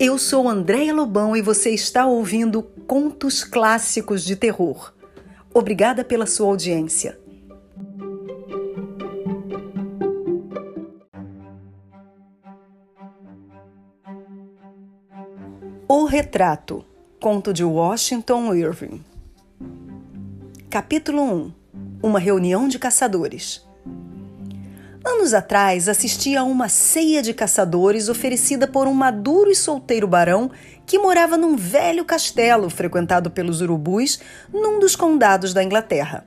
Eu sou Andréia Lobão e você está ouvindo Contos Clássicos de Terror. Obrigada pela sua audiência. O Retrato, conto de Washington Irving. Capítulo 1 Uma reunião de caçadores. Anos atrás, assisti a uma ceia de caçadores oferecida por um maduro e solteiro barão que morava num velho castelo frequentado pelos urubus num dos condados da Inglaterra.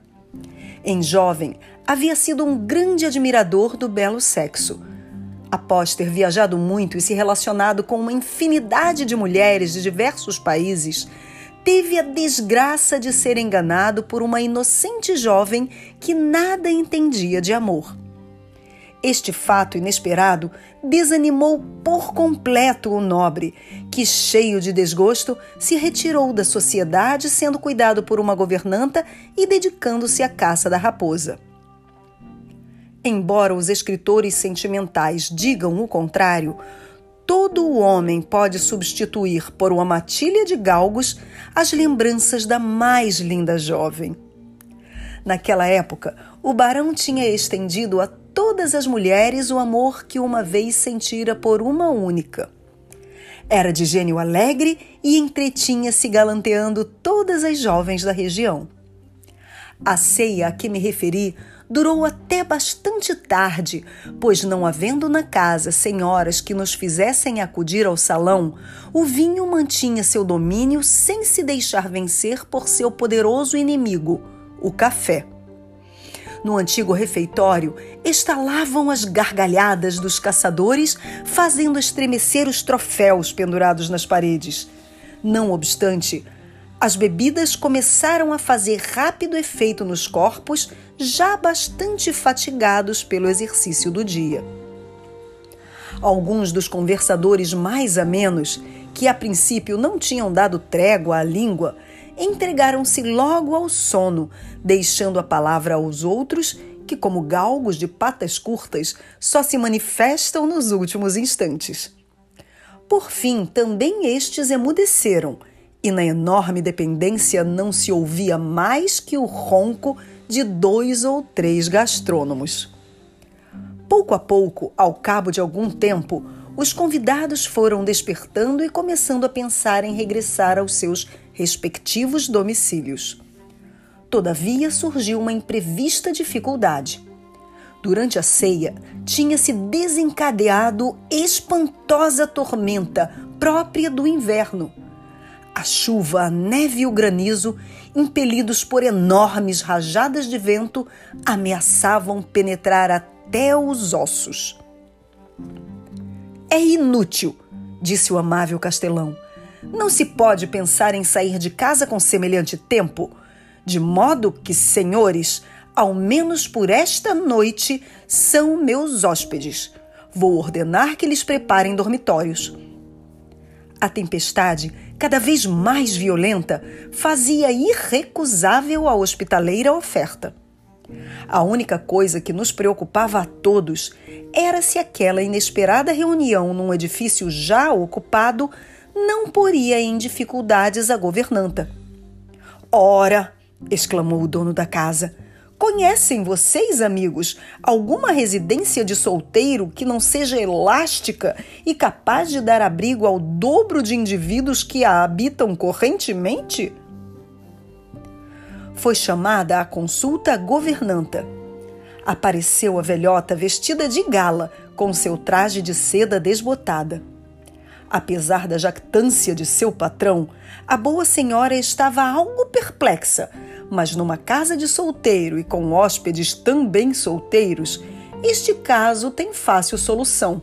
Em jovem, havia sido um grande admirador do belo sexo. Após ter viajado muito e se relacionado com uma infinidade de mulheres de diversos países, teve a desgraça de ser enganado por uma inocente jovem que nada entendia de amor. Este fato inesperado desanimou por completo o nobre, que, cheio de desgosto, se retirou da sociedade, sendo cuidado por uma governanta e dedicando-se à caça da raposa. Embora os escritores sentimentais digam o contrário, todo homem pode substituir por uma matilha de galgos as lembranças da mais linda jovem. Naquela época, o barão tinha estendido a todas as mulheres o amor que uma vez sentira por uma única. Era de gênio alegre e entretinha-se galanteando todas as jovens da região. A ceia a que me referi durou até bastante tarde, pois não havendo na casa senhoras que nos fizessem acudir ao salão, o vinho mantinha seu domínio sem se deixar vencer por seu poderoso inimigo, o café no antigo refeitório, estalavam as gargalhadas dos caçadores, fazendo estremecer os troféus pendurados nas paredes. Não obstante, as bebidas começaram a fazer rápido efeito nos corpos, já bastante fatigados pelo exercício do dia. Alguns dos conversadores mais amenos, que a princípio não tinham dado trégua à língua, entregaram-se logo ao sono, deixando a palavra aos outros que, como galgos de patas curtas, só se manifestam nos últimos instantes. Por fim, também estes emudeceram, e na enorme dependência não se ouvia mais que o ronco de dois ou três gastrônomos. Pouco a pouco, ao cabo de algum tempo, os convidados foram despertando e começando a pensar em regressar aos seus respectivos domicílios. Todavia surgiu uma imprevista dificuldade. Durante a ceia, tinha-se desencadeado espantosa tormenta própria do inverno. A chuva, a neve e o granizo, impelidos por enormes rajadas de vento, ameaçavam penetrar até os ossos. É inútil, disse o amável castelão. Não se pode pensar em sair de casa com semelhante tempo, de modo que, senhores, ao menos por esta noite, são meus hóspedes. Vou ordenar que lhes preparem dormitórios. A tempestade, cada vez mais violenta, fazia irrecusável a hospitaleira oferta. A única coisa que nos preocupava a todos era se aquela inesperada reunião num edifício já ocupado não poria em dificuldades a governanta. Ora, exclamou o dono da casa, conhecem vocês, amigos, alguma residência de solteiro que não seja elástica e capaz de dar abrigo ao dobro de indivíduos que a habitam correntemente? Foi chamada à consulta a governanta. Apareceu a velhota vestida de gala, com seu traje de seda desbotada. Apesar da jactância de seu patrão, a boa senhora estava algo perplexa, mas numa casa de solteiro e com hóspedes também solteiros, este caso tem fácil solução.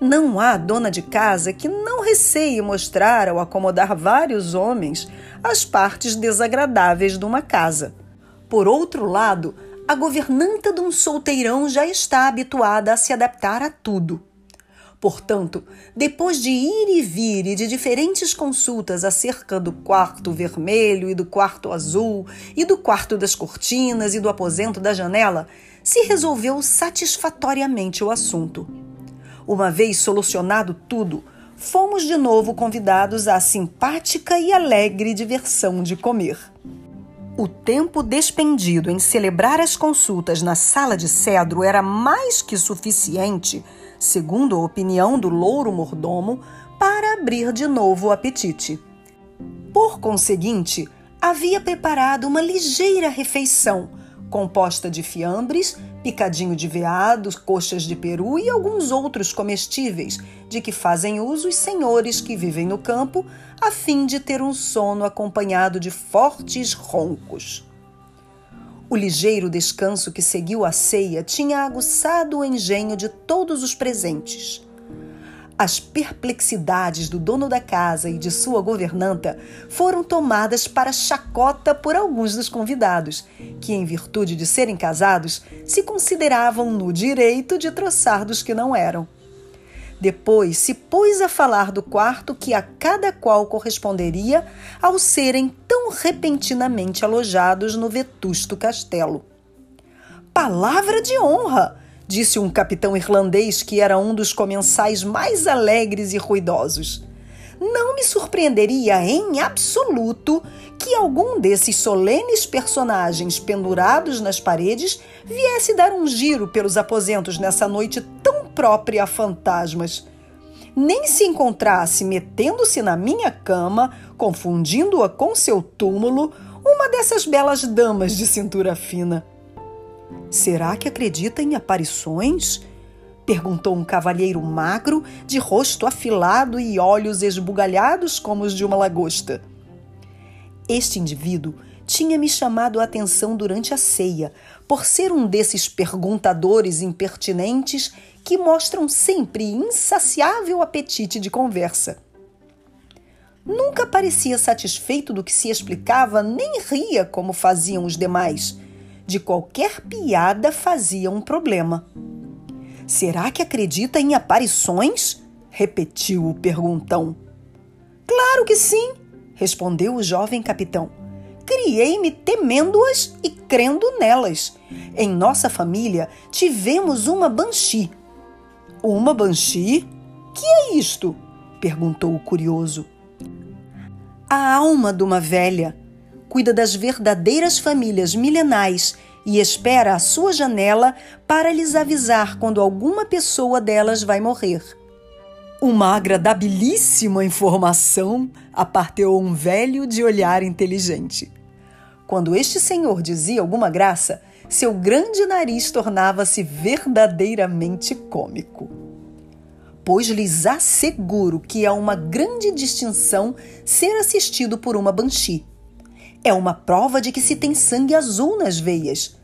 Não há dona de casa que não receie mostrar ao acomodar vários homens as partes desagradáveis de uma casa. Por outro lado, a governanta de um solteirão já está habituada a se adaptar a tudo. Portanto, depois de ir e vir e de diferentes consultas acerca do quarto vermelho e do quarto azul, e do quarto das cortinas e do aposento da janela, se resolveu satisfatoriamente o assunto. Uma vez solucionado tudo, fomos de novo convidados à simpática e alegre diversão de comer. O tempo despendido em celebrar as consultas na sala de cedro era mais que suficiente, segundo a opinião do louro mordomo, para abrir de novo o apetite. Por conseguinte, havia preparado uma ligeira refeição, composta de fiambres, picadinho de veado, coxas de peru e alguns outros comestíveis, de que fazem uso os senhores que vivem no campo, a fim de ter um sono acompanhado de fortes roncos. O ligeiro descanso que seguiu a ceia tinha aguçado o engenho de todos os presentes. As perplexidades do dono da casa e de sua governanta foram tomadas para chacota por alguns dos convidados, que, em virtude de serem casados, se consideravam no direito de troçar dos que não eram. Depois se pôs a falar do quarto que a cada qual corresponderia ao serem tão repentinamente alojados no vetusto castelo. Palavra de honra! disse um capitão irlandês que era um dos comensais mais alegres e ruidosos. Não me surpreenderia em absoluto que algum desses solenes personagens pendurados nas paredes viesse dar um giro pelos aposentos nessa noite tão própria fantasmas. Nem se encontrasse metendo-se na minha cama, confundindo-a com seu túmulo, uma dessas belas damas de cintura fina. Será que acredita em aparições? Perguntou um cavalheiro magro, de rosto afilado e olhos esbugalhados como os de uma lagosta. Este indivíduo tinha me chamado a atenção durante a ceia, por ser um desses perguntadores impertinentes que mostram sempre insaciável apetite de conversa. Nunca parecia satisfeito do que se explicava, nem ria como faziam os demais de qualquer piada fazia um problema. Será que acredita em aparições? repetiu o perguntão. Claro que sim, respondeu o jovem capitão. Criei-me temendo-as e crendo nelas. Em nossa família tivemos uma banshee. Uma banshee? Que é isto? perguntou o curioso. A alma de uma velha, cuida das verdadeiras famílias milenais e espera à sua janela para lhes avisar quando alguma pessoa delas vai morrer. Uma agradabilíssima informação aparteou um velho de olhar inteligente. Quando este senhor dizia alguma graça, seu grande nariz tornava-se verdadeiramente cômico. Pois lhes asseguro que é uma grande distinção ser assistido por uma banshee é uma prova de que se tem sangue azul nas veias.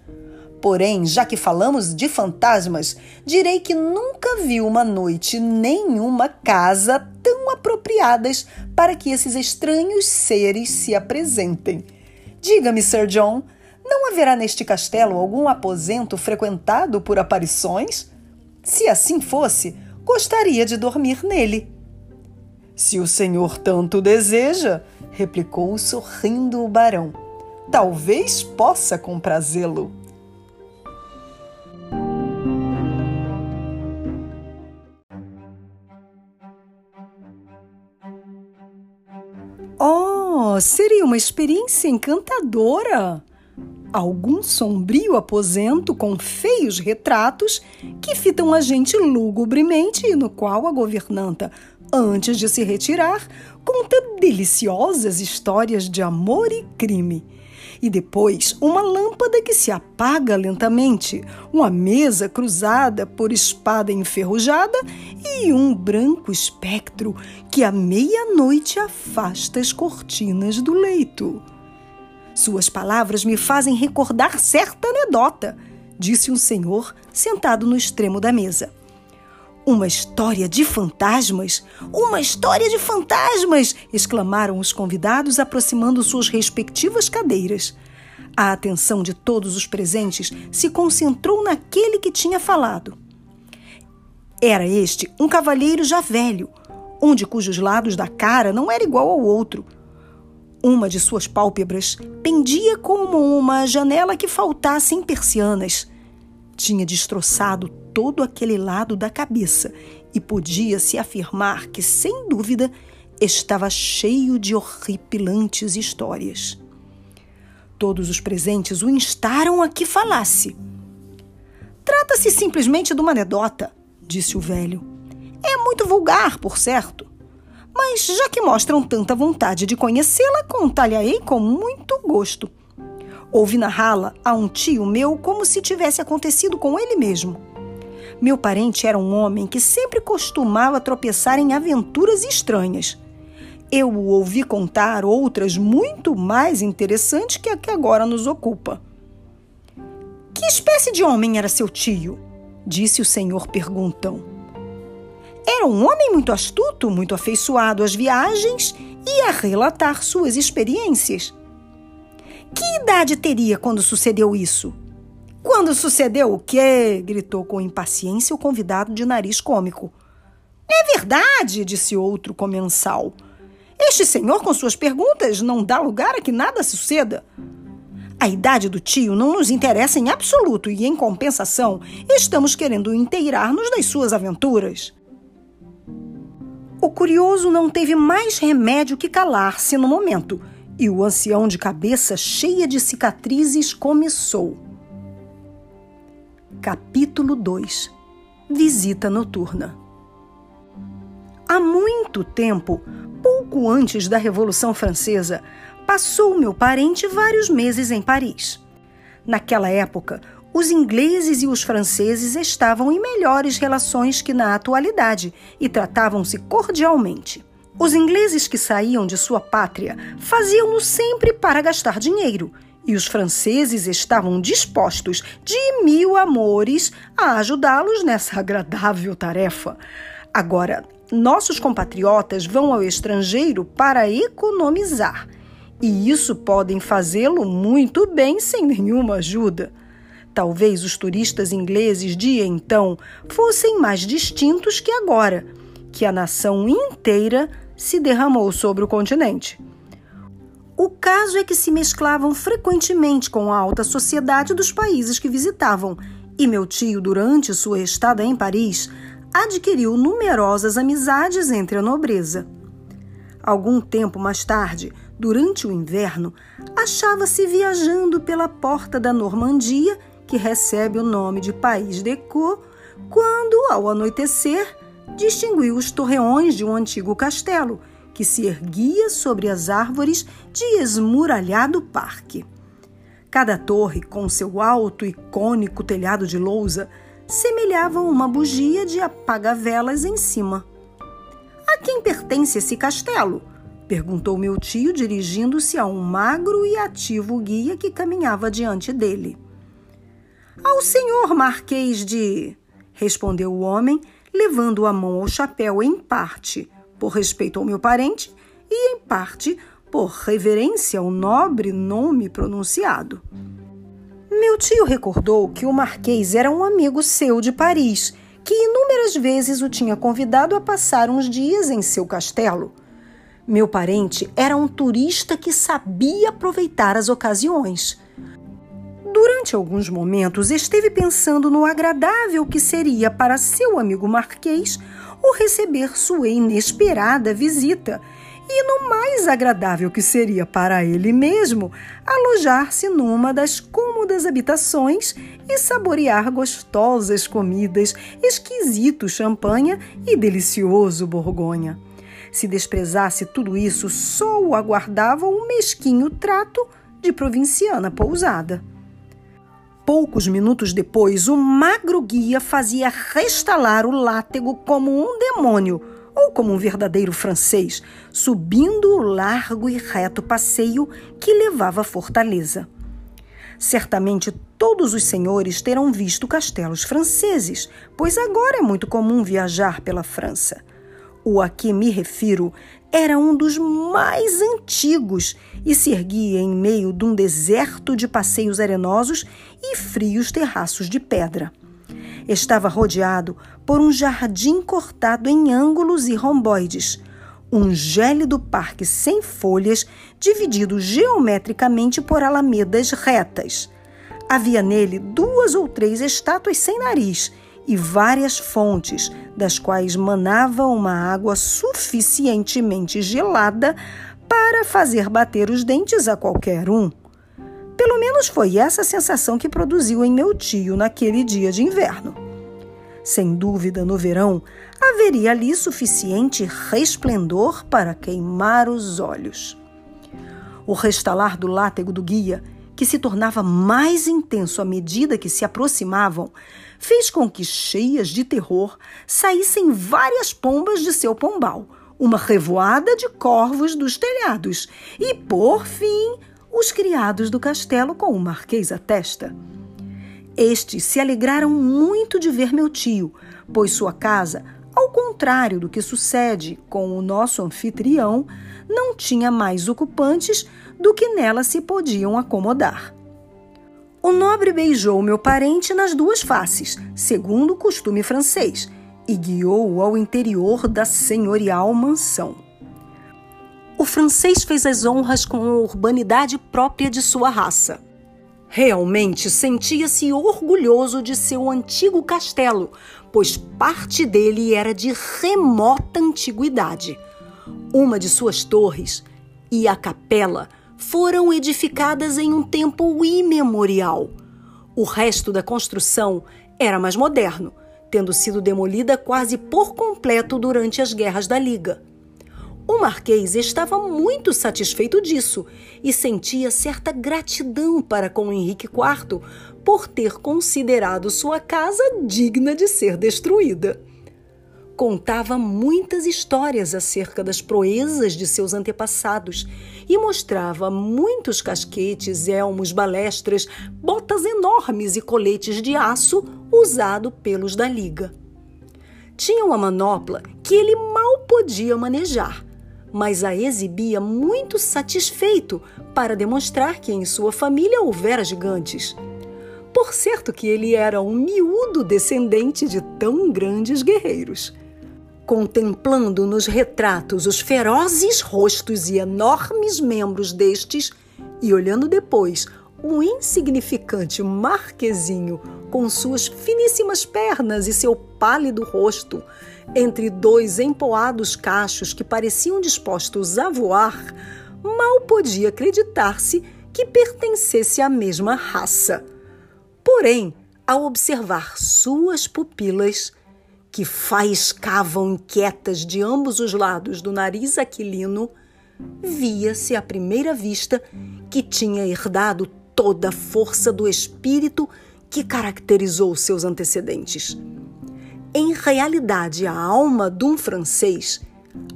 Porém, já que falamos de fantasmas, direi que nunca vi uma noite nem uma casa tão apropriadas para que esses estranhos seres se apresentem. Diga-me, Sir John, não haverá neste castelo algum aposento frequentado por aparições? Se assim fosse, gostaria de dormir nele. Se o senhor tanto deseja, replicou sorrindo o barão. Talvez possa comprazê-lo. Oh, seria uma experiência encantadora! Algum sombrio aposento com feios retratos que fitam a gente lugubremente e no qual a governanta antes de se retirar, conta deliciosas histórias de amor e crime. E depois, uma lâmpada que se apaga lentamente, uma mesa cruzada por espada enferrujada e um branco espectro que à meia-noite afasta as cortinas do leito. Suas palavras me fazem recordar certa anedota, disse um senhor sentado no extremo da mesa. Uma história de fantasmas? Uma história de fantasmas! exclamaram os convidados, aproximando suas respectivas cadeiras. A atenção de todos os presentes se concentrou naquele que tinha falado. Era este um cavalheiro já velho, um de cujos lados da cara não era igual ao outro. Uma de suas pálpebras pendia como uma janela que faltasse em persianas. Tinha destroçado todo aquele lado da cabeça e podia-se afirmar que, sem dúvida, estava cheio de horripilantes histórias. Todos os presentes o instaram a que falasse. Trata-se simplesmente de uma anedota, disse o velho. É muito vulgar, por certo. Mas já que mostram tanta vontade de conhecê-la, contar-lhe-ei com muito gosto. Ouvi narrá-la a um tio meu como se tivesse acontecido com ele mesmo. Meu parente era um homem que sempre costumava tropeçar em aventuras estranhas. Eu o ouvi contar outras muito mais interessantes que a que agora nos ocupa. Que espécie de homem era seu tio? disse o senhor perguntão. Era um homem muito astuto, muito afeiçoado às viagens e a relatar suas experiências. Que idade teria quando sucedeu isso? Quando sucedeu o quê? gritou com impaciência o convidado de nariz cômico. É verdade, disse outro comensal. Este senhor, com suas perguntas, não dá lugar a que nada suceda. A idade do tio não nos interessa em absoluto e, em compensação, estamos querendo inteirar-nos das suas aventuras. O curioso não teve mais remédio que calar-se no momento, e o ancião de cabeça cheia de cicatrizes começou. Capítulo 2 Visita Noturna Há muito tempo, pouco antes da Revolução Francesa, passou meu parente vários meses em Paris. Naquela época, os ingleses e os franceses estavam em melhores relações que na atualidade e tratavam-se cordialmente. Os ingleses que saíam de sua pátria faziam-no sempre para gastar dinheiro, e os franceses estavam dispostos, de mil amores, a ajudá-los nessa agradável tarefa. Agora, nossos compatriotas vão ao estrangeiro para economizar, e isso podem fazê-lo muito bem sem nenhuma ajuda. Talvez os turistas ingleses de então fossem mais distintos que agora, que a nação inteira se derramou sobre o continente. O caso é que se mesclavam frequentemente com a alta sociedade dos países que visitavam, e meu tio, durante sua estada em Paris, adquiriu numerosas amizades entre a nobreza. Algum tempo mais tarde, durante o inverno, achava-se viajando pela porta da Normandia que recebe o nome de País de Caux, quando, ao anoitecer, distinguiu os torreões de um antigo castelo que se erguia sobre as árvores de esmuralhado parque. Cada torre, com seu alto e cônico telhado de lousa, semelhava uma bugia de apaga-velas em cima. A quem pertence esse castelo? perguntou meu tio, dirigindo-se a um magro e ativo guia que caminhava diante dele. Ao senhor Marquês de. respondeu o homem, levando a mão ao chapéu em parte por respeito ao meu parente e em parte por reverência ao nobre nome pronunciado. Meu tio recordou que o Marquês era um amigo seu de Paris, que inúmeras vezes o tinha convidado a passar uns dias em seu castelo. Meu parente era um turista que sabia aproveitar as ocasiões. Durante alguns momentos esteve pensando no agradável que seria para seu amigo Marquês o receber sua inesperada visita e no mais agradável que seria para ele mesmo alojar-se numa das cômodas habitações e saborear gostosas comidas, exquisito champanha e delicioso borgonha. Se desprezasse tudo isso, só o aguardava um mesquinho trato de provinciana pousada. Poucos minutos depois, o magro guia fazia restalar o látego como um demônio ou como um verdadeiro francês, subindo o largo e reto passeio que levava à fortaleza. Certamente todos os senhores terão visto castelos franceses, pois agora é muito comum viajar pela França. O a que me refiro era um dos mais antigos e se erguia em meio de um deserto de passeios arenosos e frios terraços de pedra. Estava rodeado por um jardim cortado em ângulos e romboides, um gélido parque sem folhas dividido geometricamente por alamedas retas. Havia nele duas ou três estátuas sem nariz e várias fontes, das quais manava uma água suficientemente gelada para fazer bater os dentes a qualquer um. Pelo menos foi essa a sensação que produziu em meu tio naquele dia de inverno. Sem dúvida, no verão, haveria ali suficiente resplendor para queimar os olhos. O restalar do látego do guia, que se tornava mais intenso à medida que se aproximavam, fez com que, cheias de terror, saíssem várias pombas de seu pombal, uma revoada de corvos dos telhados e, por fim, os criados do castelo com o marquês à testa. Estes se alegraram muito de ver meu tio, pois sua casa, ao contrário do que sucede com o nosso anfitrião, não tinha mais ocupantes do que nela se podiam acomodar. O nobre beijou meu parente nas duas faces, segundo o costume francês, e guiou-o ao interior da senhorial mansão. O francês fez as honras com a urbanidade própria de sua raça. Realmente sentia-se orgulhoso de seu antigo castelo, pois parte dele era de remota antiguidade. Uma de suas torres e a capela foram edificadas em um tempo imemorial. O resto da construção era mais moderno, tendo sido demolida quase por completo durante as guerras da Liga. O Marquês estava muito satisfeito disso e sentia certa gratidão para com Henrique IV por ter considerado sua casa digna de ser destruída. Contava muitas histórias acerca das proezas de seus antepassados e mostrava muitos casquetes, elmos, balestras, botas enormes e coletes de aço usado pelos da Liga. Tinha uma manopla que ele mal podia manejar mas a exibia muito satisfeito para demonstrar que em sua família houvera gigantes. Por certo que ele era um miúdo descendente de tão grandes guerreiros. Contemplando nos retratos os ferozes rostos e enormes membros destes, e olhando depois o insignificante marquezinho com suas finíssimas pernas e seu pálido rosto, entre dois empoados cachos que pareciam dispostos a voar, mal podia acreditar-se que pertencesse à mesma raça. Porém, ao observar suas pupilas, que faiscavam inquietas de ambos os lados do nariz aquilino, via-se à primeira vista que tinha herdado toda a força do espírito que caracterizou seus antecedentes. Em realidade, a alma de um francês,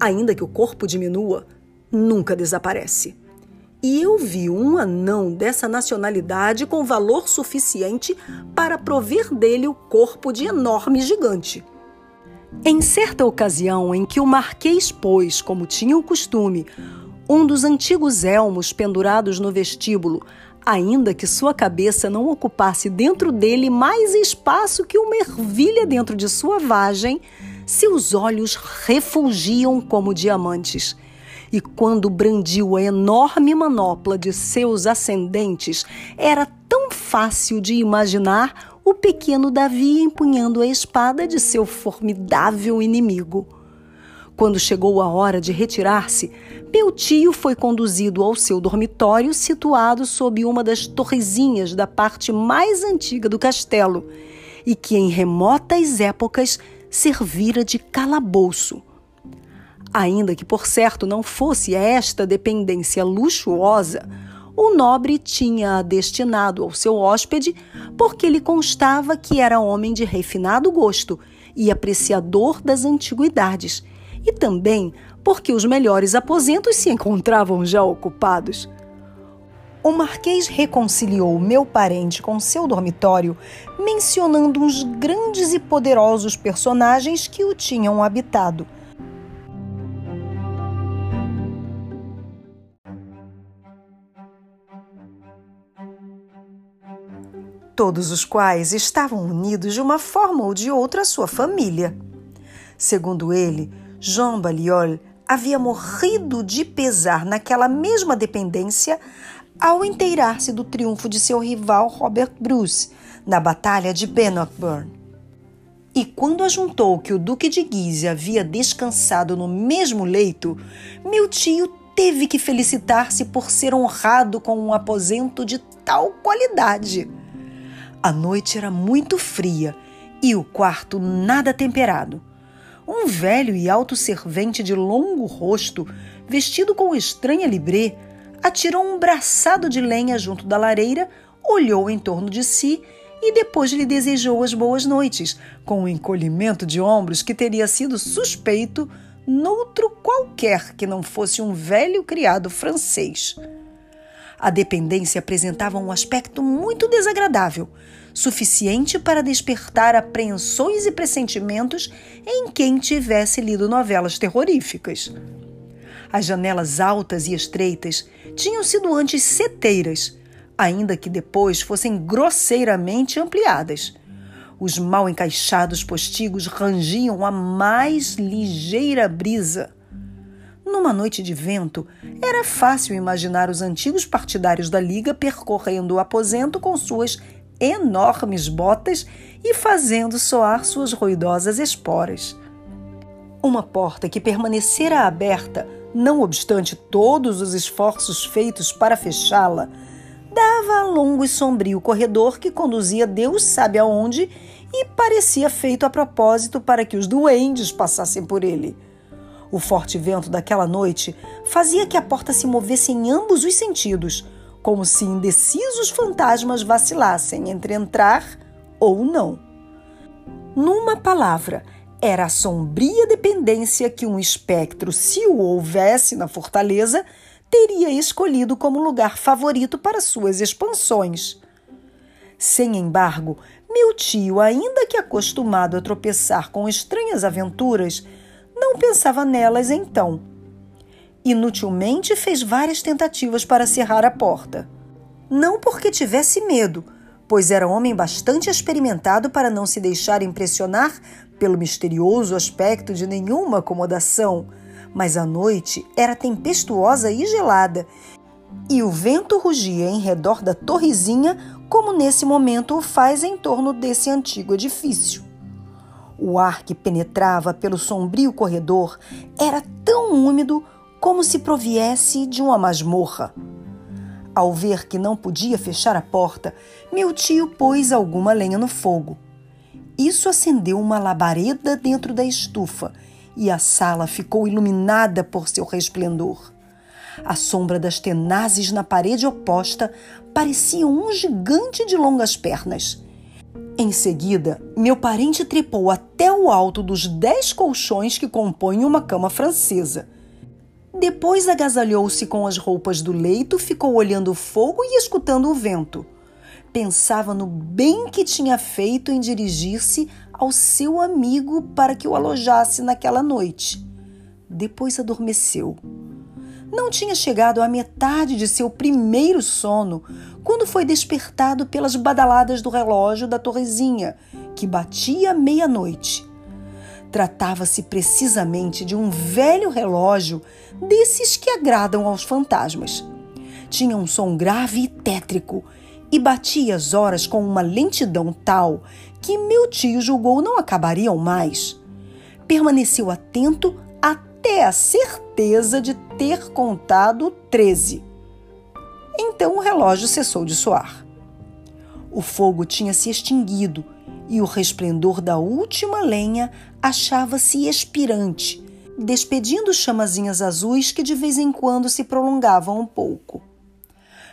ainda que o corpo diminua, nunca desaparece. E eu vi um anão dessa nacionalidade com valor suficiente para prover dele o corpo de enorme gigante. Em certa ocasião em que o marquês pôs, como tinha o costume, um dos antigos elmos pendurados no vestíbulo ainda que sua cabeça não ocupasse dentro dele mais espaço que uma ervilha dentro de sua vagem, seus olhos refulgiam como diamantes. E quando brandiu a enorme manopla de seus ascendentes, era tão fácil de imaginar o pequeno Davi empunhando a espada de seu formidável inimigo. Quando chegou a hora de retirar-se, meu tio foi conduzido ao seu dormitório, situado sob uma das torrezinhas da parte mais antiga do castelo, e que em remotas épocas servira de calabouço. Ainda que, por certo, não fosse esta dependência luxuosa, o nobre tinha-a destinado ao seu hóspede porque lhe constava que era homem de refinado gosto e apreciador das antiguidades e também porque os melhores aposentos se encontravam já ocupados. O marquês reconciliou meu parente com seu dormitório, mencionando uns grandes e poderosos personagens que o tinham habitado. Todos os quais estavam unidos de uma forma ou de outra à sua família. Segundo ele, Jean Baliol havia morrido de pesar naquela mesma dependência ao inteirar-se do triunfo de seu rival Robert Bruce na Batalha de Bannockburn. E quando ajuntou que o Duque de Guise havia descansado no mesmo leito, meu tio teve que felicitar-se por ser honrado com um aposento de tal qualidade. A noite era muito fria e o quarto nada temperado. Um velho e alto servente de longo rosto, vestido com estranha libré, atirou um braçado de lenha junto da lareira, olhou em torno de si e depois lhe desejou as boas noites, com um encolhimento de ombros que teria sido suspeito noutro qualquer que não fosse um velho criado francês. A dependência apresentava um aspecto muito desagradável, suficiente para despertar apreensões e pressentimentos em quem tivesse lido novelas terroríficas. As janelas altas e estreitas tinham sido antes seteiras, ainda que depois fossem grosseiramente ampliadas. Os mal encaixados postigos rangiam a mais ligeira brisa. Numa noite de vento, era fácil imaginar os antigos partidários da Liga percorrendo o aposento com suas enormes botas e fazendo soar suas ruidosas esporas. Uma porta que permanecera aberta, não obstante todos os esforços feitos para fechá-la, dava a longo e sombrio corredor que conduzia Deus sabe aonde e parecia feito a propósito para que os duendes passassem por ele. O forte vento daquela noite fazia que a porta se movesse em ambos os sentidos, como se indecisos fantasmas vacilassem entre entrar ou não. Numa palavra, era a sombria dependência que um espectro, se o houvesse na fortaleza, teria escolhido como lugar favorito para suas expansões. Sem embargo, meu tio, ainda que acostumado a tropeçar com estranhas aventuras, não pensava nelas então. Inutilmente fez várias tentativas para cerrar a porta. Não porque tivesse medo, pois era homem bastante experimentado para não se deixar impressionar pelo misterioso aspecto de nenhuma acomodação mas a noite era tempestuosa e gelada, e o vento rugia em redor da torrezinha, como nesse momento o faz em torno desse antigo edifício. O ar que penetrava pelo sombrio corredor era tão úmido como se proviesse de uma masmorra. Ao ver que não podia fechar a porta, meu tio pôs alguma lenha no fogo. Isso acendeu uma labareda dentro da estufa e a sala ficou iluminada por seu resplendor. A sombra das tenazes na parede oposta parecia um gigante de longas pernas. Em seguida, meu parente trepou até o alto dos dez colchões que compõem uma cama francesa. Depois agasalhou-se com as roupas do leito, ficou olhando o fogo e escutando o vento. Pensava no bem que tinha feito em dirigir-se ao seu amigo para que o alojasse naquela noite. Depois adormeceu. Não tinha chegado à metade de seu primeiro sono quando foi despertado pelas badaladas do relógio da torrezinha, que batia meia-noite. Tratava-se precisamente de um velho relógio desses que agradam aos fantasmas. Tinha um som grave e tétrico e batia as horas com uma lentidão tal que meu tio julgou não acabariam mais. Permaneceu atento até a certeza de ter contado treze. Então o relógio cessou de soar. O fogo tinha se extinguido e o resplendor da última lenha achava-se expirante, despedindo chamazinhas azuis que de vez em quando se prolongavam um pouco.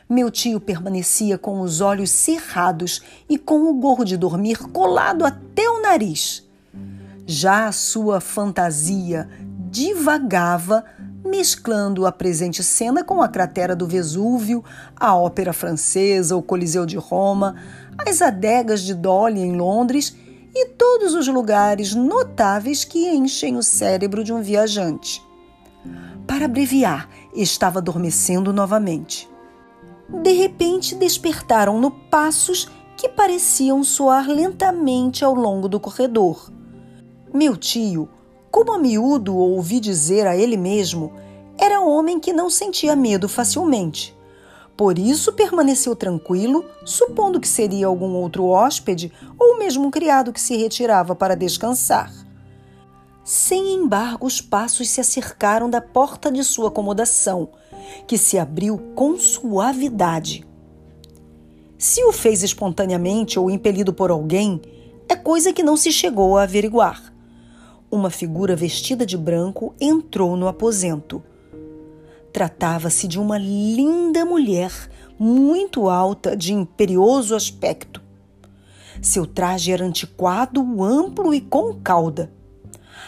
Meu tio permanecia com os olhos cerrados e com o gorro de dormir colado até o nariz. Já a sua fantasia divagava, mesclando a presente cena com a cratera do Vesúvio, a ópera francesa, o Coliseu de Roma, as adegas de Dolly em Londres e todos os lugares notáveis que enchem o cérebro de um viajante. Para abreviar, estava adormecendo novamente de repente despertaram-no passos que pareciam soar lentamente ao longo do corredor. Meu tio, como a miúdo ouvi dizer a ele mesmo, era homem que não sentia medo facilmente. Por isso permaneceu tranquilo, supondo que seria algum outro hóspede ou mesmo um criado que se retirava para descansar. Sem embargo, os passos se acercaram da porta de sua acomodação, que se abriu com suavidade. Se o fez espontaneamente ou impelido por alguém, é coisa que não se chegou a averiguar. Uma figura vestida de branco entrou no aposento. Tratava-se de uma linda mulher, muito alta, de imperioso aspecto. Seu traje era antiquado, amplo e com cauda.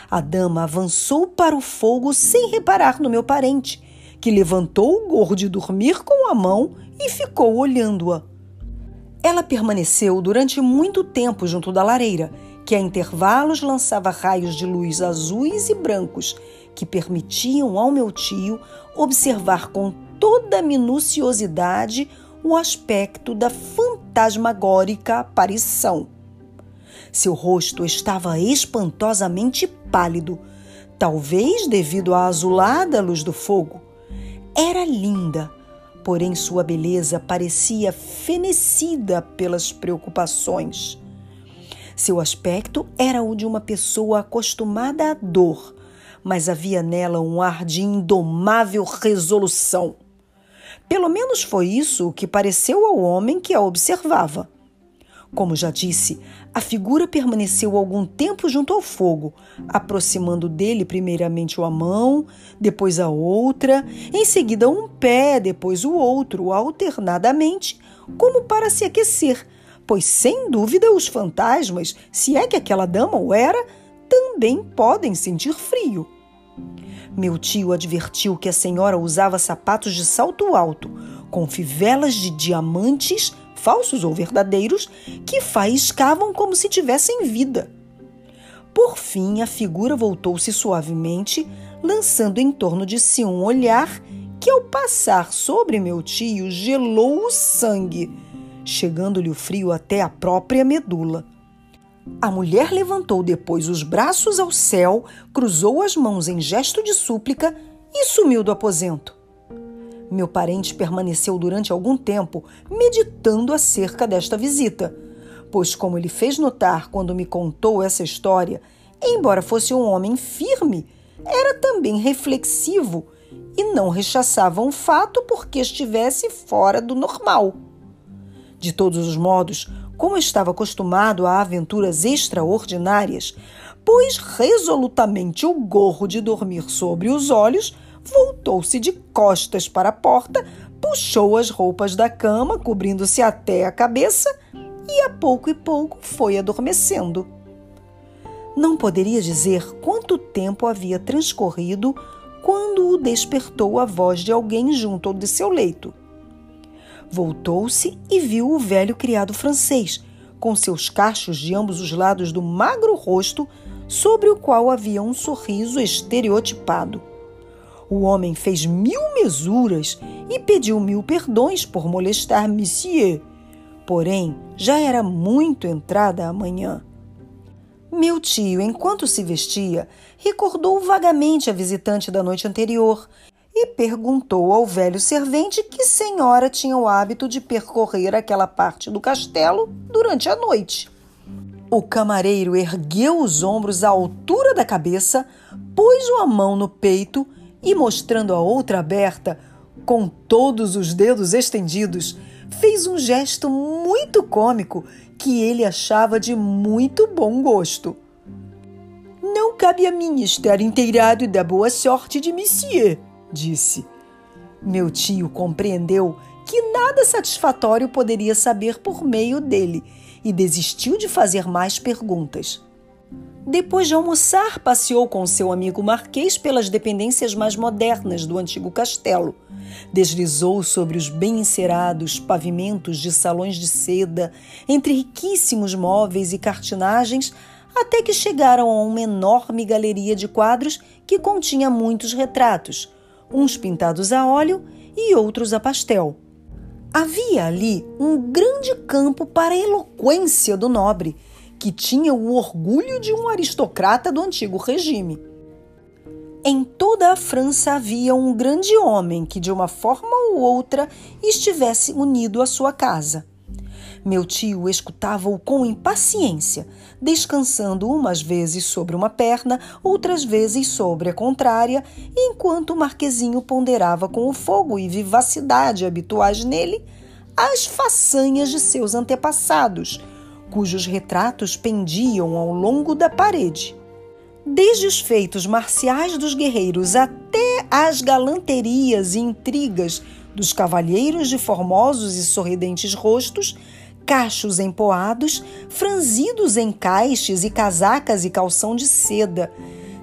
A dama avançou para o fogo sem reparar no meu parente, que levantou o gorro de dormir com a mão e ficou olhando-a. Ela permaneceu durante muito tempo junto da lareira, que a intervalos lançava raios de luz azuis e brancos que permitiam ao meu tio observar com toda minuciosidade o aspecto da fantasmagórica aparição. Seu rosto estava espantosamente pálido, talvez devido à azulada luz do fogo. Era linda, porém sua beleza parecia fenecida pelas preocupações. Seu aspecto era o de uma pessoa acostumada à dor, mas havia nela um ar de indomável resolução. Pelo menos foi isso que pareceu ao homem que a observava. Como já disse, a figura permaneceu algum tempo junto ao fogo, aproximando dele primeiramente uma mão, depois a outra, em seguida um pé, depois o outro, alternadamente, como para se aquecer, pois sem dúvida os fantasmas, se é que aquela dama o era, também podem sentir frio. Meu tio advertiu que a senhora usava sapatos de salto alto, com fivelas de diamantes, falsos ou verdadeiros, que faiscavam como se tivessem vida. Por fim, a figura voltou-se suavemente, lançando em torno de si um olhar que, ao passar sobre meu tio, gelou o sangue, chegando-lhe o frio até a própria medula. A mulher levantou depois os braços ao céu, cruzou as mãos em gesto de súplica e sumiu do aposento. Meu parente permaneceu durante algum tempo meditando acerca desta visita, pois, como ele fez notar quando me contou essa história, embora fosse um homem firme, era também reflexivo e não rechaçava um fato porque estivesse fora do normal. De todos os modos, como estava acostumado a aventuras extraordinárias, pôs resolutamente o gorro de dormir sobre os olhos, voltou-se de costas para a porta, puxou as roupas da cama, cobrindo-se até a cabeça, e a pouco e pouco foi adormecendo. Não poderia dizer quanto tempo havia transcorrido quando o despertou a voz de alguém junto ao de seu leito. Voltou-se e viu o velho criado francês, com seus cachos de ambos os lados do magro rosto, sobre o qual havia um sorriso estereotipado. O homem fez mil mesuras e pediu mil perdões por molestar Monsieur. Porém, já era muito entrada a manhã. Meu tio, enquanto se vestia, recordou vagamente a visitante da noite anterior e perguntou ao velho servente que senhora tinha o hábito de percorrer aquela parte do castelo durante a noite. O camareiro ergueu os ombros à altura da cabeça, pôs uma mão no peito e, mostrando a outra aberta, com todos os dedos estendidos, fez um gesto muito cômico que ele achava de muito bom gosto. Não cabe a mim estar inteirado da boa sorte de Monsieur, disse. Meu tio compreendeu que nada satisfatório poderia saber por meio dele e desistiu de fazer mais perguntas. Depois de almoçar, passeou com seu amigo Marquês pelas dependências mais modernas do antigo castelo. Deslizou sobre os bem encerados pavimentos de salões de seda, entre riquíssimos móveis e cartinagens, até que chegaram a uma enorme galeria de quadros que continha muitos retratos, uns pintados a óleo e outros a pastel. Havia ali um grande campo para a eloquência do nobre, que tinha o orgulho de um aristocrata do antigo regime. Em toda a França havia um grande homem que, de uma forma ou outra, estivesse unido à sua casa. Meu tio escutava-o com impaciência, descansando umas vezes sobre uma perna, outras vezes sobre a contrária, enquanto o marquezinho ponderava com o fogo e vivacidade habituais nele as façanhas de seus antepassados, cujos retratos pendiam ao longo da parede. Desde os feitos marciais dos guerreiros até as galanterias e intrigas dos cavalheiros de formosos e sorridentes rostos, cachos empoados, franzidos encaixes e casacas e calção de seda,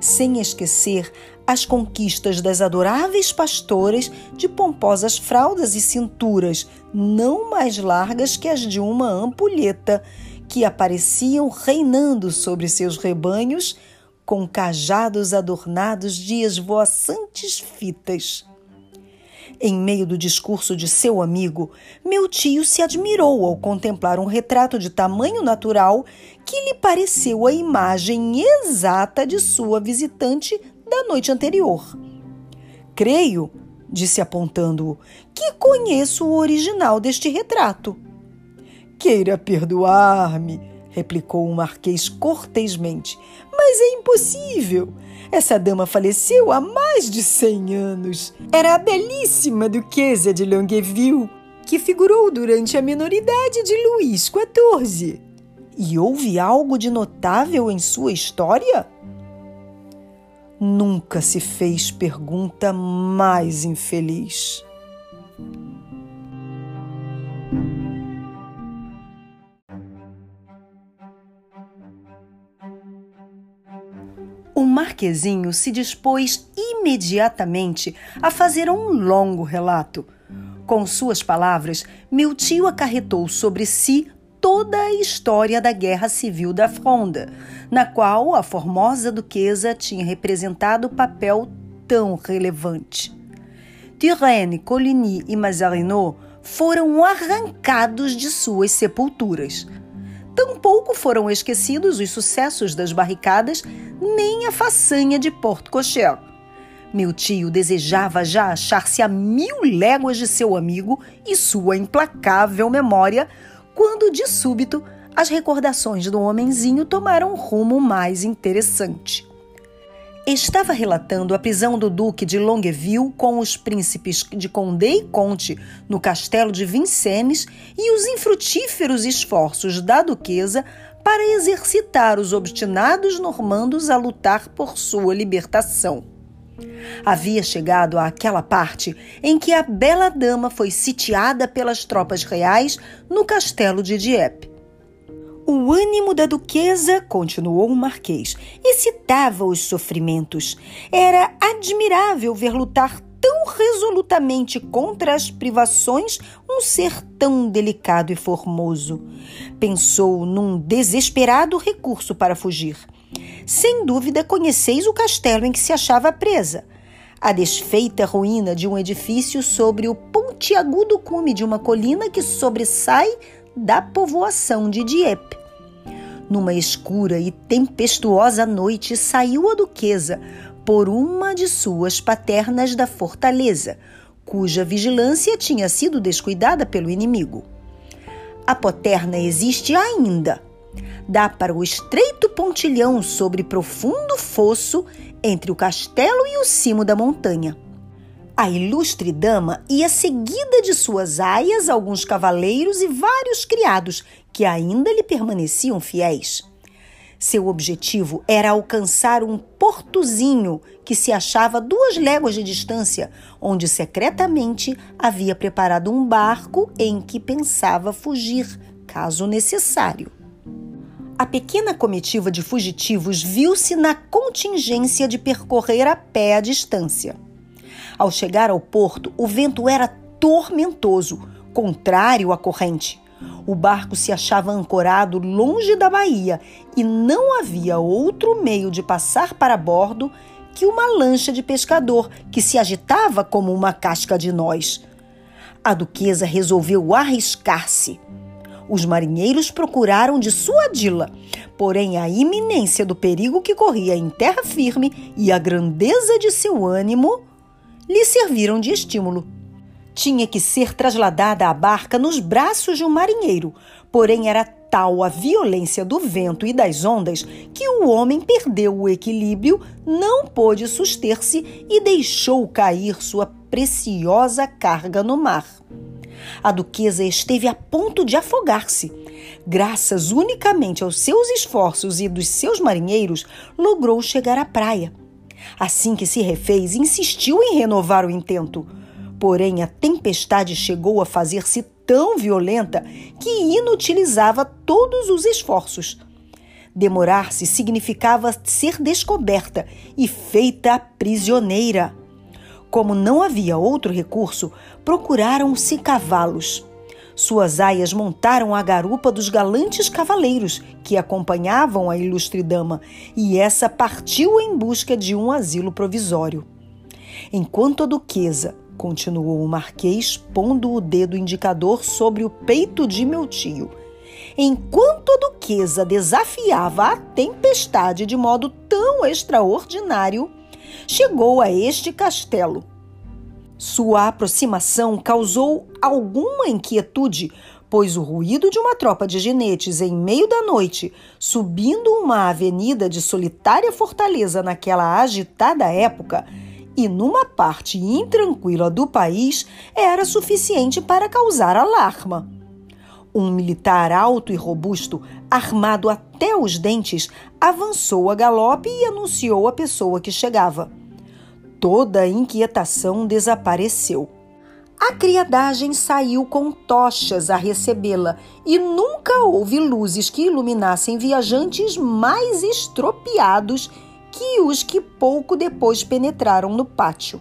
sem esquecer as conquistas das adoráveis pastoras de pomposas fraldas e cinturas não mais largas que as de uma ampulheta, que apareciam reinando sobre seus rebanhos com cajados adornados de esvoaçantes fitas. Em meio do discurso de seu amigo, meu tio se admirou ao contemplar um retrato de tamanho natural que lhe pareceu a imagem exata de sua visitante da noite anterior. Creio, disse apontando-o, que conheço o original deste retrato. Queira perdoar-me, replicou o marquês cortesmente, mas é impossível. Essa dama faleceu há mais de cem anos. Era a belíssima duquesa de Longueville, que figurou durante a minoridade de Luís XIV. E houve algo de notável em sua história? Nunca se fez pergunta mais infeliz. O Marquezinho se dispôs imediatamente a fazer um longo relato. Com suas palavras, meu tio acarretou sobre si toda a história da Guerra Civil da Fronda, na qual a formosa duquesa tinha representado papel tão relevante. Turenne, Coligny e Mazarinot foram arrancados de suas sepulturas. Tampouco foram esquecidos os sucessos das barricadas, nem a façanha de Porto Cocher. Meu tio desejava já achar-se a mil léguas de seu amigo e sua implacável memória, quando de súbito as recordações do homenzinho tomaram um rumo mais interessante. Estava relatando a prisão do Duque de Longueville com os príncipes de Condé e Conte no castelo de Vincennes e os infrutíferos esforços da duquesa para exercitar os obstinados normandos a lutar por sua libertação. Havia chegado àquela parte em que a bela dama foi sitiada pelas tropas reais no castelo de Dieppe. O ânimo da duquesa, continuou o marquês, excitava os sofrimentos. Era admirável ver lutar tão resolutamente contra as privações um ser tão delicado e formoso. Pensou num desesperado recurso para fugir. Sem dúvida conheceis o castelo em que se achava presa. A desfeita ruína de um edifício sobre o pontiagudo cume de uma colina que sobressai da povoação de Dieppe. Numa escura e tempestuosa noite saiu a duquesa por uma de suas paternas da fortaleza, cuja vigilância tinha sido descuidada pelo inimigo. A poterna existe ainda, dá para o estreito pontilhão sobre profundo fosso entre o castelo e o cimo da montanha. A ilustre dama ia seguida de suas aias, alguns cavaleiros e vários criados que ainda lhe permaneciam fiéis. Seu objetivo era alcançar um portozinho que se achava a duas léguas de distância, onde secretamente havia preparado um barco em que pensava fugir, caso necessário a pequena comitiva de fugitivos viu-se na contingência de percorrer a pé a distância. Ao chegar ao porto, o vento era tormentoso, contrário à corrente. O barco se achava ancorado longe da baía e não havia outro meio de passar para bordo que uma lancha de pescador que se agitava como uma casca de nós. A duquesa resolveu arriscar-se. Os marinheiros procuraram dissuadi-la, porém a iminência do perigo que corria em terra firme e a grandeza de seu ânimo lhe serviram de estímulo. Tinha que ser trasladada à barca nos braços de um marinheiro, porém era tal a violência do vento e das ondas que o homem perdeu o equilíbrio, não pôde suster-se e deixou cair sua preciosa carga no mar. A duquesa esteve a ponto de afogar-se. Graças unicamente aos seus esforços e dos seus marinheiros, logrou chegar à praia. Assim que se refez, insistiu em renovar o intento. Porém, a tempestade chegou a fazer-se tão violenta que inutilizava todos os esforços. Demorar-se significava ser descoberta e feita prisioneira. Como não havia outro recurso, procuraram-se cavalos. Suas aias montaram a garupa dos galantes cavaleiros que acompanhavam a ilustre dama, e essa partiu em busca de um asilo provisório. Enquanto a duquesa, continuou o marquês, pondo o dedo indicador sobre o peito de meu tio, enquanto a duquesa desafiava a tempestade de modo tão extraordinário, chegou a este castelo. Sua aproximação causou alguma inquietude, pois o ruído de uma tropa de jinetes em meio da noite, subindo uma avenida de solitária fortaleza naquela agitada época, e numa parte intranquila do país, era suficiente para causar alarma. Um militar alto e robusto, armado até os dentes, avançou a galope e anunciou a pessoa que chegava. Toda a inquietação desapareceu. A criadagem saiu com tochas a recebê-la e nunca houve luzes que iluminassem viajantes mais estropiados que os que pouco depois penetraram no pátio.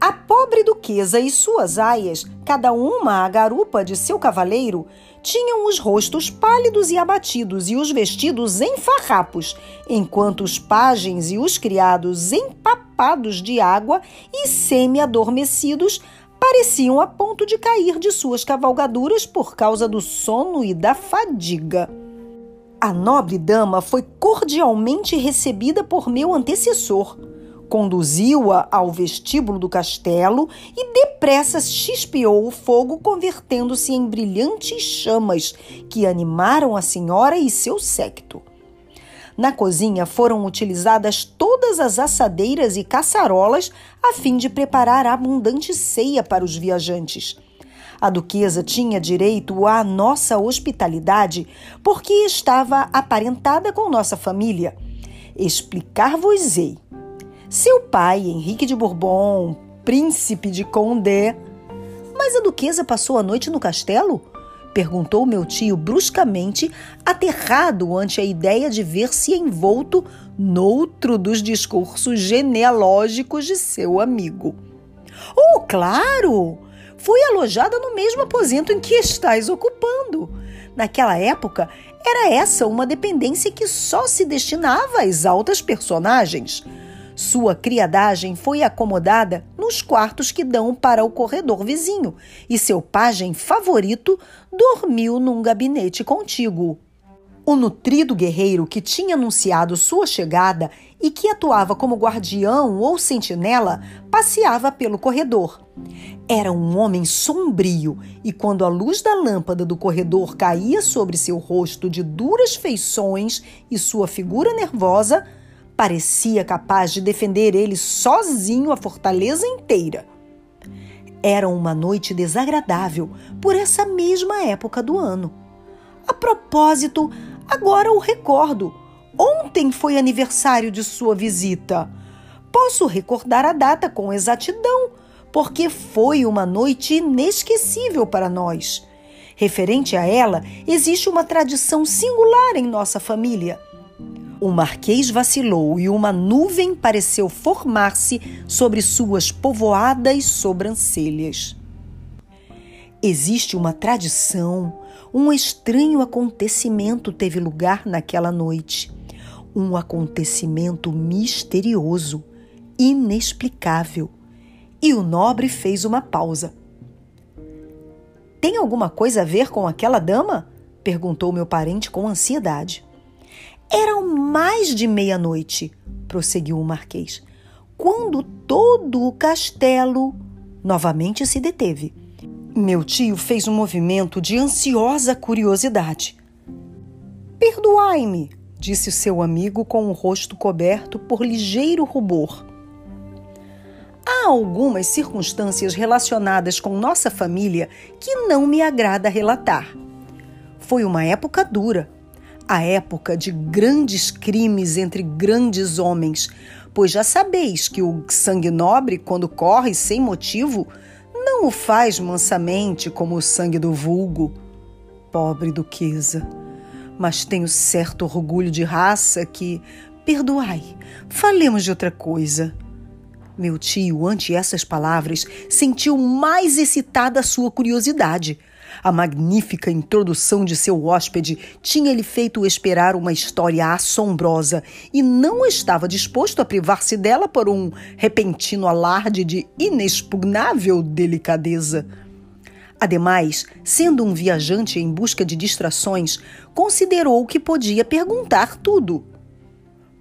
A pobre duquesa e suas aias, cada uma a garupa de seu cavaleiro, tinham os rostos pálidos e abatidos e os vestidos em farrapos, enquanto os pajens e os criados, empapados de água e semi-adormecidos, pareciam a ponto de cair de suas cavalgaduras por causa do sono e da fadiga. A nobre dama foi cordialmente recebida por meu antecessor Conduziu-a ao vestíbulo do castelo e depressa chispeou o fogo, convertendo-se em brilhantes chamas que animaram a senhora e seu séquito. Na cozinha foram utilizadas todas as assadeiras e caçarolas a fim de preparar abundante ceia para os viajantes. A duquesa tinha direito à nossa hospitalidade porque estava aparentada com nossa família. Explicar-vos-ei. Seu pai, Henrique de Bourbon, príncipe de Condé. Mas a duquesa passou a noite no castelo? Perguntou meu tio bruscamente, aterrado ante a ideia de ver-se envolto noutro dos discursos genealógicos de seu amigo. Oh, claro! Fui alojada no mesmo aposento em que estás ocupando. Naquela época, era essa uma dependência que só se destinava às altas personagens. Sua criadagem foi acomodada nos quartos que dão para o corredor vizinho e seu pajem favorito dormiu num gabinete contíguo. O nutrido guerreiro que tinha anunciado sua chegada e que atuava como guardião ou sentinela passeava pelo corredor. Era um homem sombrio e, quando a luz da lâmpada do corredor caía sobre seu rosto de duras feições e sua figura nervosa, parecia capaz de defender ele sozinho a fortaleza inteira. Era uma noite desagradável por essa mesma época do ano. A propósito, agora o recordo. Ontem foi aniversário de sua visita. Posso recordar a data com exatidão, porque foi uma noite inesquecível para nós. Referente a ela, existe uma tradição singular em nossa família. O marquês vacilou e uma nuvem pareceu formar-se sobre suas povoadas sobrancelhas. Existe uma tradição, um estranho acontecimento teve lugar naquela noite. Um acontecimento misterioso, inexplicável. E o nobre fez uma pausa. Tem alguma coisa a ver com aquela dama? perguntou meu parente com ansiedade. Eram mais de meia-noite, prosseguiu o marquês, quando todo o castelo novamente se deteve. Meu tio fez um movimento de ansiosa curiosidade. Perdoai-me, disse o seu amigo com o rosto coberto por ligeiro rubor. Há algumas circunstâncias relacionadas com nossa família que não me agrada relatar. Foi uma época dura, a época de grandes crimes entre grandes homens, pois já sabeis que o sangue nobre, quando corre sem motivo, não o faz mansamente como o sangue do vulgo. Pobre duquesa, mas tenho certo orgulho de raça que, perdoai, falemos de outra coisa. Meu tio, ante essas palavras, sentiu mais excitada a sua curiosidade. A magnífica introdução de seu hóspede tinha-lhe feito esperar uma história assombrosa e não estava disposto a privar-se dela por um repentino alarde de inexpugnável delicadeza. Ademais, sendo um viajante em busca de distrações, considerou que podia perguntar tudo.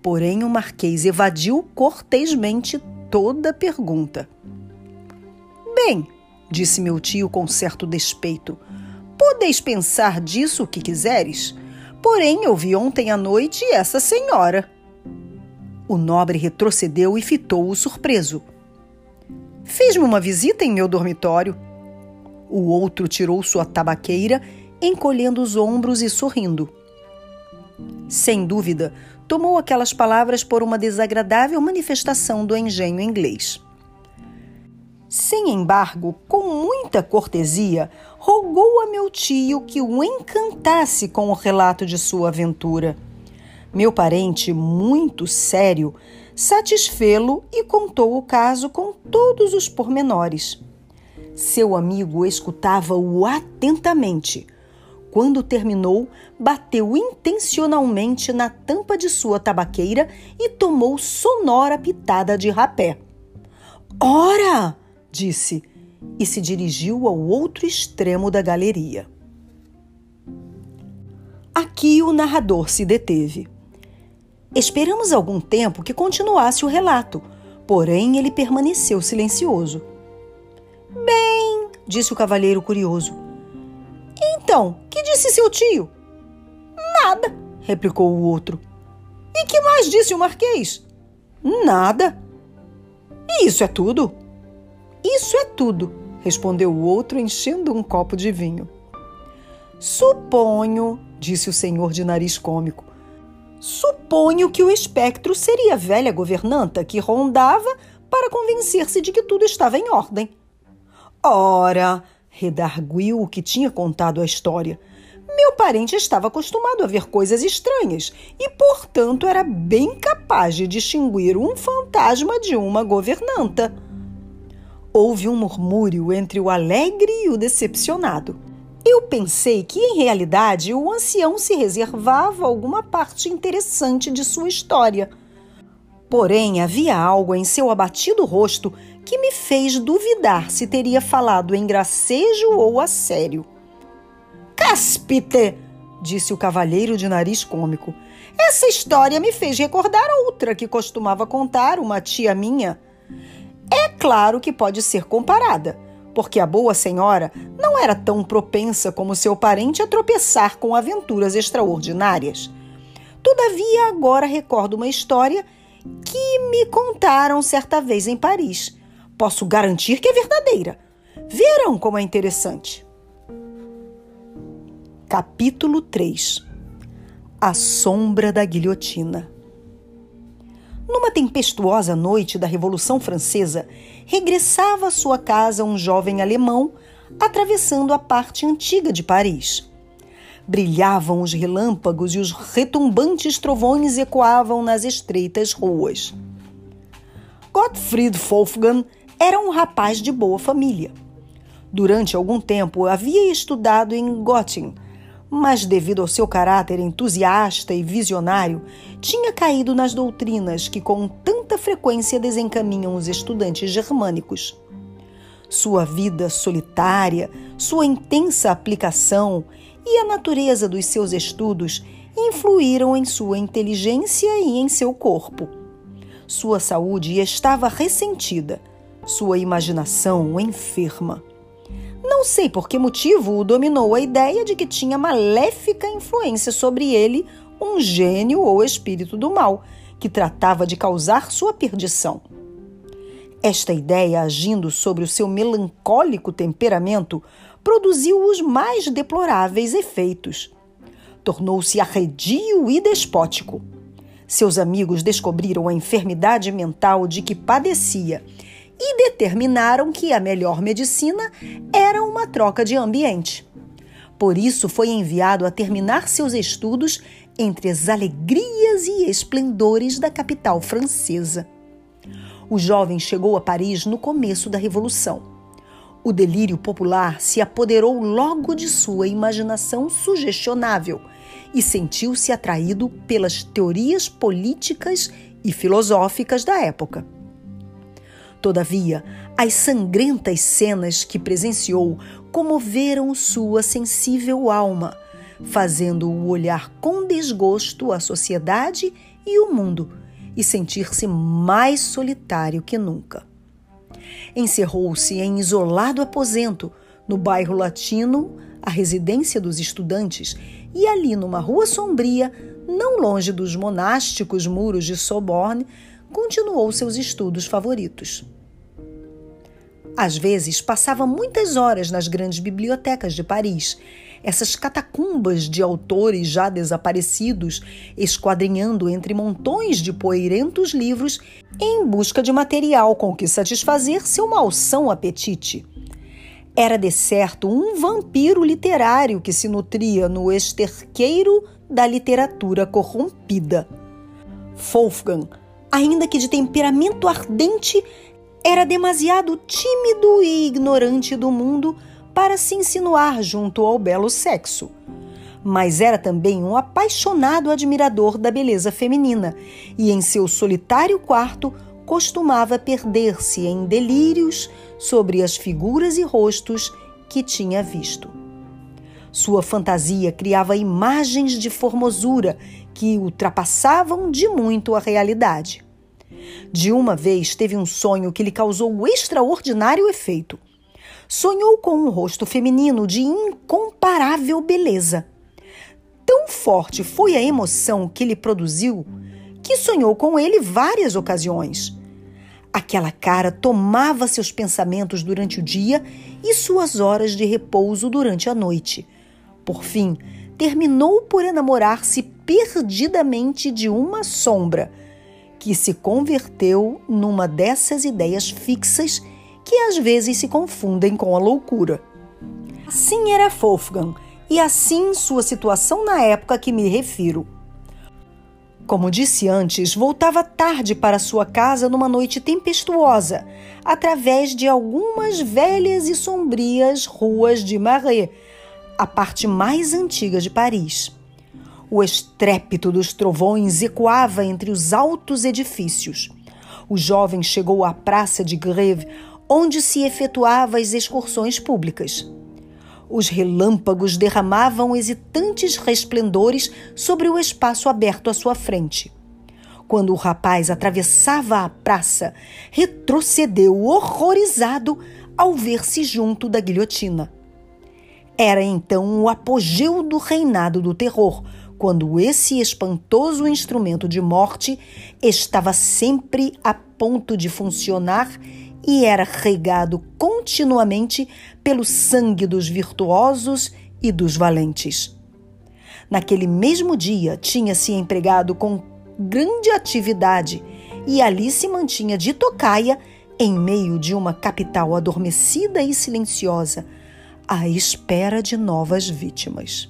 Porém, o marquês evadiu cortesmente toda pergunta. Bem, disse meu tio com certo despeito, podeis pensar disso o que quiseres. Porém, eu vi ontem à noite essa senhora. O nobre retrocedeu e fitou-o surpreso. Fiz-me uma visita em meu dormitório. O outro tirou sua tabaqueira, encolhendo os ombros e sorrindo. Sem dúvida, tomou aquelas palavras por uma desagradável manifestação do engenho inglês. Sem embargo, com muita cortesia, rogou a meu tio que o encantasse com o relato de sua aventura. Meu parente, muito sério, satisfê-lo e contou o caso com todos os pormenores. Seu amigo escutava-o atentamente quando terminou, bateu intencionalmente na tampa de sua tabaqueira e tomou sonora pitada de rapé. Ora! disse e se dirigiu ao outro extremo da galeria. Aqui o narrador se deteve. Esperamos algum tempo que continuasse o relato, porém ele permaneceu silencioso. Bem, disse o cavalheiro curioso, então, que disse seu tio? Nada, replicou o outro. E que mais disse o marquês? Nada. E isso é tudo? Isso é tudo, respondeu o outro, enchendo um copo de vinho. Suponho, disse o senhor de nariz cômico, suponho que o espectro seria a velha governanta que rondava para convencer-se de que tudo estava em ordem. Ora, redarguiu o que tinha contado a história. Meu parente estava acostumado a ver coisas estranhas e, portanto, era bem capaz de distinguir um fantasma de uma governanta. Houve um murmúrio entre o alegre e o decepcionado. Eu pensei que, em realidade, o ancião se reservava alguma parte interessante de sua história. Porém, havia algo em seu abatido rosto que me fez duvidar se teria falado em gracejo ou a sério. Cáspite! disse o cavalheiro de nariz cômico. Essa história me fez recordar outra que costumava contar uma tia minha. É claro que pode ser comparada, porque a boa senhora não era tão propensa como seu parente a tropeçar com aventuras extraordinárias. Todavia, agora recordo uma história que me contaram certa vez em Paris Posso garantir que é verdadeira. Verão como é interessante. Capítulo 3 A sombra da guilhotina. Numa tempestuosa noite da Revolução Francesa, regressava à sua casa um jovem alemão atravessando a parte antiga de Paris. Brilhavam os relâmpagos e os retumbantes trovões ecoavam nas estreitas ruas. Gottfried Wolfgang era um rapaz de boa família. Durante algum tempo havia estudado em Göttingen, mas devido ao seu caráter entusiasta e visionário, tinha caído nas doutrinas que com tanta frequência desencaminham os estudantes germânicos. Sua vida solitária, sua intensa aplicação e a natureza dos seus estudos influíram em sua inteligência e em seu corpo. Sua saúde estava ressentida, sua imaginação enferma. Não sei por que motivo o dominou a ideia de que tinha maléfica influência sobre ele um gênio ou espírito do mal que tratava de causar sua perdição. Esta ideia, agindo sobre o seu melancólico temperamento, produziu os mais deploráveis efeitos. Tornou-se arredio e despótico. Seus amigos descobriram a enfermidade mental de que padecia e determinaram que a melhor medicina era uma troca de ambiente. Por isso, foi enviado a terminar seus estudos entre as alegrias e esplendores da capital francesa. O jovem chegou a Paris no começo da Revolução. O delírio popular se apoderou logo de sua imaginação sugestionável e sentiu-se atraído pelas teorias políticas e filosóficas da época. Todavia, as sangrentas cenas que presenciou comoveram sua sensível alma, fazendo-o olhar com desgosto a sociedade e o mundo e sentir-se mais solitário que nunca. Encerrou-se em isolado aposento no bairro latino, a residência dos estudantes, e ali numa rua sombria, não longe dos monásticos muros de Soborne, continuou seus estudos favoritos. Às vezes, passava muitas horas nas grandes bibliotecas de Paris, essas catacumbas de autores já desaparecidos, esquadrinhando entre montões de poeirentos livros em busca de material com que satisfazer seu malsão apetite. Era de certo um vampiro literário que se nutria no esterqueiro da literatura corrompida. Wolfgang, ainda que de temperamento ardente, era demasiado tímido e ignorante do mundo para se insinuar junto ao belo sexo. Mas era também um apaixonado admirador da beleza feminina e, em seu solitário quarto, costumava perder-se em delírios sobre as figuras e rostos que tinha visto. Sua fantasia criava imagens de formosura que ultrapassavam de muito a realidade. De uma vez teve um sonho que lhe causou um extraordinário efeito sonhou com um rosto feminino de incomparável beleza. Tão forte foi a emoção que lhe produziu que sonhou com ele várias ocasiões. Aquela cara tomava seus pensamentos durante o dia e suas horas de repouso durante a noite. Por fim, terminou por enamorar-se perdidamente de uma sombra, que se converteu numa dessas ideias fixas que às vezes se confundem com a loucura. Assim era Wolfgang, e assim sua situação na época a que me refiro. Como disse antes, voltava tarde para sua casa numa noite tempestuosa, através de algumas velhas e sombrias ruas de Marais, a parte mais antiga de Paris. O estrépito dos trovões ecoava entre os altos edifícios. O jovem chegou à praça de Greve, onde se efetuava as excursões públicas. Os relâmpagos derramavam hesitantes resplendores sobre o espaço aberto à sua frente. Quando o rapaz atravessava a praça, retrocedeu horrorizado ao ver-se junto da guilhotina. Era então o apogeu do reinado do terror, quando esse espantoso instrumento de morte estava sempre a ponto de funcionar e era regado continuamente pelo sangue dos virtuosos e dos valentes. Naquele mesmo dia, tinha-se empregado com grande atividade e ali se mantinha de tocaia em meio de uma capital adormecida e silenciosa, à espera de novas vítimas.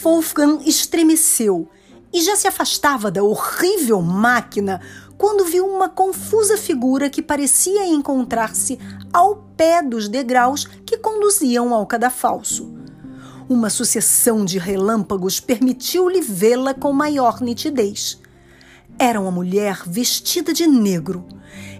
Wolfgang estremeceu e já se afastava da horrível máquina quando viu uma confusa figura que parecia encontrar-se ao pé dos degraus que conduziam ao cadafalso. Uma sucessão de relâmpagos permitiu-lhe vê-la com maior nitidez. Era uma mulher vestida de negro.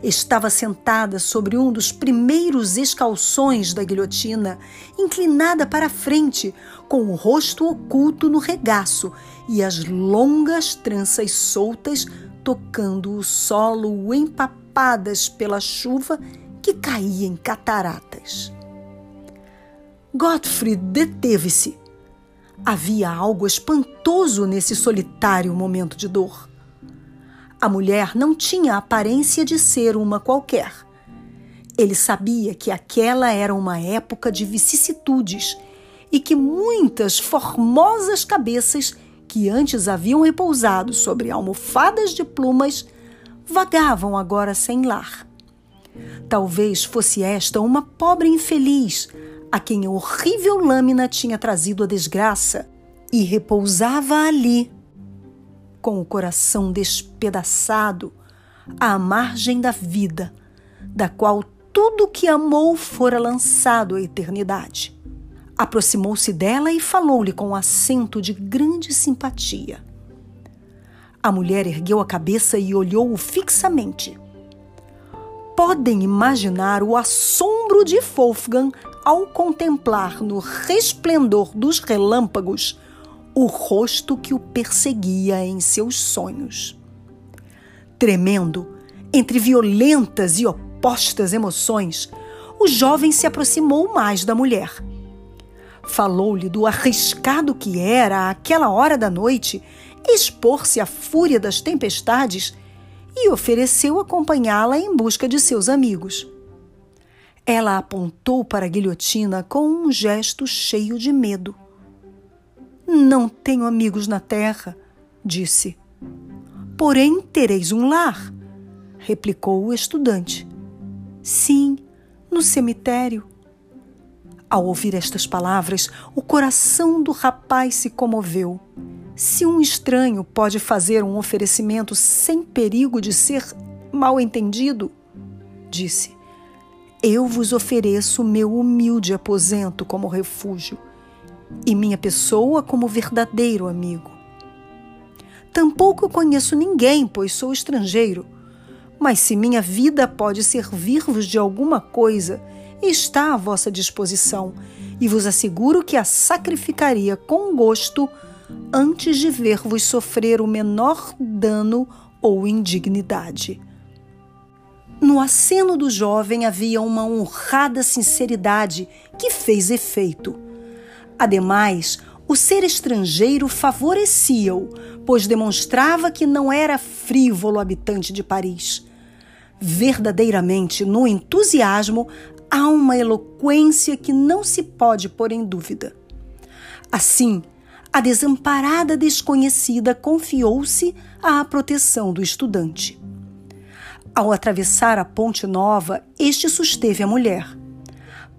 Estava sentada sobre um dos primeiros escalções da guilhotina, inclinada para a frente, com o rosto oculto no regaço e as longas tranças soltas tocando o solo empapadas pela chuva que caía em cataratas. Gottfried deteve-se. Havia algo espantoso nesse solitário momento de dor. A mulher não tinha aparência de ser uma qualquer. Ele sabia que aquela era uma época de vicissitudes e que muitas formosas cabeças que antes haviam repousado sobre almofadas de plumas vagavam agora sem lar. Talvez fosse esta uma pobre infeliz a quem a horrível lâmina tinha trazido a desgraça e repousava ali, com o coração despedaçado, à margem da vida, da qual tudo que amou fora lançado à eternidade. Aproximou-se dela e falou-lhe com um acento de grande simpatia. A mulher ergueu a cabeça e olhou-o fixamente. Podem imaginar o assombro de Wolfgang ao contemplar no resplendor dos relâmpagos o rosto que o perseguia em seus sonhos. Tremendo, entre violentas e opostas emoções, o jovem se aproximou mais da mulher. Falou-lhe do arriscado que era, àquela hora da noite, expor-se à fúria das tempestades e ofereceu acompanhá-la em busca de seus amigos. Ela apontou para a guilhotina com um gesto cheio de medo. Não tenho amigos na terra, disse. Porém, tereis um lar, replicou o estudante. Sim, no cemitério. Ao ouvir estas palavras, o coração do rapaz se comoveu. Se um estranho pode fazer um oferecimento sem perigo de ser mal entendido, disse, eu vos ofereço meu humilde aposento como refúgio e minha pessoa como verdadeiro amigo. Tampouco conheço ninguém, pois sou estrangeiro, mas se minha vida pode servir-vos de alguma coisa, está à vossa disposição e vos asseguro que a sacrificaria com gosto antes de ver-vos sofrer o menor dano ou indignidade. No aceno do jovem havia uma honrada sinceridade que fez efeito. Ademais, o ser estrangeiro favorecia-o, pois demonstrava que não era frívolo habitante de Paris. Verdadeiramente, no entusiasmo, há uma eloquência que não se pode pôr em dúvida. Assim, a desamparada desconhecida confiou-se à proteção do estudante. Ao atravessar a Ponte Nova, este susteve a mulher.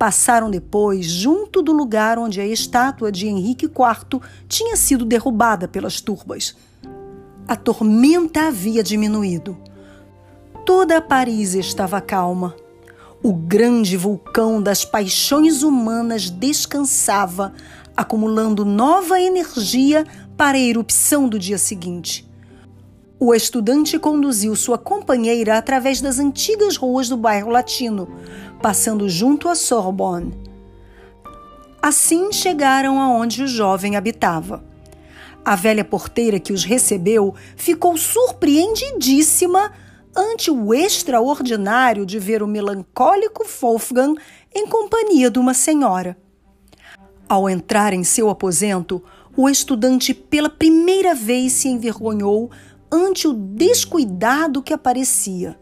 Passaram depois junto do lugar onde a estátua de Henrique IV tinha sido derrubada pelas turbas. A tormenta havia diminuído. Toda Paris estava calma. O grande vulcão das paixões humanas descansava acumulando nova energia para a erupção do dia seguinte. O estudante conduziu sua companheira através das antigas ruas do bairro latino, passando junto à Sorbonne. Assim chegaram aonde o jovem habitava. A velha porteira que os recebeu ficou surpreendidíssima ante o extraordinário de ver o melancólico Wolfgang em companhia de uma senhora. Ao entrar em seu aposento, o estudante pela primeira vez se envergonhou ante o descuidado que aparecia.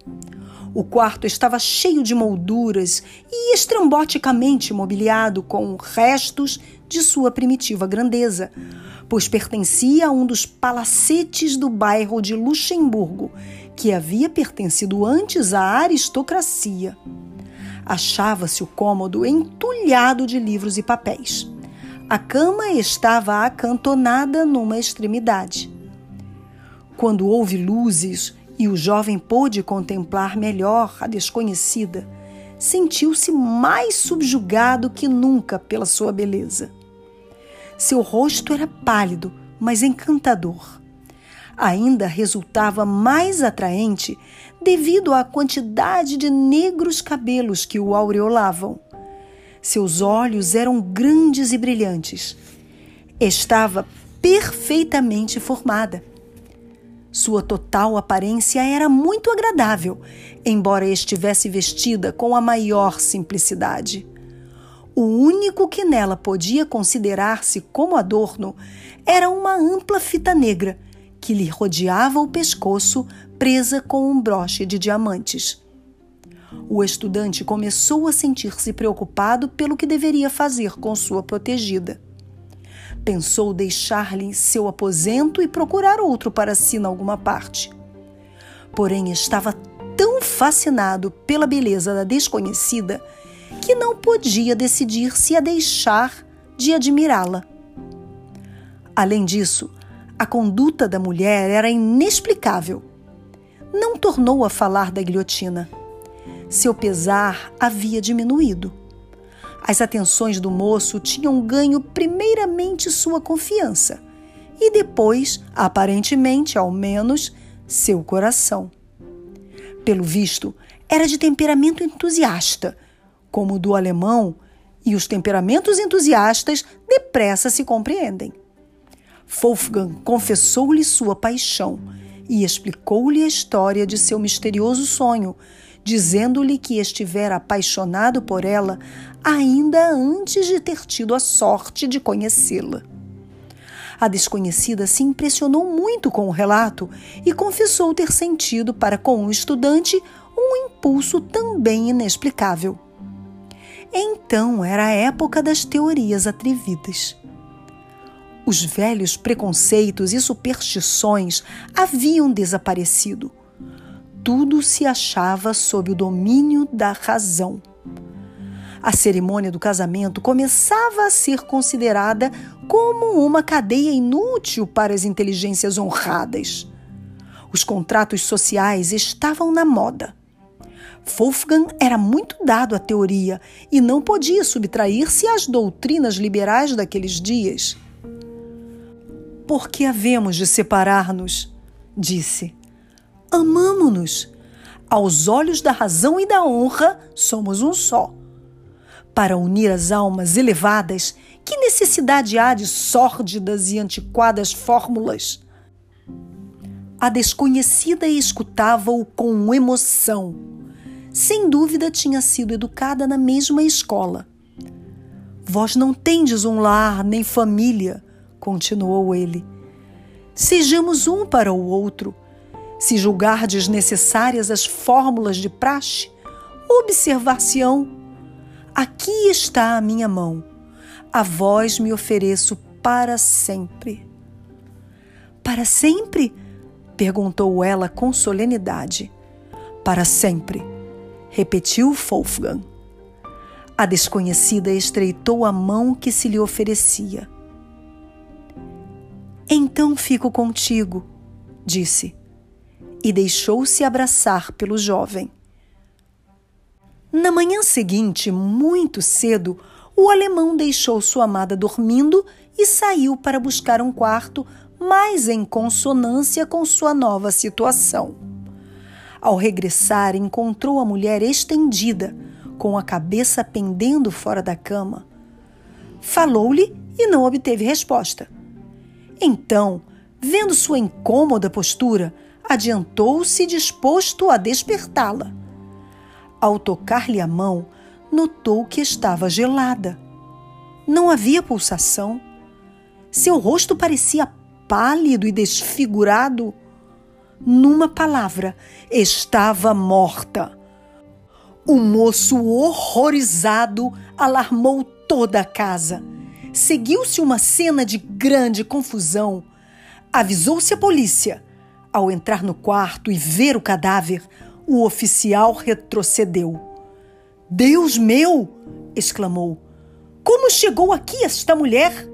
O quarto estava cheio de molduras e estramboticamente mobiliado com restos de sua primitiva grandeza, pois pertencia a um dos palacetes do bairro de Luxemburgo, que havia pertencido antes à aristocracia. Achava-se o cômodo entulhado de livros e papéis. A cama estava acantonada numa extremidade. Quando houve luzes e o jovem pôde contemplar melhor a desconhecida, sentiu-se mais subjugado que nunca pela sua beleza. Seu rosto era pálido, mas encantador. ainda resultava mais atraente devido à quantidade de negros cabelos que o aureolavam. Seus olhos eram grandes e brilhantes. Estava perfeitamente formada. Sua total aparência era muito agradável, embora estivesse vestida com a maior simplicidade. O único que nela podia considerar-se como adorno era uma ampla fita negra que lhe rodeava o pescoço, presa com um broche de diamantes. O estudante começou a sentir-se preocupado pelo que deveria fazer com sua protegida. Pensou deixar-lhe seu aposento e procurar outro para si em alguma parte. Porém, estava tão fascinado pela beleza da desconhecida que não podia decidir se a deixar de admirá-la. Além disso, a conduta da mulher era inexplicável. Não tornou a falar da guilhotina. Seu pesar havia diminuído. As atenções do moço tinham ganho primeiramente sua confiança e depois, aparentemente ao menos, seu coração. Pelo visto, era de temperamento entusiasta, como o do alemão, e os temperamentos entusiastas depressa se compreendem. Wolfgang confessou-lhe sua paixão e explicou-lhe a história de seu misterioso sonho, dizendo-lhe que estivera apaixonado por ela ainda antes de ter tido a sorte de conhecê-la. A desconhecida se impressionou muito com o relato e confessou ter sentido para com o estudante um impulso também inexplicável. Então era a época das teorias atrevidas. Os velhos preconceitos e superstições haviam desaparecido. Tudo se achava sob o domínio da razão. A cerimônia do casamento começava a ser considerada como uma cadeia inútil para as inteligências honradas. Os contratos sociais estavam na moda. Wolfgang era muito dado à teoria e não podia subtrair-se às doutrinas liberais daqueles dias. Por que havemos de separar-nos? Disse. Amamo-nos. Aos olhos da razão e da honra, somos um só. Para unir as almas elevadas, que necessidade há de sórdidas e antiquadas fórmulas? A desconhecida escutava-o com emoção. Sem dúvida tinha sido educada na mesma escola. Vós não tendes um lar nem família, continuou ele. Sejamos um para o outro. Se julgardes necessárias as fórmulas de praxe, observar-se-ão. Aqui está a minha mão. A vós me ofereço para sempre. Para sempre? perguntou ela com solenidade. Para sempre, repetiu Wolfgang. A desconhecida estreitou a mão que se lhe oferecia. Então fico contigo, disse, e deixou-se abraçar pelo jovem. Na manhã seguinte, muito cedo, o alemão deixou sua amada dormindo e saiu para buscar um quarto mais em consonância com sua nova situação. Ao regressar, encontrou a mulher estendida, com a cabeça pendendo fora da cama. Falou-lhe e não obteve resposta. Então, vendo sua incômoda postura, adiantou-se disposto a despertá-la. Ao tocar-lhe a mão, notou que estava gelada. Não havia pulsação. Seu rosto parecia pálido e desfigurado. Numa palavra, estava morta. O moço horrorizado alarmou toda a casa seguiu-se uma cena de grande confusão. Avisou-se a polícia. Ao entrar no quarto e ver o cadáver, o oficial retrocedeu. Deus meu! exclamou. Como chegou aqui esta mulher?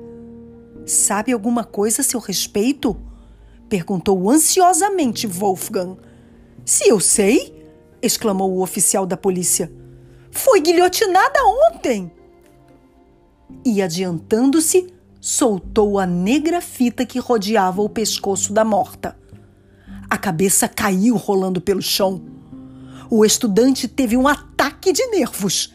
Sabe alguma coisa a seu respeito? perguntou ansiosamente Wolfgang. Se eu sei, exclamou o oficial da polícia. Foi guilhotinada ontem e, adiantando-se, soltou a negra fita que rodeava o pescoço da morta. A cabeça caiu rolando pelo chão. O estudante teve um ataque de nervos.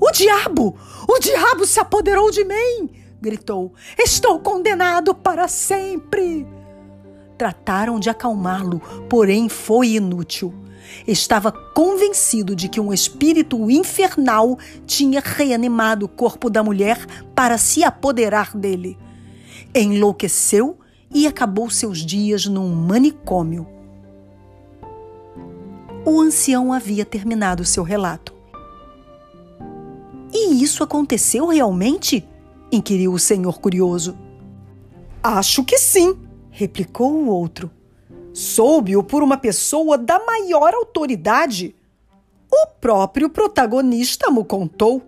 O diabo! O diabo se apoderou de mim! gritou. Estou condenado para sempre! Trataram de acalmá-lo, porém foi inútil. Estava convencido de que um espírito infernal tinha reanimado o corpo da mulher para se apoderar dele. Enlouqueceu e acabou seus dias num manicômio. O ancião havia terminado seu relato. E isso aconteceu realmente? inquiriu o senhor curioso. Acho que sim, replicou o outro. Soube-o por uma pessoa da maior autoridade. O próprio protagonista me contou.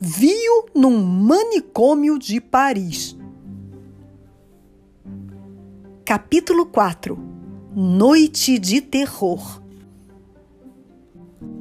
Viu num manicômio de Paris. Capítulo 4 Noite de Terror.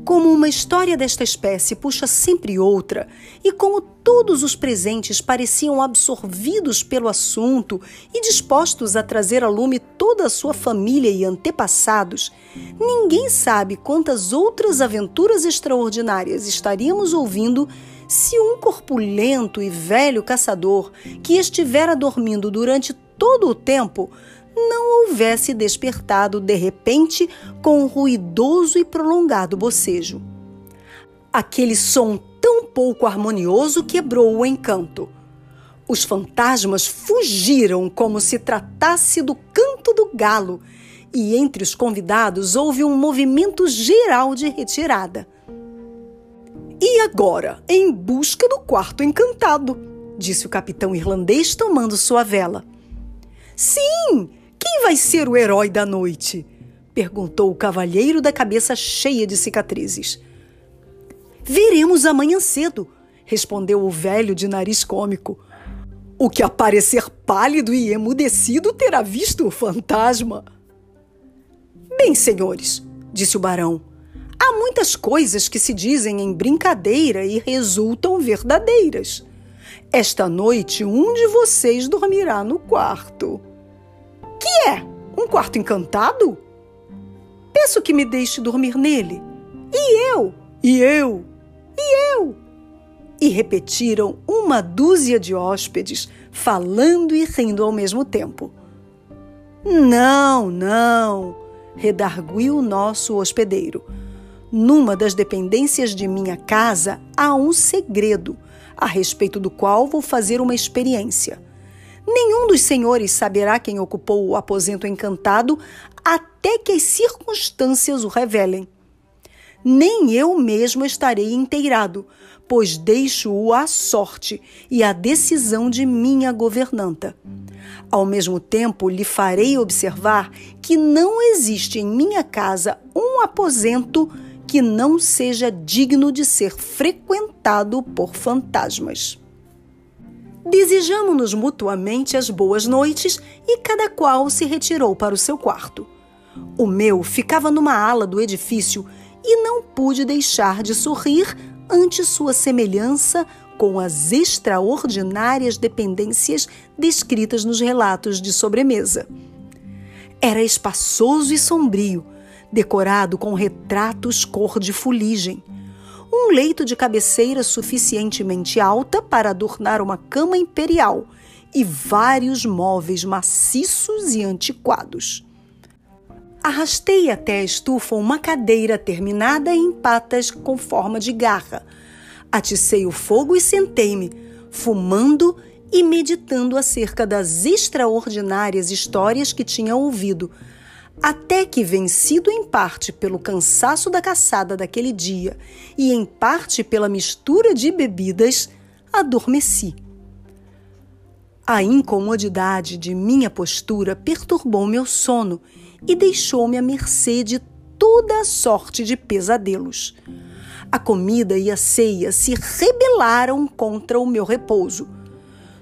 Como uma história desta espécie puxa sempre outra, e como todos os presentes pareciam absorvidos pelo assunto e dispostos a trazer a lume toda a sua família e antepassados, ninguém sabe quantas outras aventuras extraordinárias estaríamos ouvindo se um corpulento e velho caçador que estivera dormindo durante todo o tempo não houvesse despertado de repente com um ruidoso e prolongado bocejo. Aquele som tão pouco harmonioso quebrou o encanto. Os fantasmas fugiram como se tratasse do canto do galo, e entre os convidados houve um movimento geral de retirada. E agora, em busca do quarto encantado, disse o capitão irlandês tomando sua vela. Sim, quem vai ser o herói da noite? perguntou o cavalheiro da cabeça cheia de cicatrizes. Veremos amanhã cedo, respondeu o velho de nariz cômico. O que aparecer pálido e emudecido terá visto o fantasma. Bem, senhores, disse o barão, há muitas coisas que se dizem em brincadeira e resultam verdadeiras. Esta noite um de vocês dormirá no quarto. Que é? Um quarto encantado? Peço que me deixe dormir nele. E eu? E eu? E eu? E repetiram uma dúzia de hóspedes, falando e rindo ao mesmo tempo. Não, não, redarguiu o nosso hospedeiro. Numa das dependências de minha casa há um segredo, a respeito do qual vou fazer uma experiência. Nenhum dos senhores saberá quem ocupou o aposento encantado até que as circunstâncias o revelem. Nem eu mesmo estarei inteirado, pois deixo-o à sorte e à decisão de minha governanta. Ao mesmo tempo, lhe farei observar que não existe em minha casa um aposento que não seja digno de ser frequentado por fantasmas. Desejamos-nos mutuamente as boas noites e cada qual se retirou para o seu quarto. O meu ficava numa ala do edifício e não pude deixar de sorrir ante sua semelhança com as extraordinárias dependências descritas nos relatos de sobremesa. Era espaçoso e sombrio, decorado com retratos cor de fuligem um leito de cabeceira suficientemente alta para adornar uma cama imperial e vários móveis maciços e antiquados. Arrastei até a estufa uma cadeira terminada em patas com forma de garra. Aticei o fogo e sentei-me, fumando e meditando acerca das extraordinárias histórias que tinha ouvido, até que, vencido em parte pelo cansaço da caçada daquele dia e em parte pela mistura de bebidas, adormeci. A incomodidade de minha postura perturbou meu sono e deixou-me à mercê de toda a sorte de pesadelos. A comida e a ceia se rebelaram contra o meu repouso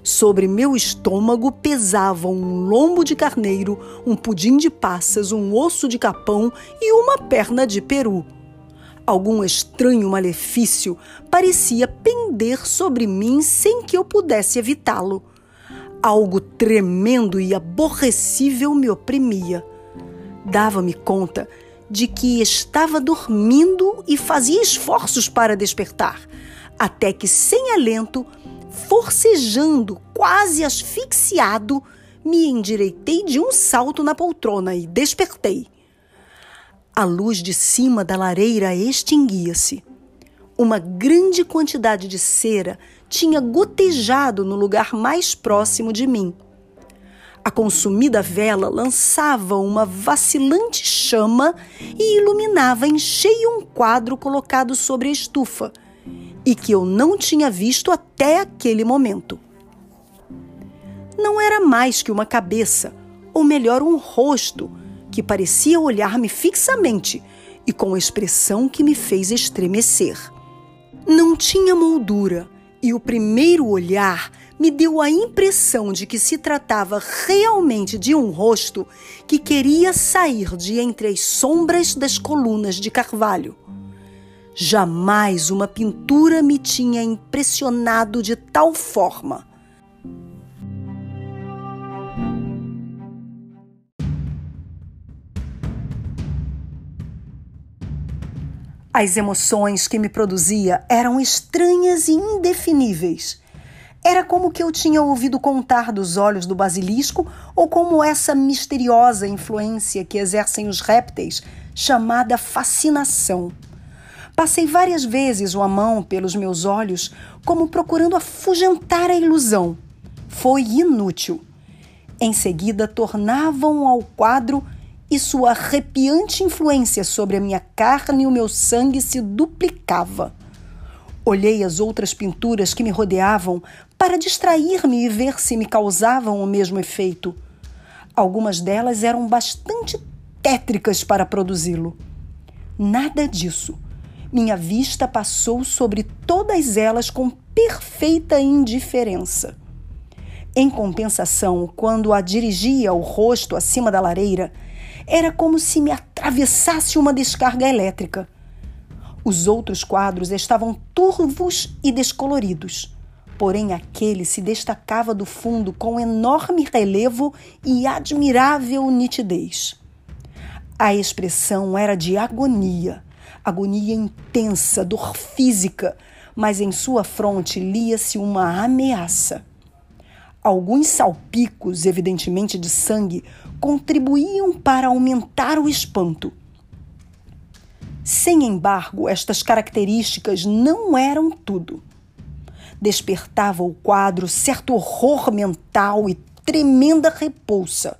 Sobre meu estômago pesavam um lombo de carneiro, um pudim de passas, um osso de capão e uma perna de peru. Algum estranho malefício parecia pender sobre mim sem que eu pudesse evitá-lo. Algo tremendo e aborrecível me oprimia. Dava-me conta de que estava dormindo e fazia esforços para despertar, até que, sem alento, forcejando, quase asfixiado, me endireitei de um salto na poltrona e despertei. A luz de cima da lareira extinguia-se. Uma grande quantidade de cera tinha gotejado no lugar mais próximo de mim. A consumida vela lançava uma vacilante chama e iluminava em cheio um quadro colocado sobre a estufa e que eu não tinha visto até aquele momento. Não era mais que uma cabeça, ou melhor, um rosto, que parecia olhar-me fixamente e com expressão que me fez estremecer. Não tinha moldura e o primeiro olhar me deu a impressão de que se tratava realmente de um rosto que queria sair de entre as sombras das colunas de carvalho. Jamais uma pintura me tinha impressionado de tal forma. As emoções que me produzia eram estranhas e indefiníveis. Era como que eu tinha ouvido contar dos olhos do basilisco ou como essa misteriosa influência que exercem os répteis, chamada fascinação. Passei várias vezes uma mão pelos meus olhos, como procurando afugentar a ilusão. Foi inútil. Em seguida, tornavam ao quadro e sua arrepiante influência sobre a minha carne e o meu sangue se duplicava. Olhei as outras pinturas que me rodeavam para distrair-me e ver se me causavam o mesmo efeito. Algumas delas eram bastante tétricas para produzi-lo. Nada disso. Minha vista passou sobre todas elas com perfeita indiferença. Em compensação, quando a dirigia o rosto acima da lareira, era como se me atravessasse uma descarga elétrica. Os outros quadros estavam turvos e descoloridos, porém aquele se destacava do fundo com enorme relevo e admirável nitidez. A expressão era de agonia, agonia intensa, dor física, mas em sua fronte lia-se uma ameaça. Alguns salpicos, evidentemente de sangue, contribuíam para aumentar o espanto. Sem embargo, estas características não eram tudo. Despertava o quadro certo horror mental e tremenda repulsa.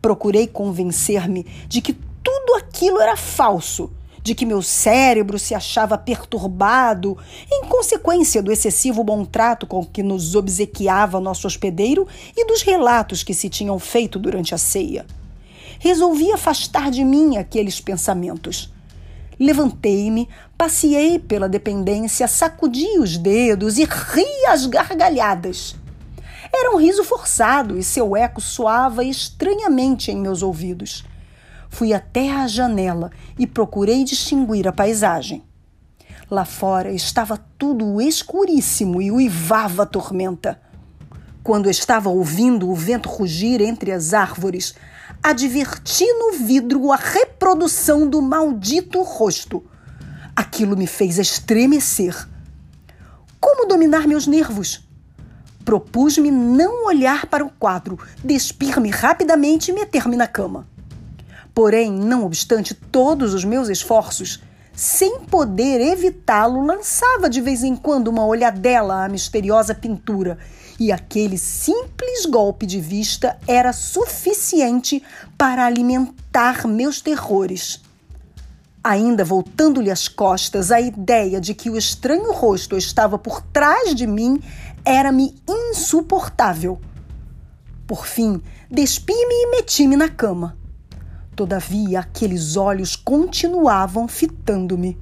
Procurei convencer-me de que tudo aquilo era falso de que meu cérebro se achava perturbado em consequência do excessivo bom trato com que nos obsequiava nosso hospedeiro e dos relatos que se tinham feito durante a ceia. Resolvi afastar de mim aqueles pensamentos. Levantei-me, passeei pela dependência, sacudi os dedos e ri às gargalhadas. Era um riso forçado e seu eco soava estranhamente em meus ouvidos. Fui até à janela e procurei distinguir a paisagem. Lá fora estava tudo escuríssimo e uivava a tormenta. Quando estava ouvindo o vento rugir entre as árvores, adverti no vidro a reprodução do maldito rosto. Aquilo me fez estremecer. Como dominar meus nervos? Propus-me não olhar para o quadro, despir-me rapidamente e meter-me na cama. Porém, não obstante todos os meus esforços, sem poder evitá-lo, lançava de vez em quando uma olhadela à misteriosa pintura, e aquele simples golpe de vista era suficiente para alimentar meus terrores. Ainda voltando-lhe as costas, a ideia de que o estranho rosto estava por trás de mim era-me insuportável. Por fim, despi-me e meti-me na cama. Todavia, aqueles olhos continuavam fitando-me.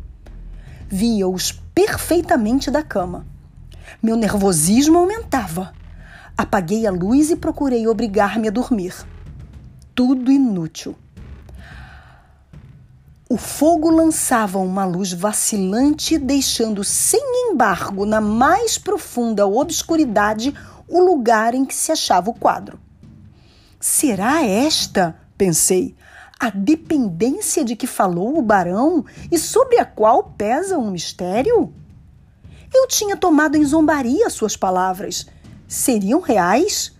Via-os perfeitamente da cama. Meu nervosismo aumentava. Apaguei a luz e procurei obrigar-me a dormir. Tudo inútil. O fogo lançava uma luz vacilante, deixando sem embargo na mais profunda obscuridade o lugar em que se achava o quadro. Será esta, pensei, A dependência de que falou o barão e sobre a qual pesa um mistério? Eu tinha tomado em zombaria suas palavras. Seriam reais?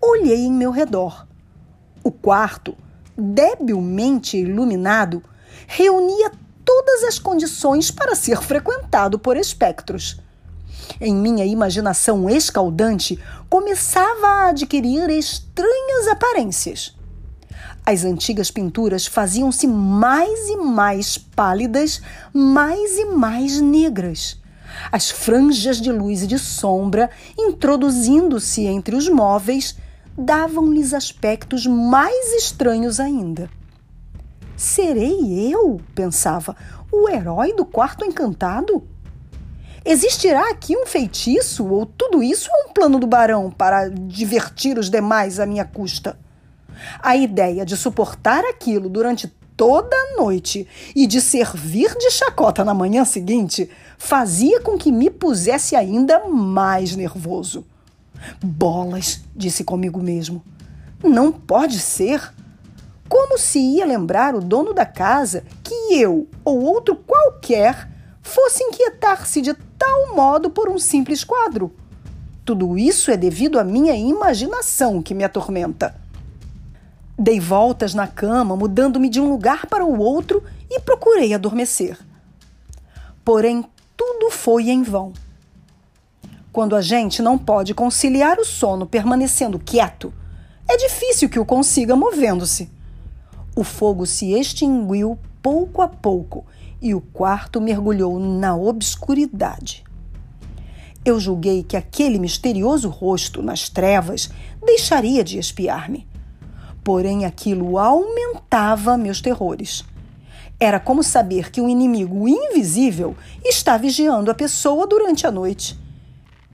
Olhei em meu redor. O quarto, debilmente iluminado, reunia todas as condições para ser frequentado por espectros. Em minha imaginação escaldante, começava a adquirir estranhas aparências. As antigas pinturas faziam-se mais e mais pálidas, mais e mais negras. As franjas de luz e de sombra, introduzindo-se entre os móveis, davam-lhes aspectos mais estranhos ainda. Serei eu, pensava, o herói do quarto encantado? Existirá aqui um feitiço ou tudo isso é um plano do barão para divertir os demais à minha custa? A ideia de suportar aquilo durante toda a noite e de servir de chacota na manhã seguinte fazia com que me pusesse ainda mais nervoso. Bolas, disse comigo mesmo. Não pode ser. Como se ia lembrar o dono da casa que eu ou outro qualquer fosse inquietar-se de tal modo por um simples quadro? Tudo isso é devido à minha imaginação que me atormenta. Dei voltas na cama, mudando-me de um lugar para o outro e procurei adormecer. Porém, tudo foi em vão. Quando a gente não pode conciliar o sono permanecendo quieto, é difícil que o consiga movendo-se. O fogo se extinguiu pouco a pouco e o quarto mergulhou na obscuridade. Eu julguei que aquele misterioso rosto nas trevas deixaria de espiar-me. Porém, aquilo aumentava meus terrores. Era como saber que um inimigo invisível está vigiando a pessoa durante a noite.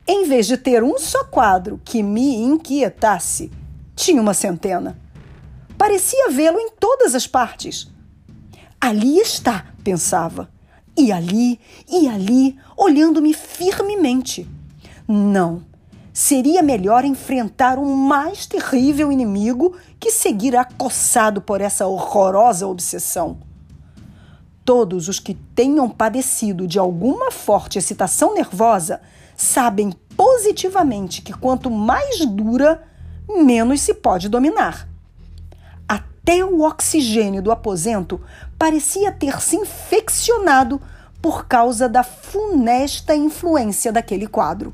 Em vez de ter um só quadro que me inquietasse, tinha uma centena. Parecia vê-lo em todas as partes. Ali está, pensava. E ali, e ali, olhando-me firmemente. Não, seria melhor enfrentar um mais terrível inimigo que seguir acossado por essa horrorosa obsessão. Todos os que tenham padecido de alguma forte excitação nervosa sabem positivamente que quanto mais dura, menos se pode dominar. Até o oxigênio do aposento parecia ter se infeccionado por causa da funesta influência daquele quadro.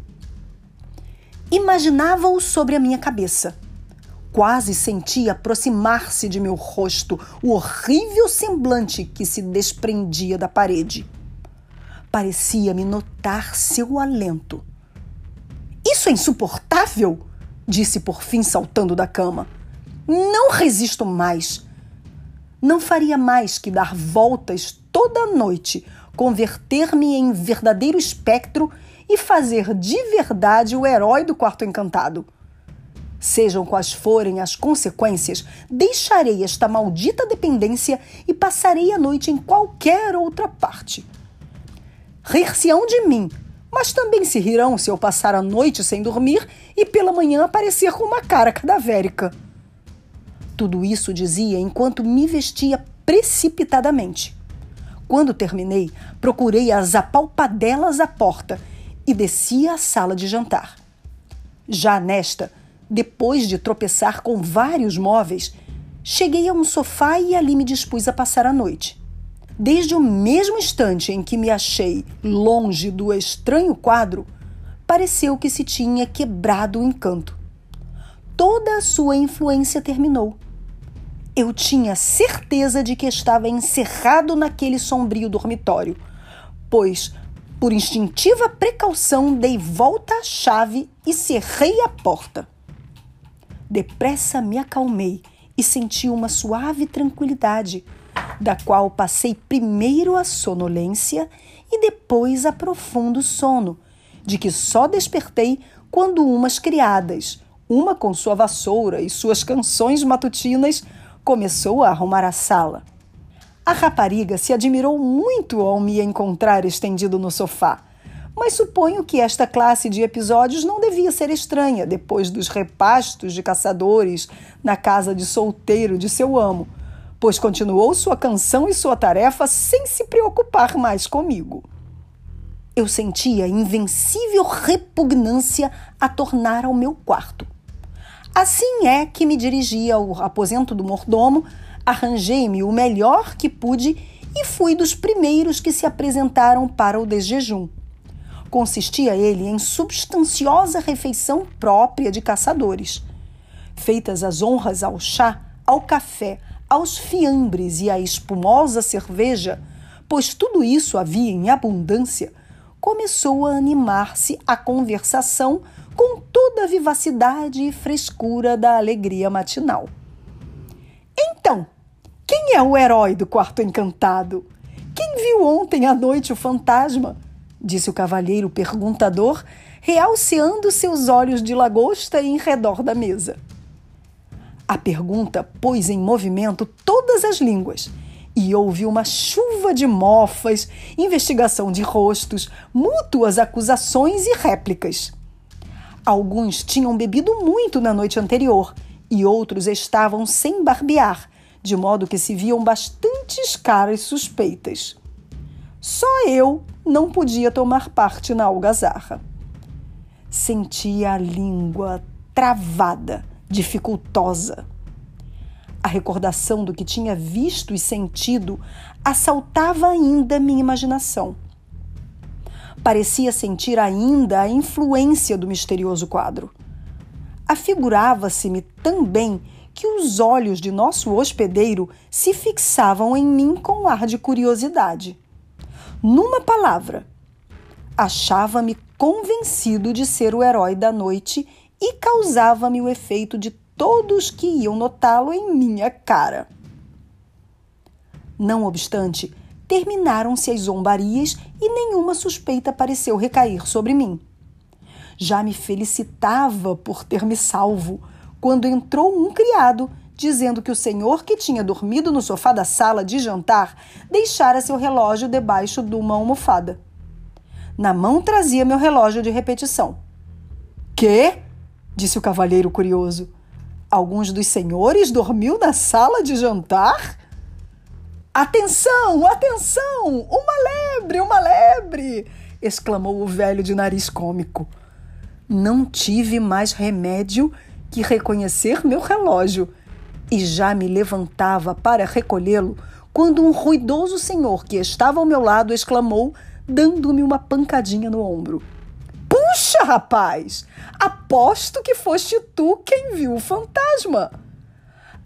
Imaginava-o sobre a minha cabeça. Quase senti aproximar-se de meu rosto o horrível semblante que se desprendia da parede. Parecia-me notar seu alento. Isso é insuportável! disse por fim, saltando da cama. Não resisto mais. Não faria mais que dar voltas toda a noite, converter-me em verdadeiro espectro e fazer de verdade o herói do quarto encantado. Sejam quais forem as consequências, deixarei esta maldita dependência e passarei a noite em qualquer outra parte. Rir-se-ão de mim, mas também se rirão se eu passar a noite sem dormir e pela manhã aparecer com uma cara cadavérica. Tudo isso dizia enquanto me vestia precipitadamente. Quando terminei, procurei as apalpadelas à porta e desci à sala de jantar. Já nesta, depois de tropeçar com vários móveis, cheguei a um sofá e ali me dispus a passar a noite. Desde o mesmo instante em que me achei longe do estranho quadro, pareceu que se tinha quebrado o encanto. Toda a sua influência terminou. Eu tinha certeza de que estava encerrado naquele sombrio dormitório, pois por instintiva precaução, dei volta à chave e cerrei a porta. Depressa me acalmei e senti uma suave tranquilidade, da qual passei primeiro a sonolência e depois a profundo sono, de que só despertei quando umas criadas, uma com sua vassoura e suas canções matutinas, começou a arrumar a sala. A rapariga se admirou muito ao me encontrar estendido no sofá, mas suponho que esta classe de episódios não devia ser estranha depois dos repastos de caçadores na casa de solteiro de seu amo, pois continuou sua canção e sua tarefa sem se preocupar mais comigo. Eu sentia invencível repugnância a tornar ao meu quarto. Assim é que me dirigi ao aposento do mordomo, arranjei-me o melhor que pude e fui dos primeiros que se apresentaram para o desjejum. Consistia ele em substanciosa refeição própria de caçadores. Feitas as honras ao chá, ao café, aos fiambres e à espumosa cerveja, pois tudo isso havia em abundância, começou a animar-se a conversação com toda a vivacidade e frescura da alegria matinal. Então, quem é o herói do quarto encantado? Quem viu ontem à noite o fantasma? disse o cavalheiro perguntador, realceando seus olhos de lagosta em redor da mesa. A pergunta pôs em movimento todas as línguas e houve uma chuva de mofas, investigação de rostos, mútuas acusações e réplicas. Alguns tinham bebido muito na noite anterior e outros estavam sem barbear, de modo que se viam bastantes caras suspeitas. Só eu não podia tomar parte na algazarra. Sentia a língua travada, dificultosa. A recordação do que tinha visto e sentido assaltava ainda minha imaginação. Parecia sentir ainda a influência do misterioso quadro. Afigurava-se-me também que os olhos de nosso hospedeiro se fixavam em mim com ar de curiosidade. Numa palavra, achava-me convencido de ser o herói da noite e causava-me o efeito de todos que iam notá-lo em minha cara. Não obstante, terminaram-se as zombarias e nenhuma suspeita pareceu recair sobre mim. Já me felicitava por ter me salvo quando entrou um criado dizendo que o senhor que tinha dormido no sofá da sala de jantar deixara seu relógio debaixo de uma almofada. Na mão trazia meu relógio de repetição. Que? disse o cavalheiro curioso. Alguns dos senhores dormiu na sala de jantar? Atenção, atenção! Uma lebre, uma lebre! exclamou o velho de nariz cômico. Não tive mais remédio que reconhecer meu relógio e já me levantava para recolhê-lo quando um ruidoso senhor que estava ao meu lado exclamou, dando-me uma pancadinha no ombro. Puxa, rapaz! Aposto que foste tu quem viu o fantasma.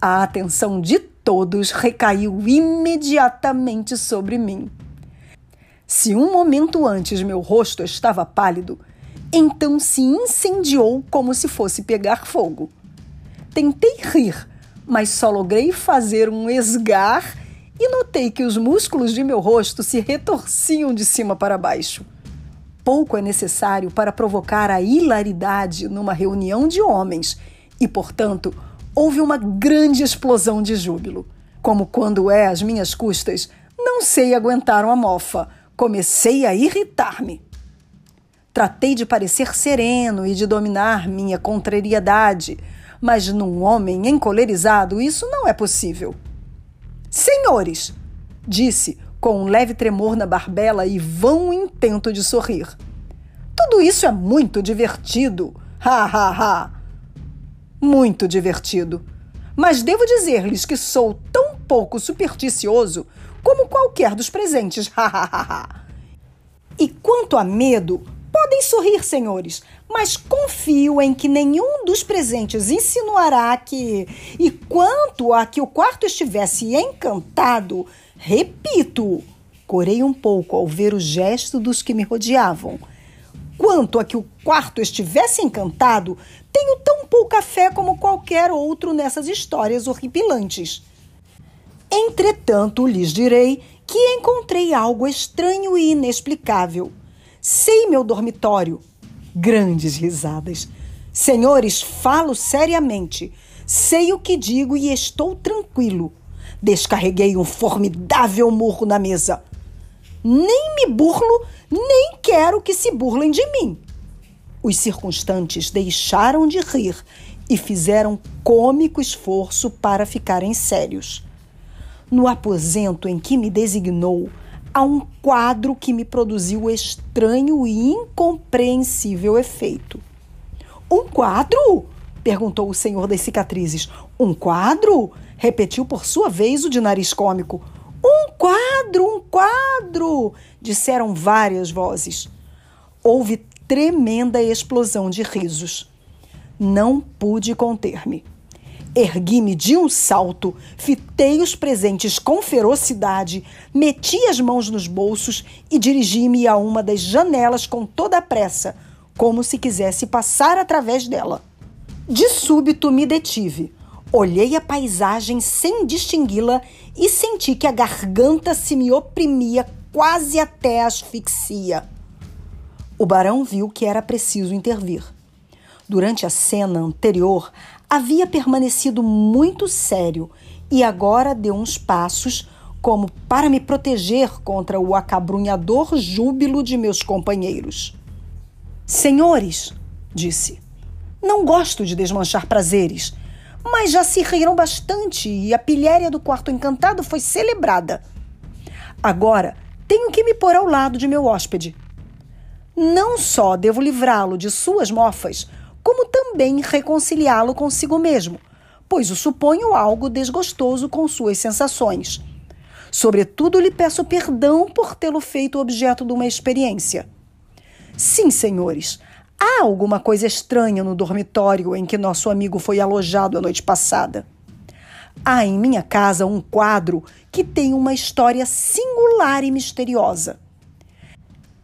A atenção de todos recaiu imediatamente sobre mim. Se um momento antes meu rosto estava pálido, então se incendiou como se fosse pegar fogo. Tentei rir, mas só logrei fazer um esgar e notei que os músculos de meu rosto se retorciam de cima para baixo. Pouco é necessário para provocar a hilaridade numa reunião de homens e, portanto, houve uma grande explosão de júbilo. Como quando é às minhas custas, não sei aguentar uma mofa. Comecei a irritar-me. Tratei de parecer sereno e de dominar minha contrariedade, mas num homem encolerizado isso não é possível. Senhores, disse com um leve tremor na barbela e vão intento de sorrir. Tudo isso é muito divertido. Ha ha ha! Muito divertido. Mas devo dizer-lhes que sou tão pouco supersticioso como qualquer dos presentes. Ha ha ha! E quanto a medo, podem sorrir, senhores, mas confio em que nenhum dos presentes insinuará que. E quanto a que o quarto estivesse encantado, repito, corei um pouco ao ver o gesto dos que me rodeavam. Quanto a que o quarto estivesse encantado, tenho tão pouca fé como qualquer outro nessas histórias horripilantes. Entretanto, lhes direi que encontrei algo estranho e inexplicável. Sei meu dormitório, grandes risadas. Senhores, falo seriamente. Sei o que digo e estou tranquilo. Descarreguei um formidável murro na mesa. Nem me burlo, nem quero que se burlem de mim. Os circunstantes deixaram de rir e fizeram cômico esforço para ficarem sérios. no aposento em que me designou, há um quadro que me produziu estranho e incompreensível efeito. Um quadro? perguntou o senhor das cicatrizes. Um quadro? repetiu por sua vez o de nariz cômico. Um quadro, um quadro! disseram várias vozes. Houve tremenda explosão de risos. Não pude conter-me. Ergui-me de um salto, fitei os presentes com ferocidade, meti as mãos nos bolsos e dirigi-me a uma das janelas com toda a pressa, como se quisesse passar através dela. De súbito me detive. Olhei a paisagem sem distingui-la e senti que a garganta se me oprimia quase até a asfixia. O barão viu que era preciso intervir. Durante a cena anterior, havia permanecido muito sério e agora deu uns passos como para me proteger contra o acabrunhador júbilo de meus companheiros. Senhores, disse, não gosto de desmanchar prazeres, mas já se riram bastante e a pilhéria do quarto encantado foi celebrada. Agora tenho que me pôr ao lado de meu hóspede não só devo livrá-lo de suas mofas, como também reconciliá-lo consigo mesmo, pois o suponho algo desgostoso com suas sensações. Sobretudo, lhe peço perdão por tê-lo feito objeto de uma experiência. Sim, senhores, há alguma coisa estranha no dormitório em que nosso amigo foi alojado a noite passada. Há em minha casa um quadro que tem uma história singular e misteriosa.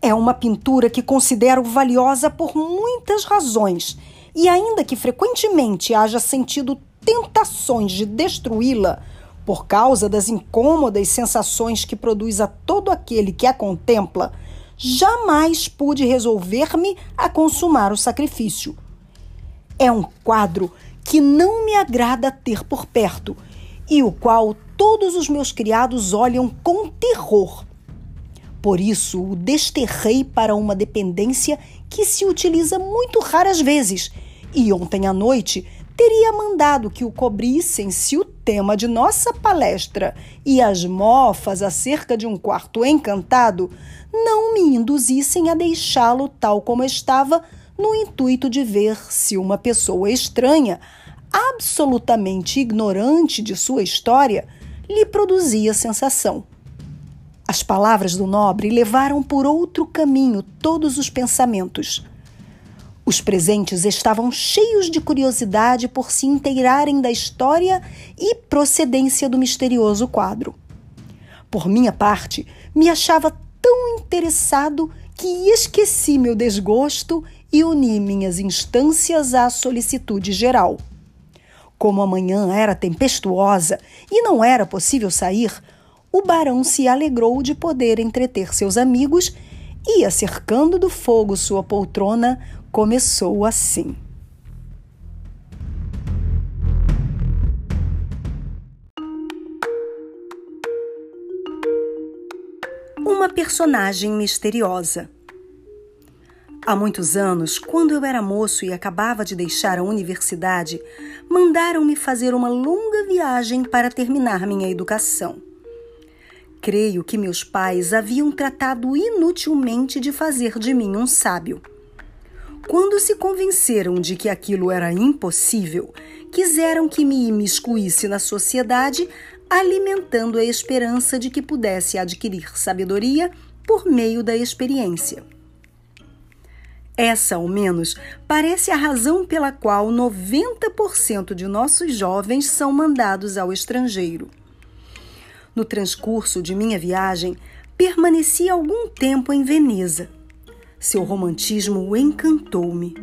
É uma pintura que considero valiosa por muitas razões, e ainda que frequentemente haja sentido tentações de destruí-la por causa das incômodas sensações que produz a todo aquele que a contempla, jamais pude resolver-me a consumar o sacrifício. É um quadro que não me agrada ter por perto e o qual todos os meus criados olham com terror por isso, o desterrei para uma dependência que se utiliza muito raras vezes, e ontem à noite teria mandado que o cobrissem se o tema de nossa palestra e as mofas acerca de um quarto encantado não me induzissem a deixá-lo tal como estava, no intuito de ver se uma pessoa estranha, absolutamente ignorante de sua história, lhe produzia sensação. As palavras do nobre levaram por outro caminho todos os pensamentos. Os presentes estavam cheios de curiosidade por se inteirarem da história e procedência do misterioso quadro. Por minha parte, me achava tão interessado que esqueci meu desgosto e uni minhas instâncias à solicitude geral. Como a manhã era tempestuosa e não era possível sair, o barão se alegrou de poder entreter seus amigos e, acercando do fogo sua poltrona, começou assim. Uma personagem misteriosa. Há muitos anos, quando eu era moço e acabava de deixar a universidade, mandaram-me fazer uma longa viagem para terminar minha educação. Creio que meus pais haviam tratado inutilmente de fazer de mim um sábio. Quando se convenceram de que aquilo era impossível, quiseram que me imiscuísse na sociedade, alimentando a esperança de que pudesse adquirir sabedoria por meio da experiência. Essa, ao menos, parece a razão pela qual 90% de nossos jovens são mandados ao estrangeiro. No transcurso de minha viagem, permaneci algum tempo em Veneza. Seu romantismo encantou-me.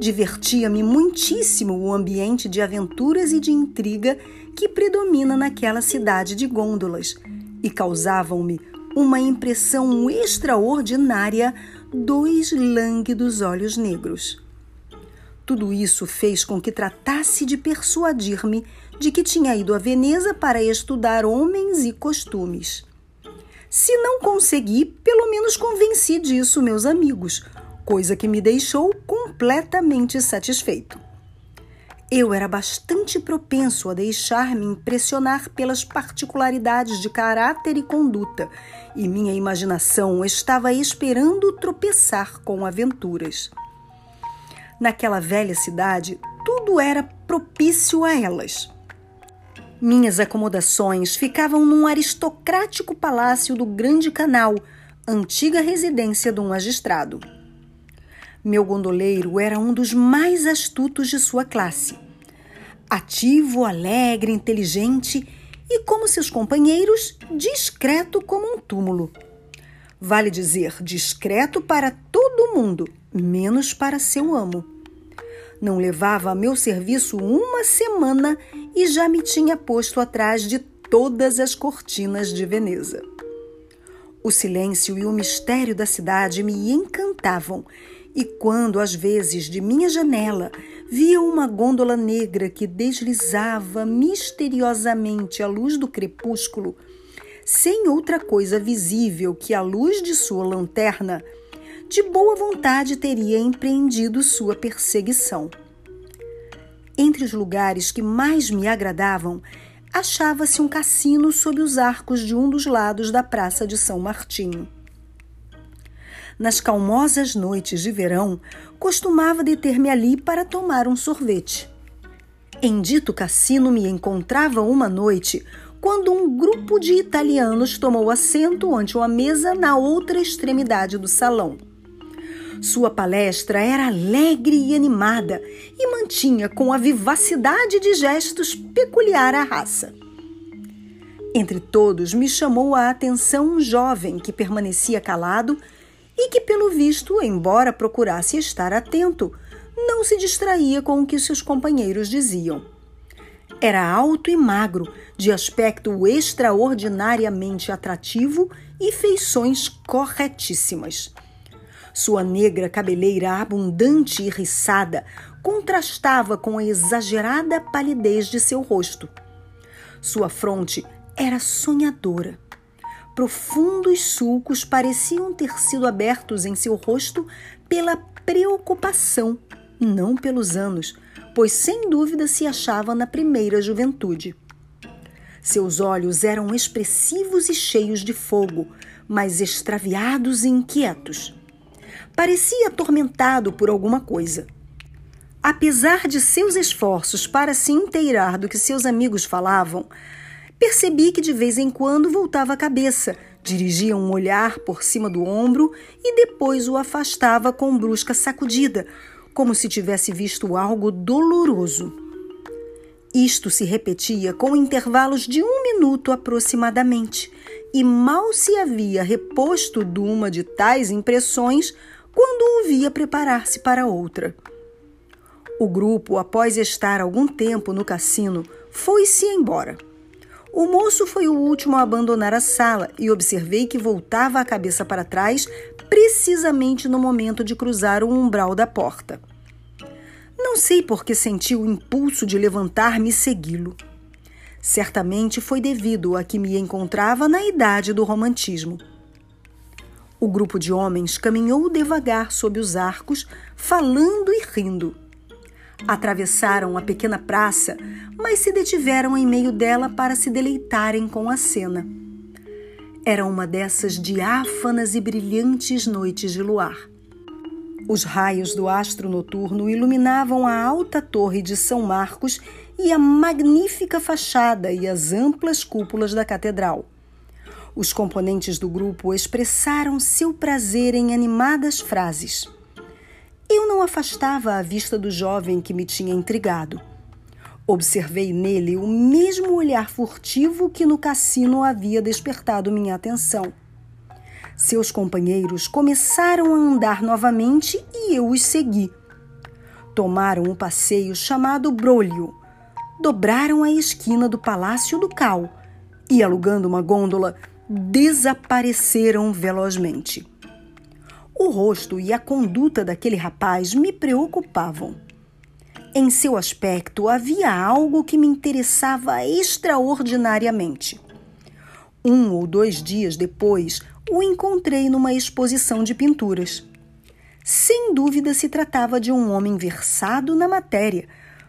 Divertia-me muitíssimo o ambiente de aventuras e de intriga que predomina naquela cidade de gôndolas e causavam-me uma impressão extraordinária dois lânguidos olhos negros. Tudo isso fez com que tratasse de persuadir-me de que tinha ido a Veneza para estudar homens e costumes. Se não consegui, pelo menos convenci disso meus amigos, coisa que me deixou completamente satisfeito. Eu era bastante propenso a deixar-me impressionar pelas particularidades de caráter e conduta, e minha imaginação estava esperando tropeçar com aventuras. Naquela velha cidade, tudo era propício a elas. Minhas acomodações ficavam num aristocrático palácio do Grande Canal, antiga residência de um magistrado. Meu gondoleiro era um dos mais astutos de sua classe. Ativo, alegre, inteligente e, como seus companheiros, discreto como um túmulo. Vale dizer, discreto para todo mundo, menos para seu amo. Não levava a meu serviço uma semana e já me tinha posto atrás de todas as cortinas de Veneza. O silêncio e o mistério da cidade me encantavam e quando, às vezes, de minha janela, via uma gôndola negra que deslizava misteriosamente à luz do crepúsculo, sem outra coisa visível que a luz de sua lanterna, de boa vontade teria empreendido sua perseguição. Entre os lugares que mais me agradavam, achava-se um cassino sob os arcos de um dos lados da Praça de São Martinho nas calmosas noites de verão, costumava deter-me ali para tomar um sorvete. Em dito cassino me encontrava uma noite quando um grupo de italianos tomou assento ante uma mesa na outra extremidade do salão. Sua palestra era alegre e animada e mantinha com a vivacidade de gestos peculiar à raça. Entre todos, me chamou a atenção um jovem que permanecia calado e que, pelo visto, embora procurasse estar atento, não se distraía com o que seus companheiros diziam. Era alto e magro, de aspecto extraordinariamente atrativo e feições corretíssimas. Sua negra cabeleira abundante e riçada contrastava com a exagerada palidez de seu rosto. Sua fronte era sonhadora Profundos sulcos pareciam ter sido abertos em seu rosto pela preocupação, não pelos anos, pois sem dúvida se achava na primeira juventude. Seus olhos eram expressivos e cheios de fogo, mas extraviados e inquietos. Parecia atormentado por alguma coisa. Apesar de seus esforços para se inteirar do que seus amigos falavam, Percebi que de vez em quando voltava a cabeça, dirigia um olhar por cima do ombro e depois o afastava com brusca sacudida, como se tivesse visto algo doloroso. Isto se repetia com intervalos de um minuto aproximadamente, e mal se havia reposto de uma de tais impressões quando o via preparar-se para outra. O grupo, após estar algum tempo no cassino, foi-se embora. O moço foi o último a abandonar a sala e observei que voltava a cabeça para trás precisamente no momento de cruzar o umbral da porta. Não sei por que senti o impulso de levantar-me e segui-lo. Certamente foi devido a que me encontrava na idade do romantismo. O grupo de homens caminhou devagar sob os arcos, falando e rindo. Atravessaram a pequena praça, mas se detiveram em meio dela para se deleitarem com a cena. Era uma dessas diáfanas e brilhantes noites de luar. Os raios do astro noturno iluminavam a alta torre de São Marcos e a magnífica fachada e as amplas cúpulas da catedral. Os componentes do grupo expressaram seu prazer em animadas frases. Eu não afastava a vista do jovem que me tinha intrigado. Observei nele o mesmo olhar furtivo que no cassino havia despertado minha atenção. Seus companheiros começaram a andar novamente e eu os segui. Tomaram um passeio chamado Brolho. Dobraram a esquina do Palácio do Cal e, alugando uma gôndola, desapareceram velozmente. O rosto e a conduta daquele rapaz me preocupavam. Em seu aspecto havia algo que me interessava extraordinariamente. Um ou dois dias depois, o encontrei numa exposição de pinturas. Sem dúvida se tratava de um homem versado na matéria,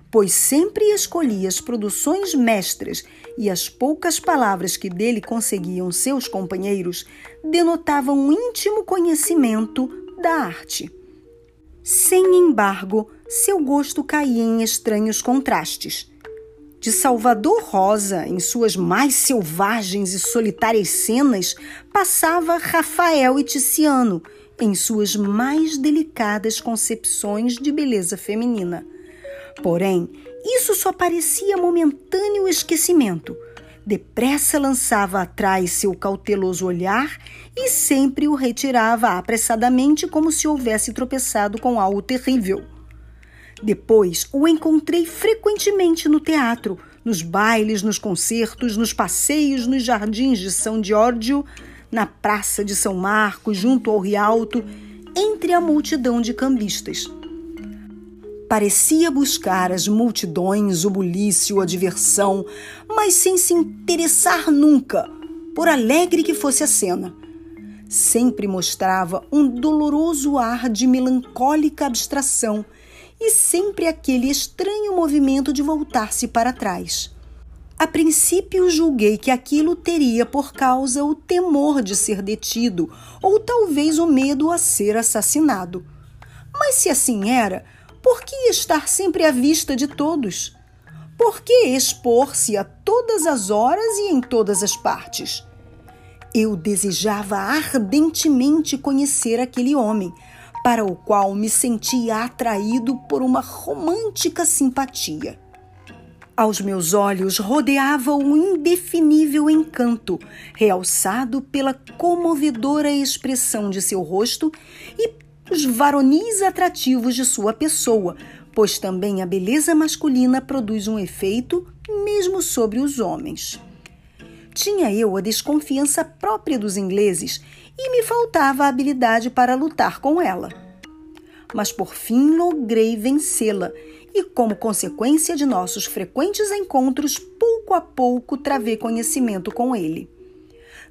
pois sempre escolhia as produções mestras e as poucas palavras que dele conseguiam seus companheiros denotavam um íntimo conhecimento da arte. Sem embargo, seu gosto caía em estranhos contrastes. De Salvador Rosa, em suas mais selvagens e solitárias cenas, passava Rafael e Tiziano, em suas mais delicadas concepções de beleza feminina. Porém, isso só parecia momentâneo esquecimento. Depressa lançava atrás seu cauteloso olhar e sempre o retirava apressadamente, como se houvesse tropeçado com algo terrível. Depois o encontrei frequentemente no teatro, nos bailes, nos concertos, nos passeios, nos jardins de São Giorgio, na Praça de São Marcos, junto ao Rialto, entre a multidão de cambistas. Parecia buscar as multidões, o bulício, a diversão, mas sem se interessar nunca, por alegre que fosse a cena. Sempre mostrava um doloroso ar de melancólica abstração e sempre aquele estranho movimento de voltar-se para trás. A princípio julguei que aquilo teria por causa o temor de ser detido ou talvez o medo a ser assassinado. Mas se assim era, por que estar sempre à vista de todos? Por que expor-se a todas as horas e em todas as partes? Eu desejava ardentemente conhecer aquele homem, para o qual me sentia atraído por uma romântica simpatia. Aos meus olhos rodeava um indefinível encanto, realçado pela comovedora expressão de seu rosto os varonis atrativos de sua pessoa, pois também a beleza masculina produz um efeito mesmo sobre os homens. Tinha eu a desconfiança própria dos ingleses e me faltava a habilidade para lutar com ela. Mas por fim logrei vencê-la e, como consequência de nossos frequentes encontros, pouco a pouco travei conhecimento com ele.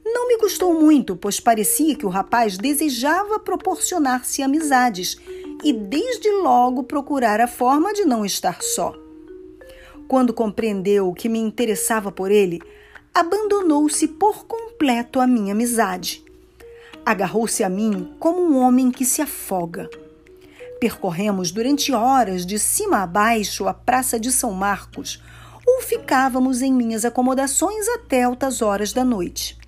Não me custou muito, pois parecia que o rapaz desejava proporcionar-se amizades e desde logo procurar a forma de não estar só. Quando compreendeu que me interessava por ele, abandonou-se por completo à minha amizade. Agarrou-se a mim como um homem que se afoga. Percorremos durante horas de cima a baixo a Praça de São Marcos ou ficávamos em minhas acomodações até altas horas da noite.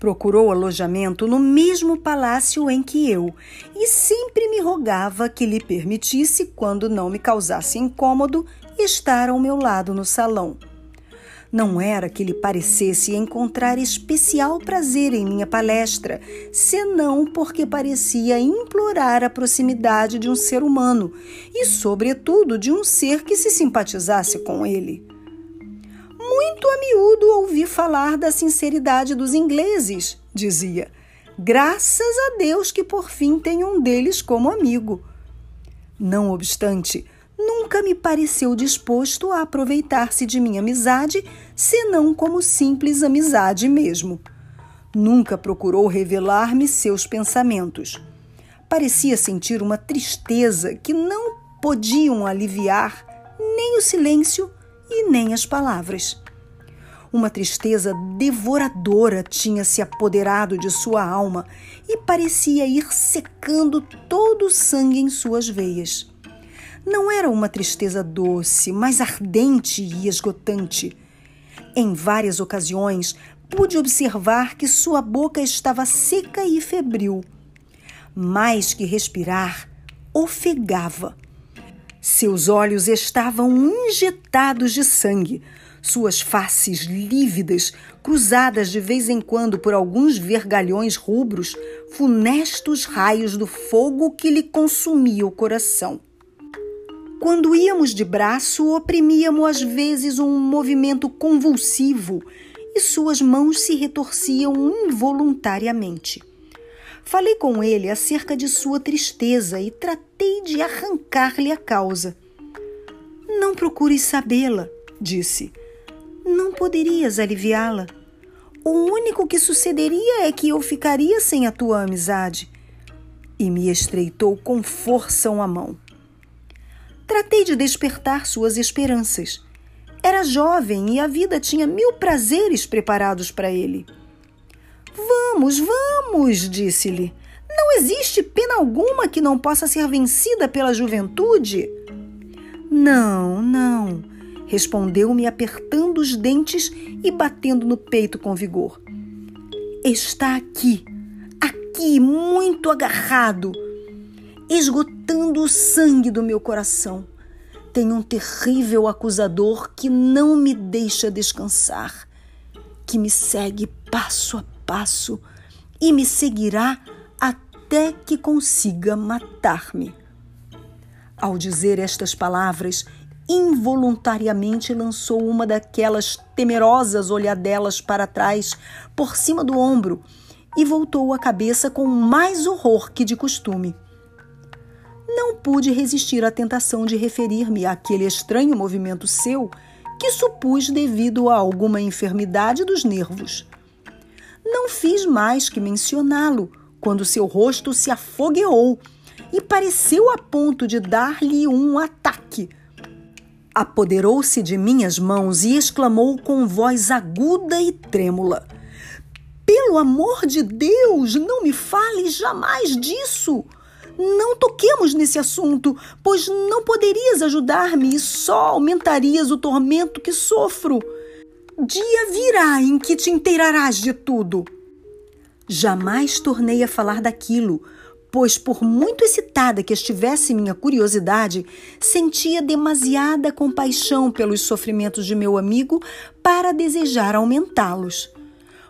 Procurou alojamento no mesmo palácio em que eu e sempre me rogava que lhe permitisse, quando não me causasse incômodo, estar ao meu lado no salão. Não era que lhe parecesse encontrar especial prazer em minha palestra, senão porque parecia implorar a proximidade de um ser humano e, sobretudo, de um ser que se simpatizasse com ele. Muito a miúdo ouvi falar da sinceridade dos ingleses, dizia. Graças a Deus que por fim tenho um deles como amigo. Não obstante, nunca me pareceu disposto a aproveitar-se de minha amizade, senão como simples amizade mesmo. Nunca procurou revelar-me seus pensamentos. Parecia sentir uma tristeza que não podiam aliviar nem o silêncio e nem as palavras. Uma tristeza devoradora tinha se apoderado de sua alma e parecia ir secando todo o sangue em suas veias. Não era uma tristeza doce, mas ardente e esgotante. Em várias ocasiões, pude observar que sua boca estava seca e febril. Mais que respirar, ofegava. Seus olhos estavam injetados de sangue, suas faces lívidas, cruzadas de vez em quando por alguns vergalhões rubros, funestos raios do fogo que lhe consumia o coração. Quando íamos de braço, oprimíamos às vezes um movimento convulsivo e suas mãos se retorciam involuntariamente. Falei com ele acerca de sua tristeza e tratei de arrancar-lhe a causa. Não procures sabê-la, disse. Não poderias aliviá-la. O único que sucederia é que eu ficaria sem a tua amizade. E me estreitou com força uma mão. Tratei de despertar suas esperanças. Era jovem e a vida tinha mil prazeres preparados para ele. Vamos, vamos, disse-lhe. Não existe pena alguma que não possa ser vencida pela juventude. Não, não, respondeu-me apertando os dentes e batendo no peito com vigor. Está aqui, aqui, muito agarrado, esgotando o sangue do meu coração. Tem um terrível acusador que não me deixa descansar, que me segue passo a passo e me seguirá até que consiga matar-me. Ao dizer estas palavras, involuntariamente lançou uma daquelas temerosas olhadelas para trás, por cima do ombro, e voltou a cabeça com mais horror que de costume. Não pude resistir à tentação de referir-me àquele estranho movimento seu que supus devido a alguma enfermidade dos nervos. Não fiz mais que mencioná-lo quando seu rosto se afogueou e pareceu a ponto de dar-lhe um ataque. Apoderou-se de minhas mãos e exclamou com voz aguda e trêmula: Pelo amor de Deus, não me fale jamais disso! Não toquemos nesse assunto, pois não poderias ajudar-me e só aumentarias o tormento que sofro. Dia virá em que te inteirarás de tudo. Jamais tornei a falar daquilo, pois, por muito excitada que estivesse minha curiosidade, sentia demasiada compaixão pelos sofrimentos de meu amigo para desejar aumentá-los.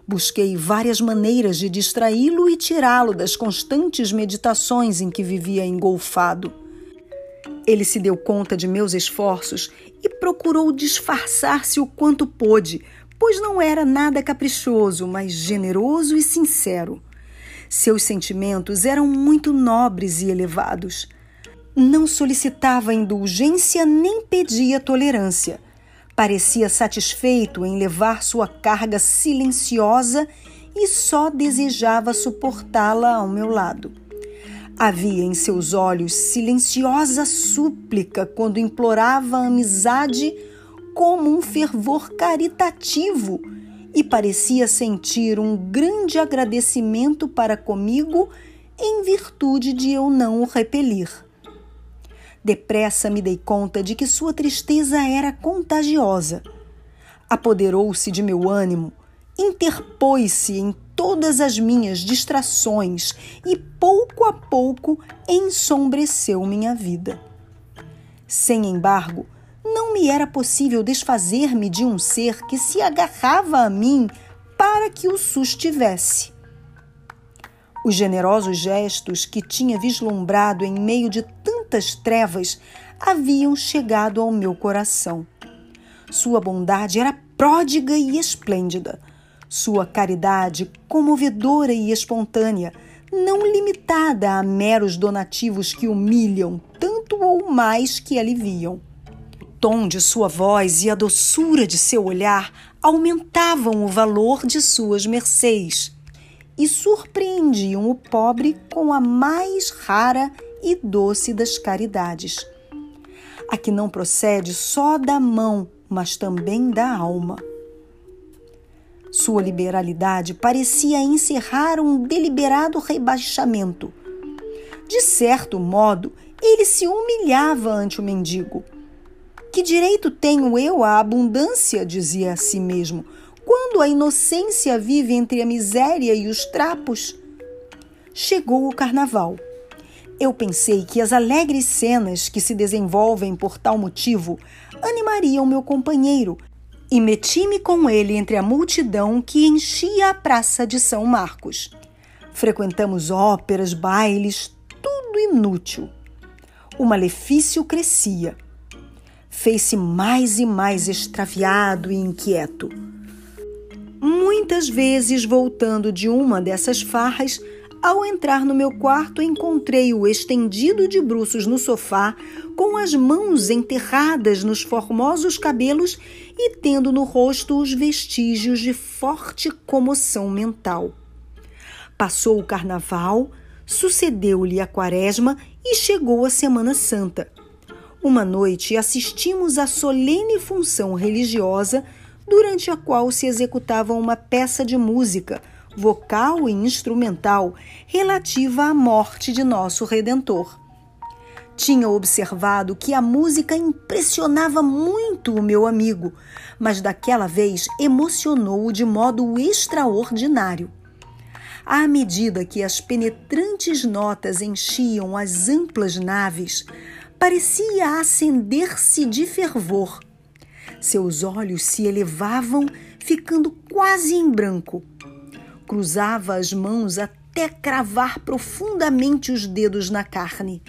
Busquei várias maneiras de distraí-lo e tirá-lo das constantes meditações em que vivia engolfado. Ele se deu conta de meus esforços e procurou disfarçar-se o quanto pôde, pois não era nada caprichoso, mas generoso e sincero. Seus sentimentos eram muito nobres e elevados. Não solicitava indulgência nem pedia tolerância. Parecia satisfeito em levar sua carga silenciosa e só desejava suportá-la ao meu lado. Havia em seus olhos silenciosa súplica quando implorava amizade como um fervor caritativo e parecia sentir um grande agradecimento para comigo em virtude de eu não o repelir. Depressa me dei conta de que sua tristeza era contagiosa. Apoderou-se de meu ânimo, interpôs-se em todas as minhas distrações e pouco a pouco ensombreceu minha vida. Sem embargo, não me era possível desfazer-me de um ser que se agarrava a mim para que o sustivesse. Os generosos gestos que tinha vislumbrado em meio de tantas trevas haviam chegado ao meu coração. Sua bondade era pródiga e esplêndida. Sua caridade comovedora e espontânea, não limitada a meros donativos que humilham tanto ou mais que aliviam tom de sua voz e a doçura de seu olhar aumentavam o valor de suas mercês e surpreendiam o pobre com a mais rara e doce das caridades. A que não procede só da mão, mas também da alma. Sua liberalidade parecia encerrar um deliberado rebaixamento. De certo modo, ele se humilhava ante o mendigo que direito tenho eu à abundância? dizia a si mesmo, quando a inocência vive entre a miséria e os trapos. Chegou o carnaval. Eu pensei que as alegres cenas que se desenvolvem por tal motivo animariam meu companheiro e meti-me com ele entre a multidão que enchia a praça de São Marcos. Frequentamos óperas, bailes, tudo inútil. O malefício crescia fez-se mais e mais extraviado e inquieto. Muitas vezes, voltando de uma dessas farras, ao entrar no meu quarto, encontrei-o estendido de bruços no sofá, com as mãos enterradas nos formosos cabelos e tendo no rosto os vestígios de forte comoção mental. Passou o carnaval, sucedeu-lhe a quaresma e chegou a Semana Santa. Uma noite assistimos à solene função religiosa durante a qual se executava uma peça de música, vocal e instrumental, relativa à morte de nosso Redentor. Tinha observado que a música impressionava muito o meu amigo, mas daquela vez emocionou-o de modo extraordinário. À medida que as penetrantes notas enchiam as amplas naves, parecia acender-se de fervor. Seus olhos se elevavam, ficando quase em branco. Cruzava as mãos até cravar profundamente os dedos na carne.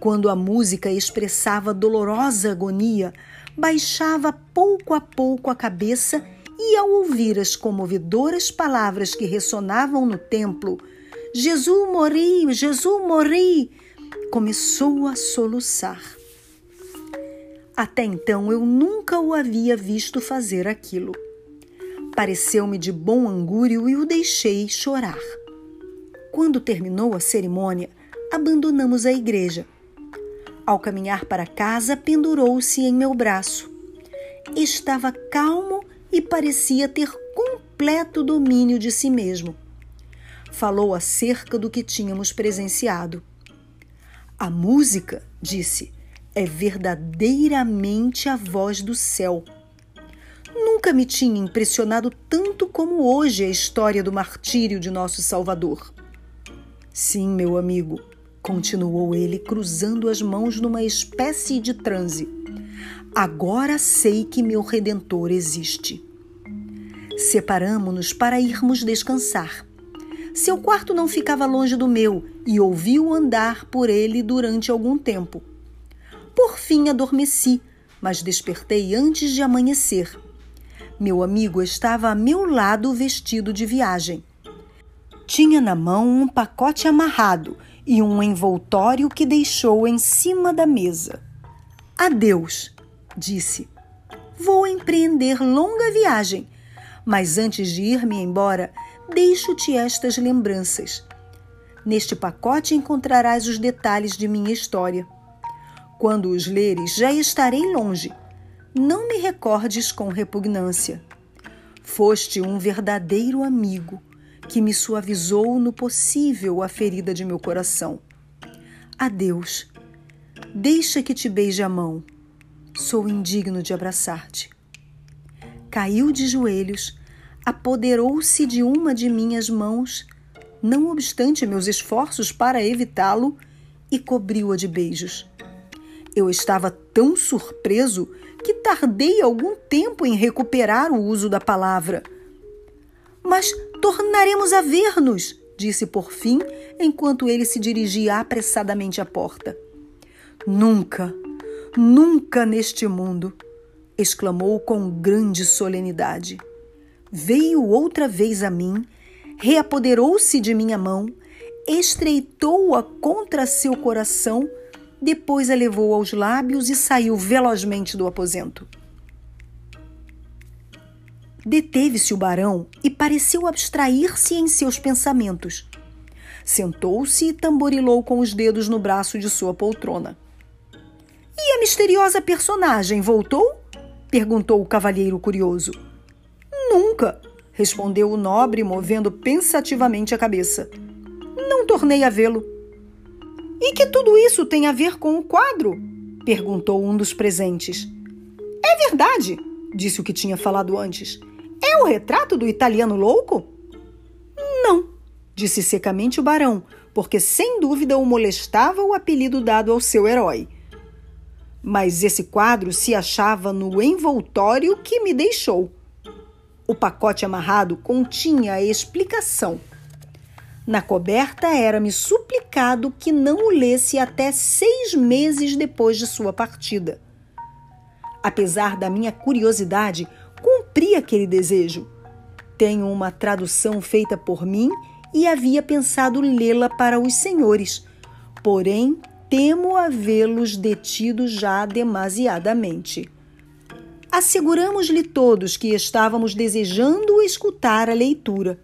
Quando a música expressava dolorosa agonia, baixava pouco a pouco a cabeça e, ao ouvir as comovedoras palavras que ressonavam no templo, Jesus morri, Jesus morri, começou a soluçar. Até então eu nunca o havia visto fazer aquilo. Pareceu-me de bom angúrio e o deixei chorar. Quando terminou a cerimônia, abandonamos a igreja. Ao caminhar para casa, pendurou-se em meu braço. Estava calmo e parecia ter completo domínio de si mesmo. Falou acerca do que tínhamos presenciado. A música, disse, é verdadeiramente a voz do céu. Nunca me tinha impressionado tanto como hoje a história do martírio de nosso Salvador. Sim, meu amigo, continuou ele, cruzando as mãos numa espécie de transe. Agora sei que meu redentor existe. Separamo-nos para irmos descansar. Seu quarto não ficava longe do meu e ouvi-o andar por ele durante algum tempo. Por fim adormeci, mas despertei antes de amanhecer. Meu amigo estava a meu lado vestido de viagem. Tinha na mão um pacote amarrado e um envoltório que deixou em cima da mesa. Adeus, disse. Vou empreender longa viagem, mas antes de ir-me embora, deixo-te estas lembranças. Neste pacote encontrarás os detalhes de minha história. Quando os leres, já estarei longe. Não me recordes com repugnância. Foste um verdadeiro amigo que me suavizou no possível a ferida de meu coração. Adeus. Deixa que te beije a mão. Sou indigno de abraçar-te. Caiu de joelhos, apoderou-se de uma de minhas mãos, não obstante meus esforços para evitá-lo, e cobriu-a de beijos. Eu estava tão surpreso que tardei algum tempo em recuperar o uso da palavra. Mas tornaremos a ver-nos, disse por fim, enquanto ele se dirigia apressadamente à porta. Nunca, nunca neste mundo! exclamou com grande solenidade. Veio outra vez a mim, reapoderou-se de minha mão, estreitou-a contra seu coração depois a levou aos lábios e saiu velozmente do aposento. Deteve-se o barão e pareceu abstrair-se em seus pensamentos. Sentou-se e tamborilou com os dedos no braço de sua poltrona. E a misteriosa personagem voltou? perguntou o cavalheiro curioso. Nunca, respondeu o nobre, movendo pensativamente a cabeça. Não tornei a vê-lo. E que tudo isso tem a ver com o quadro? perguntou um dos presentes. É verdade, disse o que tinha falado antes. É o retrato do italiano louco? Não, disse secamente o barão, porque sem dúvida o molestava o apelido dado ao seu herói. Mas esse quadro se achava no envoltório que me deixou. O pacote amarrado continha a explicação na coberta era-me suplicado que não o lesse até seis meses depois de sua partida. Apesar da minha curiosidade, cumpri aquele desejo. Tenho uma tradução feita por mim e havia pensado lê-la para os senhores, porém temo havê-los detido já demasiadamente. Asseguramos-lhe todos que estávamos desejando escutar a leitura.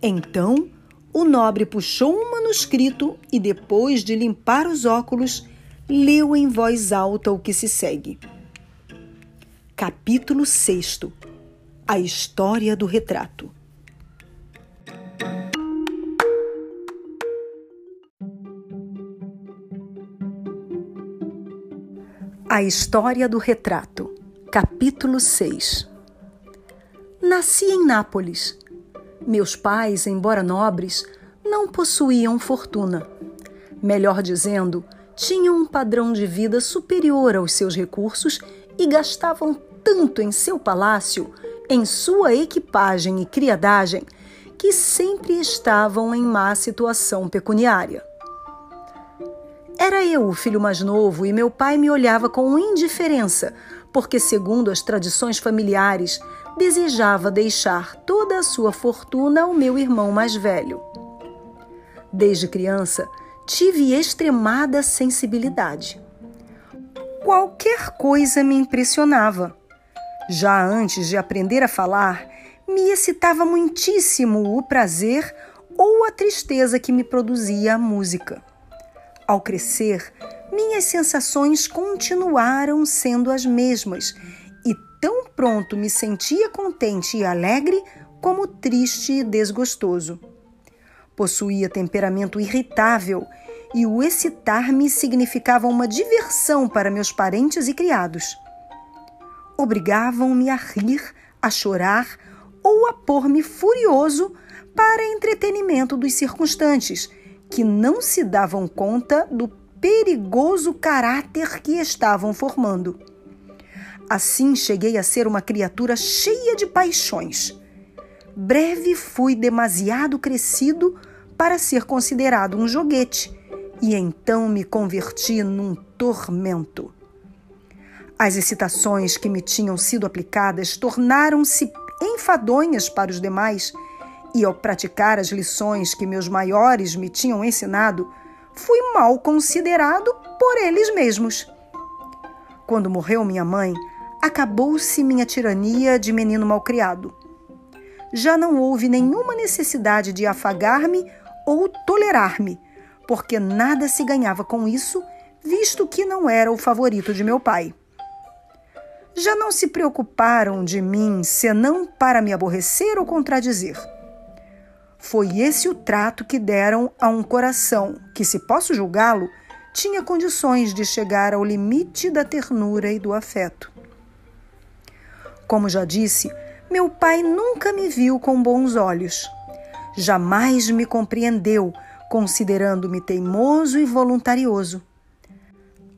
Então, o nobre puxou um manuscrito e, depois de limpar os óculos, leu em voz alta o que se segue. Capítulo 6 A História do Retrato. A História do Retrato, capítulo 6 Nasci em Nápoles. Meus pais, embora nobres, não possuíam fortuna. Melhor dizendo, tinham um padrão de vida superior aos seus recursos e gastavam tanto em seu palácio, em sua equipagem e criadagem, que sempre estavam em má situação pecuniária. Era eu o filho mais novo e meu pai me olhava com indiferença, porque, segundo as tradições familiares, desejava deixar toda a sua fortuna ao meu irmão mais velho. Desde criança, tive extremada sensibilidade. Qualquer coisa me impressionava. Já antes de aprender a falar, me excitava muitíssimo o prazer ou a tristeza que me produzia a música. Ao crescer, minhas sensações continuaram sendo as mesmas e tão pronto me sentia contente e alegre como triste e desgostoso. Possuía temperamento irritável e o excitar-me significava uma diversão para meus parentes e criados. Obrigavam-me a rir, a chorar ou a pôr-me furioso para entretenimento dos circunstantes, que não se davam conta do perigoso caráter que estavam formando. Assim cheguei a ser uma criatura cheia de paixões. Breve fui demasiado crescido para ser considerado um joguete e então me converti num tormento. As excitações que me tinham sido aplicadas tornaram-se enfadonhas para os demais, e ao praticar as lições que meus maiores me tinham ensinado, fui mal considerado por eles mesmos. Quando morreu minha mãe, acabou-se minha tirania de menino malcriado. Já não houve nenhuma necessidade de afagar-me ou tolerar-me, porque nada se ganhava com isso, visto que não era o favorito de meu pai. Já não se preocuparam de mim senão para me aborrecer ou contradizer. Foi esse o trato que deram a um coração que, se posso julgá-lo, tinha condições de chegar ao limite da ternura e do afeto. Como já disse, meu pai nunca me viu com bons olhos. Jamais me compreendeu considerando-me teimoso e voluntarioso.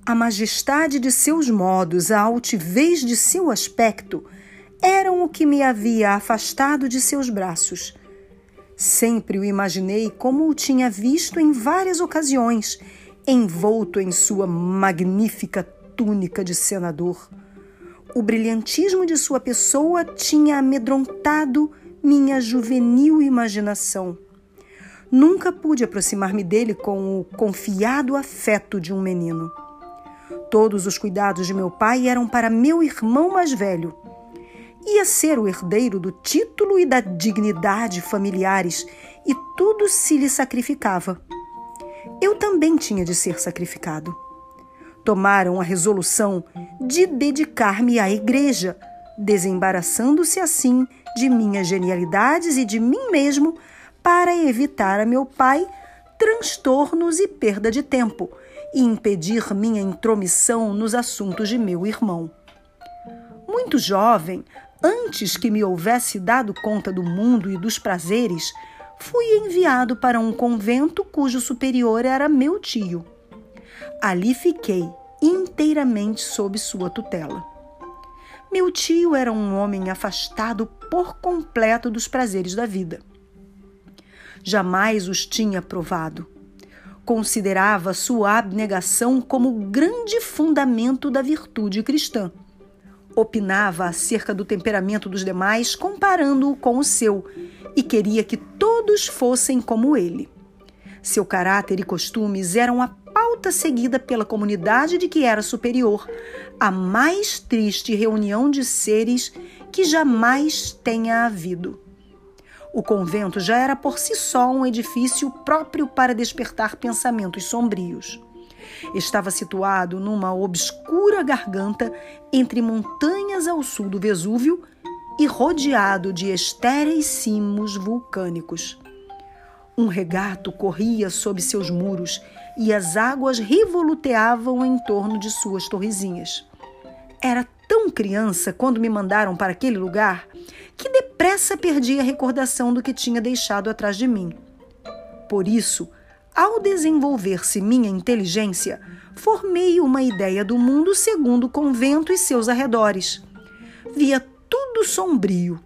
A majestade de seus modos, a altivez de seu aspecto eram o que me havia afastado de seus braços. Sempre o imaginei como o tinha visto em várias ocasiões, envolto em sua magnífica túnica de senador. O brilhantismo de sua pessoa tinha amedrontado minha juvenil imaginação. Nunca pude aproximar-me dele com o confiado afeto de um menino. Todos os cuidados de meu pai eram para meu irmão mais velho. Ia ser o herdeiro do título e da dignidade familiares e tudo se lhe sacrificava. Eu também tinha de ser sacrificado. Tomaram a resolução de dedicar-me à igreja, desembaraçando-se assim de minhas genialidades e de mim mesmo para evitar a meu pai transtornos e perda de tempo e impedir minha intromissão nos assuntos de meu irmão. Muito jovem, antes que me houvesse dado conta do mundo e dos prazeres, fui enviado para um convento cujo superior era meu tio. Ali fiquei inteiramente sob sua tutela. Meu tio era um homem afastado por completo dos prazeres da vida jamais os tinha provado. Considerava sua abnegação como grande fundamento da virtude cristã. Opinava acerca do temperamento dos demais, comparando-o com o seu, e queria que todos fossem como ele. Seu caráter e costumes eram a pauta seguida pela comunidade de que era superior, a mais triste reunião de seres que jamais tenha havido. O convento já era por si só um edifício próprio para despertar pensamentos sombrios. Estava situado numa obscura garganta entre montanhas ao sul do Vesúvio e rodeado de estéreis cimos vulcânicos. Um regato corria sob seus muros e as águas revoluteavam em torno de suas torrezinhas. Era tão criança quando me mandaram para aquele lugar que depressa perdi a recordação do que tinha deixado atrás de mim. Por isso, ao desenvolver-se minha inteligência, formei uma ideia do mundo segundo o convento e seus arredores. Via tudo sombrio.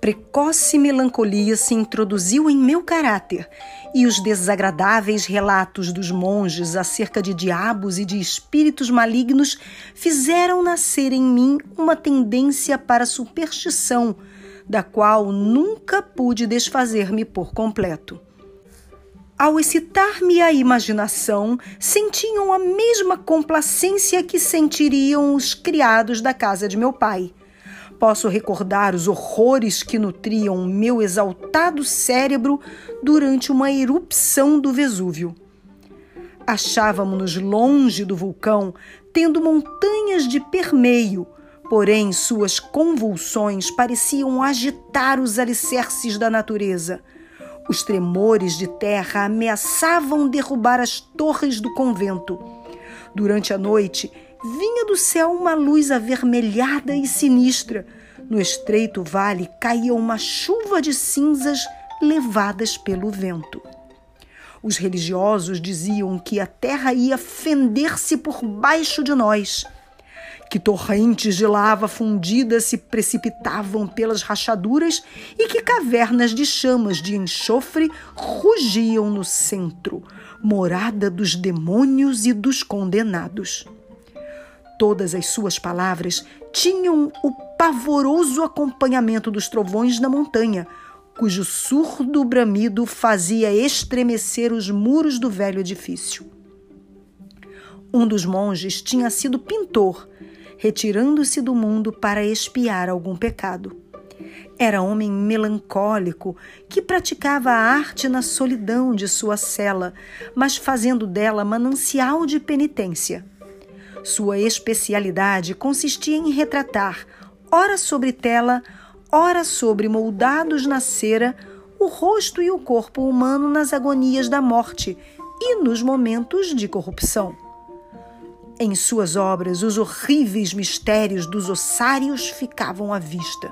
Precoce melancolia se introduziu em meu caráter e os desagradáveis relatos dos monges acerca de diabos e de espíritos malignos fizeram nascer em mim uma tendência para superstição, da qual nunca pude desfazer-me por completo. Ao excitar-me a imaginação, sentiam a mesma complacência que sentiriam os criados da casa de meu pai. Posso recordar os horrores que nutriam meu exaltado cérebro durante uma erupção do Vesúvio. Achávamos-nos longe do vulcão, tendo montanhas de permeio, porém suas convulsões pareciam agitar os alicerces da natureza os tremores de terra ameaçavam derrubar as torres do convento. Durante a noite, vinha do céu uma luz avermelhada e sinistra. No estreito vale caía uma chuva de cinzas levadas pelo vento. Os religiosos diziam que a terra ia fender-se por baixo de nós que torrentes de lava fundida se precipitavam pelas rachaduras e que cavernas de chamas de enxofre rugiam no centro, morada dos demônios e dos condenados. Todas as suas palavras tinham o pavoroso acompanhamento dos trovões na montanha, cujo surdo bramido fazia estremecer os muros do velho edifício. Um dos monges tinha sido pintor retirando-se do mundo para expiar algum pecado. Era homem melancólico que praticava a arte na solidão de sua cela, mas fazendo dela manancial de penitência. Sua especialidade consistia em retratar, ora sobre tela, ora sobre moldados na cera, o rosto e o corpo humano nas agonias da morte e nos momentos de corrupção. Em suas obras, os horríveis mistérios dos ossários ficavam à vista.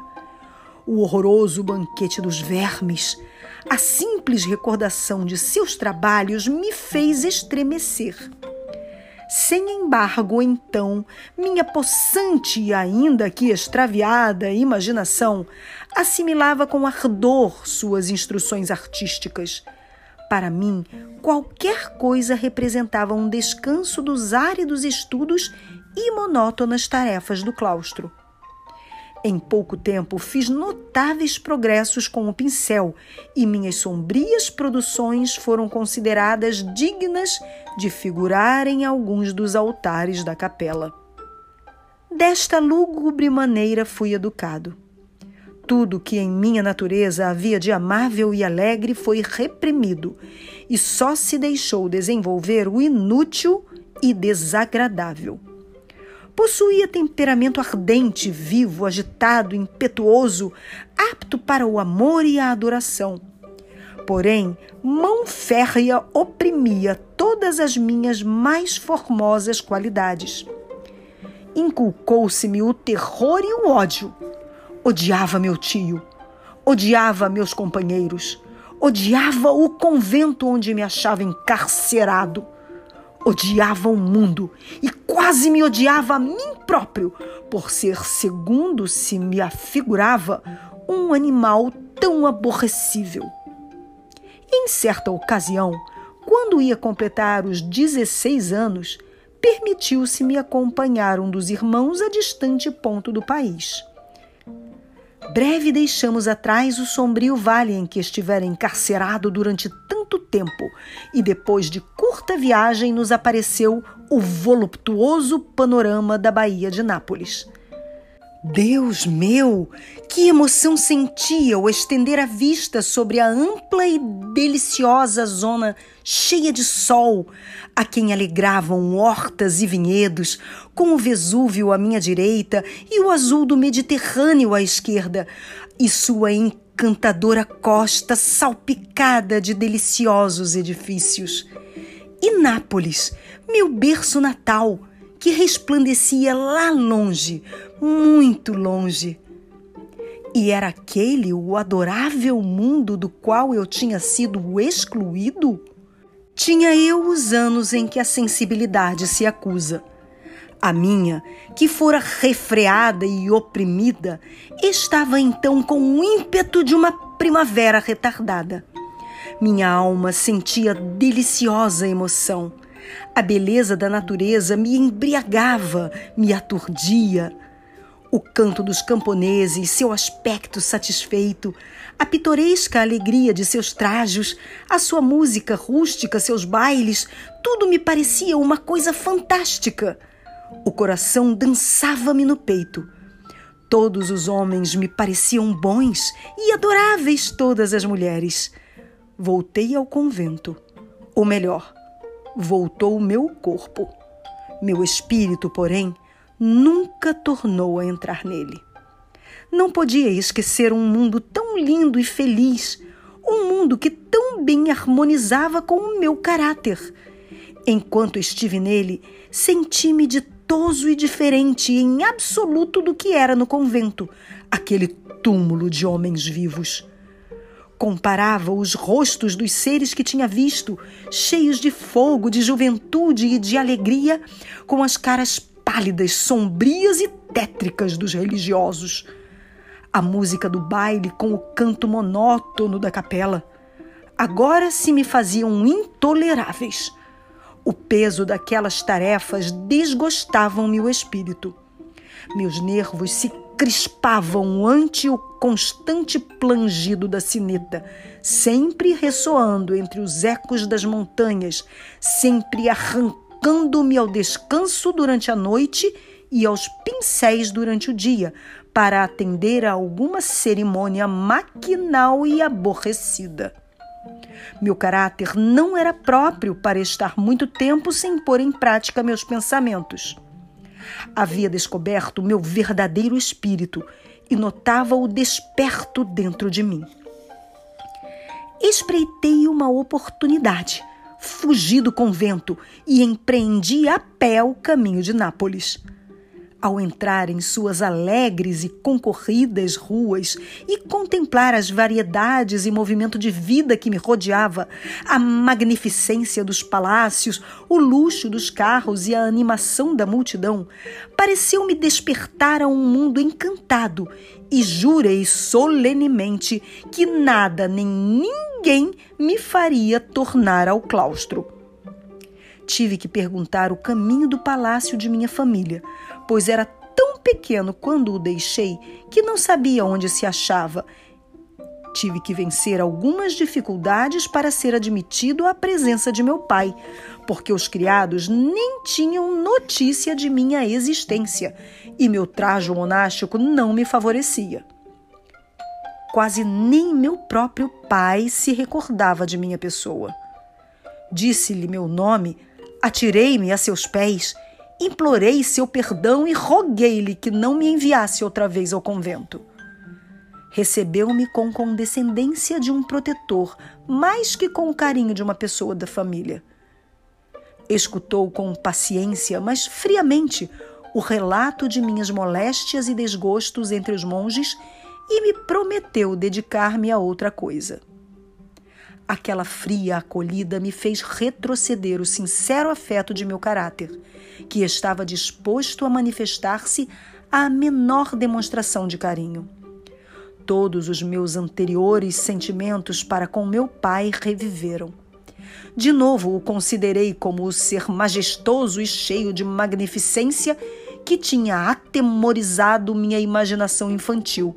O horroroso banquete dos vermes, a simples recordação de seus trabalhos me fez estremecer. Sem embargo, então, minha possante e ainda que extraviada imaginação assimilava com ardor suas instruções artísticas para mim, qualquer coisa representava um descanso dos áridos estudos e monótonas tarefas do claustro. Em pouco tempo fiz notáveis progressos com o pincel e minhas sombrias produções foram consideradas dignas de figurar em alguns dos altares da capela. Desta lúgubre maneira fui educado. Tudo que em minha natureza havia de amável e alegre foi reprimido, e só se deixou desenvolver o inútil e desagradável. Possuía temperamento ardente, vivo, agitado, impetuoso, apto para o amor e a adoração. Porém, mão férrea oprimia todas as minhas mais formosas qualidades. Inculcou-se-me o terror e o ódio Odiava meu tio, odiava meus companheiros, odiava o convento onde me achava encarcerado, odiava o mundo e quase me odiava a mim próprio por ser, segundo se me afigurava, um animal tão aborrecível. Em certa ocasião, quando ia completar os 16 anos, permitiu-se-me acompanhar um dos irmãos a distante ponto do país. Breve deixamos atrás o sombrio vale em que estivera encarcerado durante tanto tempo, e depois de curta viagem nos apareceu o voluptuoso panorama da Baía de Nápoles. Deus meu, que emoção sentia ao estender a vista sobre a ampla e deliciosa zona cheia de sol, a quem alegravam hortas e vinhedos, com o Vesúvio à minha direita e o azul do Mediterrâneo à esquerda, e sua encantadora costa salpicada de deliciosos edifícios. E Nápoles, meu berço natal, que resplandecia lá longe, muito longe. E era aquele o adorável mundo do qual eu tinha sido excluído? Tinha eu os anos em que a sensibilidade se acusa. A minha, que fora refreada e oprimida, estava então com o ímpeto de uma primavera retardada. Minha alma sentia deliciosa emoção. A beleza da natureza me embriagava, me aturdia. O canto dos camponeses, seu aspecto satisfeito, a pitoresca alegria de seus trajos, a sua música rústica, seus bailes, tudo me parecia uma coisa fantástica. O coração dançava-me no peito. Todos os homens me pareciam bons e adoráveis todas as mulheres. Voltei ao convento. Ou melhor, voltou o meu corpo. Meu espírito, porém, nunca tornou a entrar nele. Não podia esquecer um mundo tão lindo e feliz, um mundo que tão bem harmonizava com o meu caráter. Enquanto estive nele, senti-me ditoso e diferente em absoluto do que era no convento, aquele túmulo de homens vivos. Comparava os rostos dos seres que tinha visto, cheios de fogo, de juventude e de alegria, com as caras pálidas, sombrias e tétricas dos religiosos. A música do baile com o canto monótono da capela agora se me faziam intoleráveis. O peso daquelas tarefas desgostavam-me o espírito. Meus nervos se crispavam ante o constante plangido da sineta, sempre ressoando entre os ecos das montanhas, sempre arrancando-me ao descanso durante a noite e aos pincéis durante o dia, para atender a alguma cerimônia maquinal e aborrecida. Meu caráter não era próprio para estar muito tempo sem pôr em prática meus pensamentos. Havia descoberto meu verdadeiro espírito e notava-o desperto dentro de mim. Espreitei uma oportunidade, fugi do convento e empreendi a pé o caminho de Nápoles ao entrar em suas alegres e concorridas ruas e contemplar as variedades e movimento de vida que me rodeava, a magnificência dos palácios, o luxo dos carros e a animação da multidão, pareceu-me despertar a um mundo encantado e jurei solenemente que nada nem ninguém me faria tornar ao claustro. Tive que perguntar o caminho do palácio de minha família, pois era tão pequeno quando o deixei que não sabia onde se achava. Tive que vencer algumas dificuldades para ser admitido à presença de meu pai, porque os criados nem tinham notícia de minha existência e meu trajo monástico não me favorecia. Quase nem meu próprio pai se recordava de minha pessoa. Disse-lhe meu nome Atirei-me a seus pés, implorei seu perdão e roguei-lhe que não me enviasse outra vez ao convento. Recebeu-me com condescendência de um protetor, mais que com o carinho de uma pessoa da família. Escutou com paciência, mas friamente, o relato de minhas moléstias e desgostos entre os monges e me prometeu dedicar-me a outra coisa. Aquela fria acolhida me fez retroceder o sincero afeto de meu caráter, que estava disposto a manifestar-se à menor demonstração de carinho. Todos os meus anteriores sentimentos para com meu pai reviveram. De novo o considerei como o ser majestoso e cheio de magnificência que tinha atemorizado minha imaginação infantil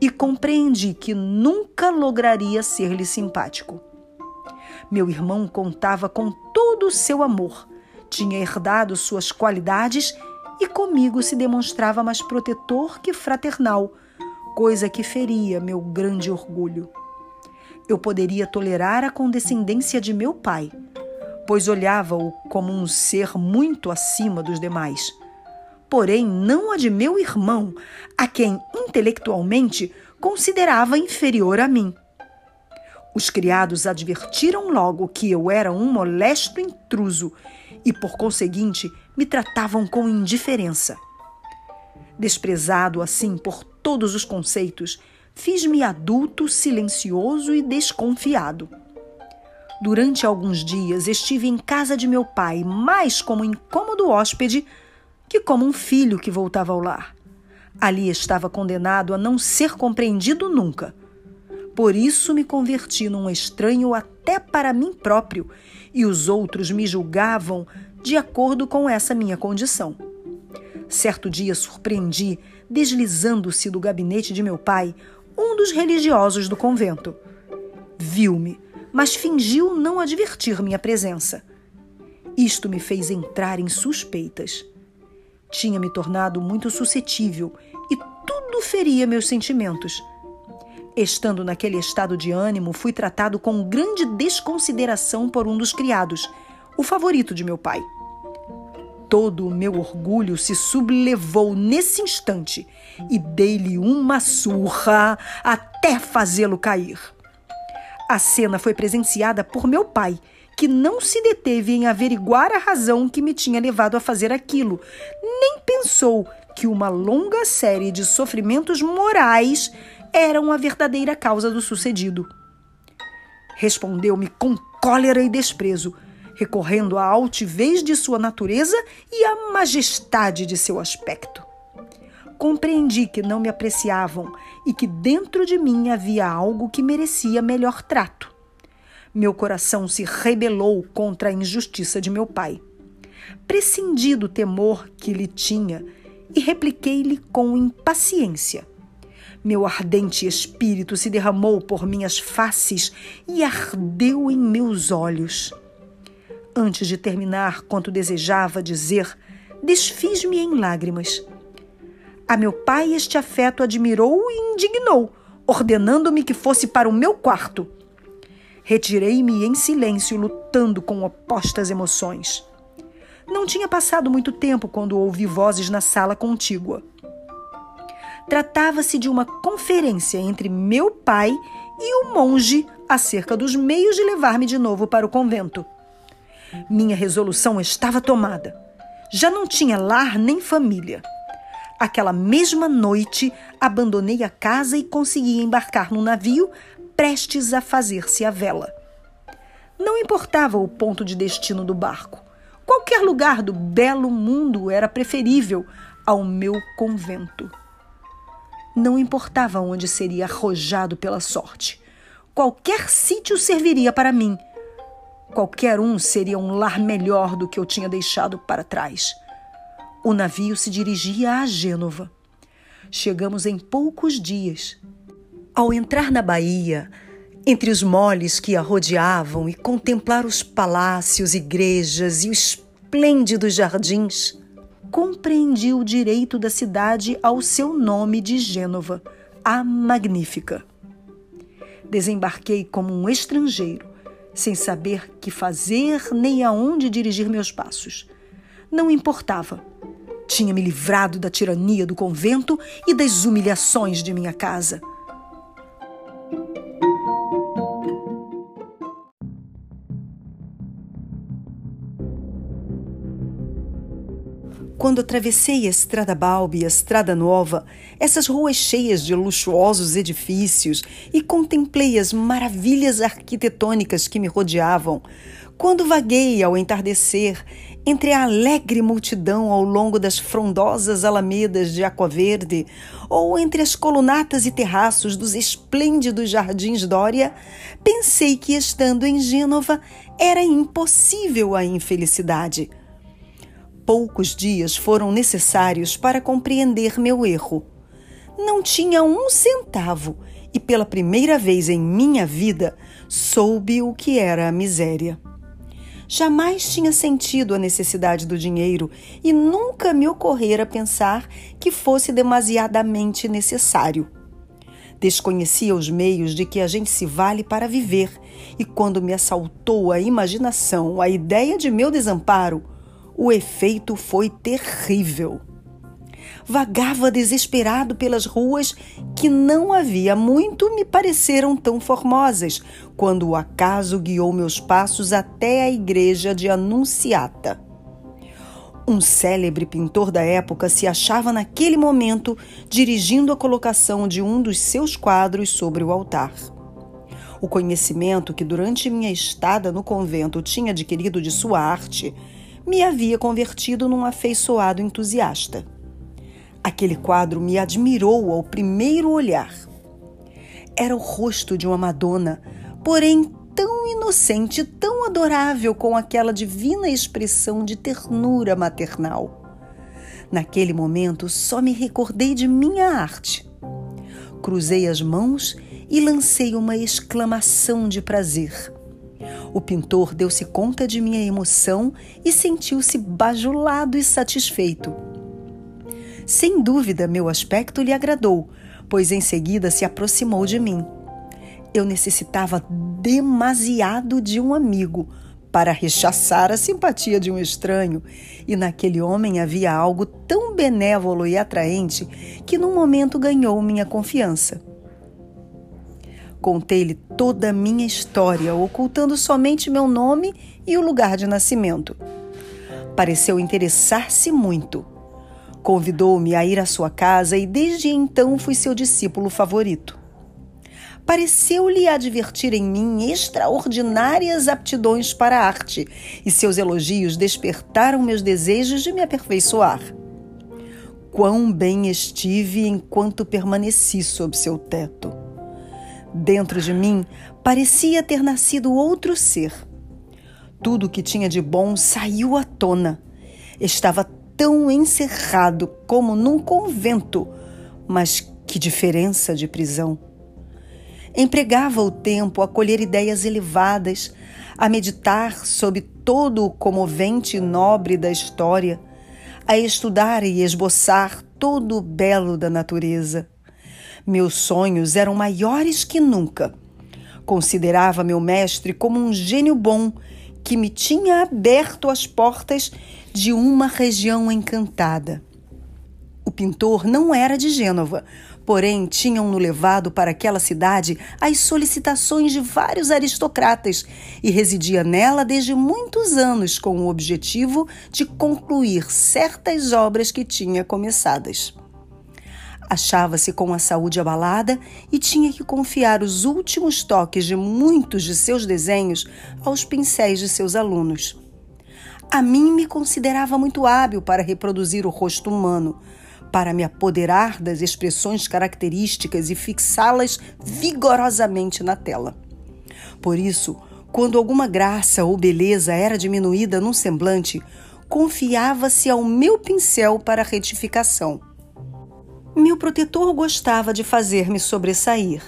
e compreendi que nunca lograria ser-lhe simpático. Meu irmão contava com todo o seu amor, tinha herdado suas qualidades e comigo se demonstrava mais protetor que fraternal, coisa que feria meu grande orgulho. Eu poderia tolerar a condescendência de meu pai, pois olhava-o como um ser muito acima dos demais. Porém, não a de meu irmão, a quem intelectualmente considerava inferior a mim. Os criados advertiram logo que eu era um molesto intruso e, por conseguinte, me tratavam com indiferença. Desprezado assim por todos os conceitos, fiz-me adulto, silencioso e desconfiado. Durante alguns dias estive em casa de meu pai, mais como incômodo hóspede que como um filho que voltava ao lar. Ali estava condenado a não ser compreendido nunca. Por isso me converti num estranho até para mim próprio, e os outros me julgavam de acordo com essa minha condição. Certo dia surpreendi, deslizando-se do gabinete de meu pai, um dos religiosos do convento. Viu-me, mas fingiu não advertir minha presença. Isto me fez entrar em suspeitas. Tinha me tornado muito suscetível e tudo feria meus sentimentos. Estando naquele estado de ânimo, fui tratado com grande desconsideração por um dos criados, o favorito de meu pai. Todo o meu orgulho se sublevou nesse instante e dei-lhe uma surra até fazê-lo cair. A cena foi presenciada por meu pai, que não se deteve em averiguar a razão que me tinha levado a fazer aquilo, nem pensou que uma longa série de sofrimentos morais eram a verdadeira causa do sucedido. Respondeu-me com cólera e desprezo, recorrendo à altivez de sua natureza e à majestade de seu aspecto. Compreendi que não me apreciavam e que dentro de mim havia algo que merecia melhor trato. Meu coração se rebelou contra a injustiça de meu pai. Prescindi do temor que lhe tinha e repliquei-lhe com impaciência. Meu ardente espírito se derramou por minhas faces e ardeu em meus olhos. Antes de terminar quanto desejava dizer, desfiz-me em lágrimas. A meu pai este afeto admirou e indignou, ordenando-me que fosse para o meu quarto. Retirei-me em silêncio, lutando com opostas emoções. Não tinha passado muito tempo quando ouvi vozes na sala contígua. Tratava-se de uma conferência entre meu pai e o monge acerca dos meios de levar-me de novo para o convento. Minha resolução estava tomada. Já não tinha lar nem família. Aquela mesma noite, abandonei a casa e consegui embarcar no navio, prestes a fazer-se a vela. Não importava o ponto de destino do barco. Qualquer lugar do belo mundo era preferível ao meu convento. Não importava onde seria arrojado pela sorte. Qualquer sítio serviria para mim. Qualquer um seria um lar melhor do que eu tinha deixado para trás. O navio se dirigia a Gênova. Chegamos em poucos dias. Ao entrar na baía, entre os moles que a rodeavam e contemplar os palácios, igrejas e os esplêndidos jardins, compreendi o direito da cidade ao seu nome de Gênova, a Magnífica. Desembarquei como um estrangeiro, sem saber que fazer nem aonde dirigir meus passos. Não importava. Tinha me livrado da tirania do convento e das humilhações de minha casa. Quando atravessei a Estrada Balbi e a Estrada Nova, essas ruas cheias de luxuosos edifícios, e contemplei as maravilhas arquitetônicas que me rodeavam, quando vaguei ao entardecer entre a alegre multidão ao longo das frondosas alamedas de Aqua Verde, ou entre as colunatas e terraços dos esplêndidos jardins Dória, pensei que estando em Gênova era impossível a infelicidade poucos dias foram necessários para compreender meu erro. Não tinha um centavo e, pela primeira vez em minha vida, soube o que era a miséria. Jamais tinha sentido a necessidade do dinheiro e nunca me ocorrera pensar que fosse demasiadamente necessário. Desconhecia os meios de que a gente se vale para viver, e quando me assaltou a imaginação a ideia de meu desamparo, o efeito foi terrível vagava desesperado pelas ruas que não havia muito me pareceram tão formosas, quando o acaso guiou meus passos até a igreja de Anunciata. Um célebre pintor da época se achava naquele momento dirigindo a colocação de um dos seus quadros sobre o altar. O conhecimento que durante minha estada no convento tinha adquirido de sua arte me havia convertido num afeiçoado entusiasta. Aquele quadro me admirou ao primeiro olhar. Era o rosto de uma Madonna, porém tão inocente, tão adorável, com aquela divina expressão de ternura maternal. Naquele momento só me recordei de minha arte. Cruzei as mãos e lancei uma exclamação de prazer. O pintor deu-se conta de minha emoção e sentiu-se bajulado e satisfeito. Sem dúvida, meu aspecto lhe agradou, pois em seguida se aproximou de mim. Eu necessitava demasiado de um amigo para rechaçar a simpatia de um estranho, e naquele homem havia algo tão benévolo e atraente que num momento ganhou minha confiança. Contei-lhe toda a minha história, ocultando somente meu nome e o lugar de nascimento. Pareceu interessar-se muito Convidou-me a ir à sua casa e desde então fui seu discípulo favorito. Pareceu-lhe advertir em mim extraordinárias aptidões para a arte, e seus elogios despertaram meus desejos de me aperfeiçoar. Quão bem estive enquanto permaneci sob seu teto. Dentro de mim parecia ter nascido outro ser. Tudo o que tinha de bom saiu à tona. Estava tão encerrado como num convento, mas que diferença de prisão! Empregava o tempo a colher ideias elevadas, a meditar sobre todo o comovente e nobre da história, a estudar e esboçar todo o belo da natureza. Meus sonhos eram maiores que nunca. Considerava meu mestre como um gênio bom que me tinha aberto as portas de uma região encantada. O pintor não era de Gênova, porém tinham-no levado para aquela cidade as solicitações de vários aristocratas e residia nela desde muitos anos com o objetivo de concluir certas obras que tinha começadas. Achava-se com a saúde abalada e tinha que confiar os últimos toques de muitos de seus desenhos aos pincéis de seus alunos. A mim me considerava muito hábil para reproduzir o rosto humano, para me apoderar das expressões características e fixá-las vigorosamente na tela. Por isso, quando alguma graça ou beleza era diminuída num semblante, confiava-se ao meu pincel para retificação. Meu protetor gostava de fazer-me sobressair.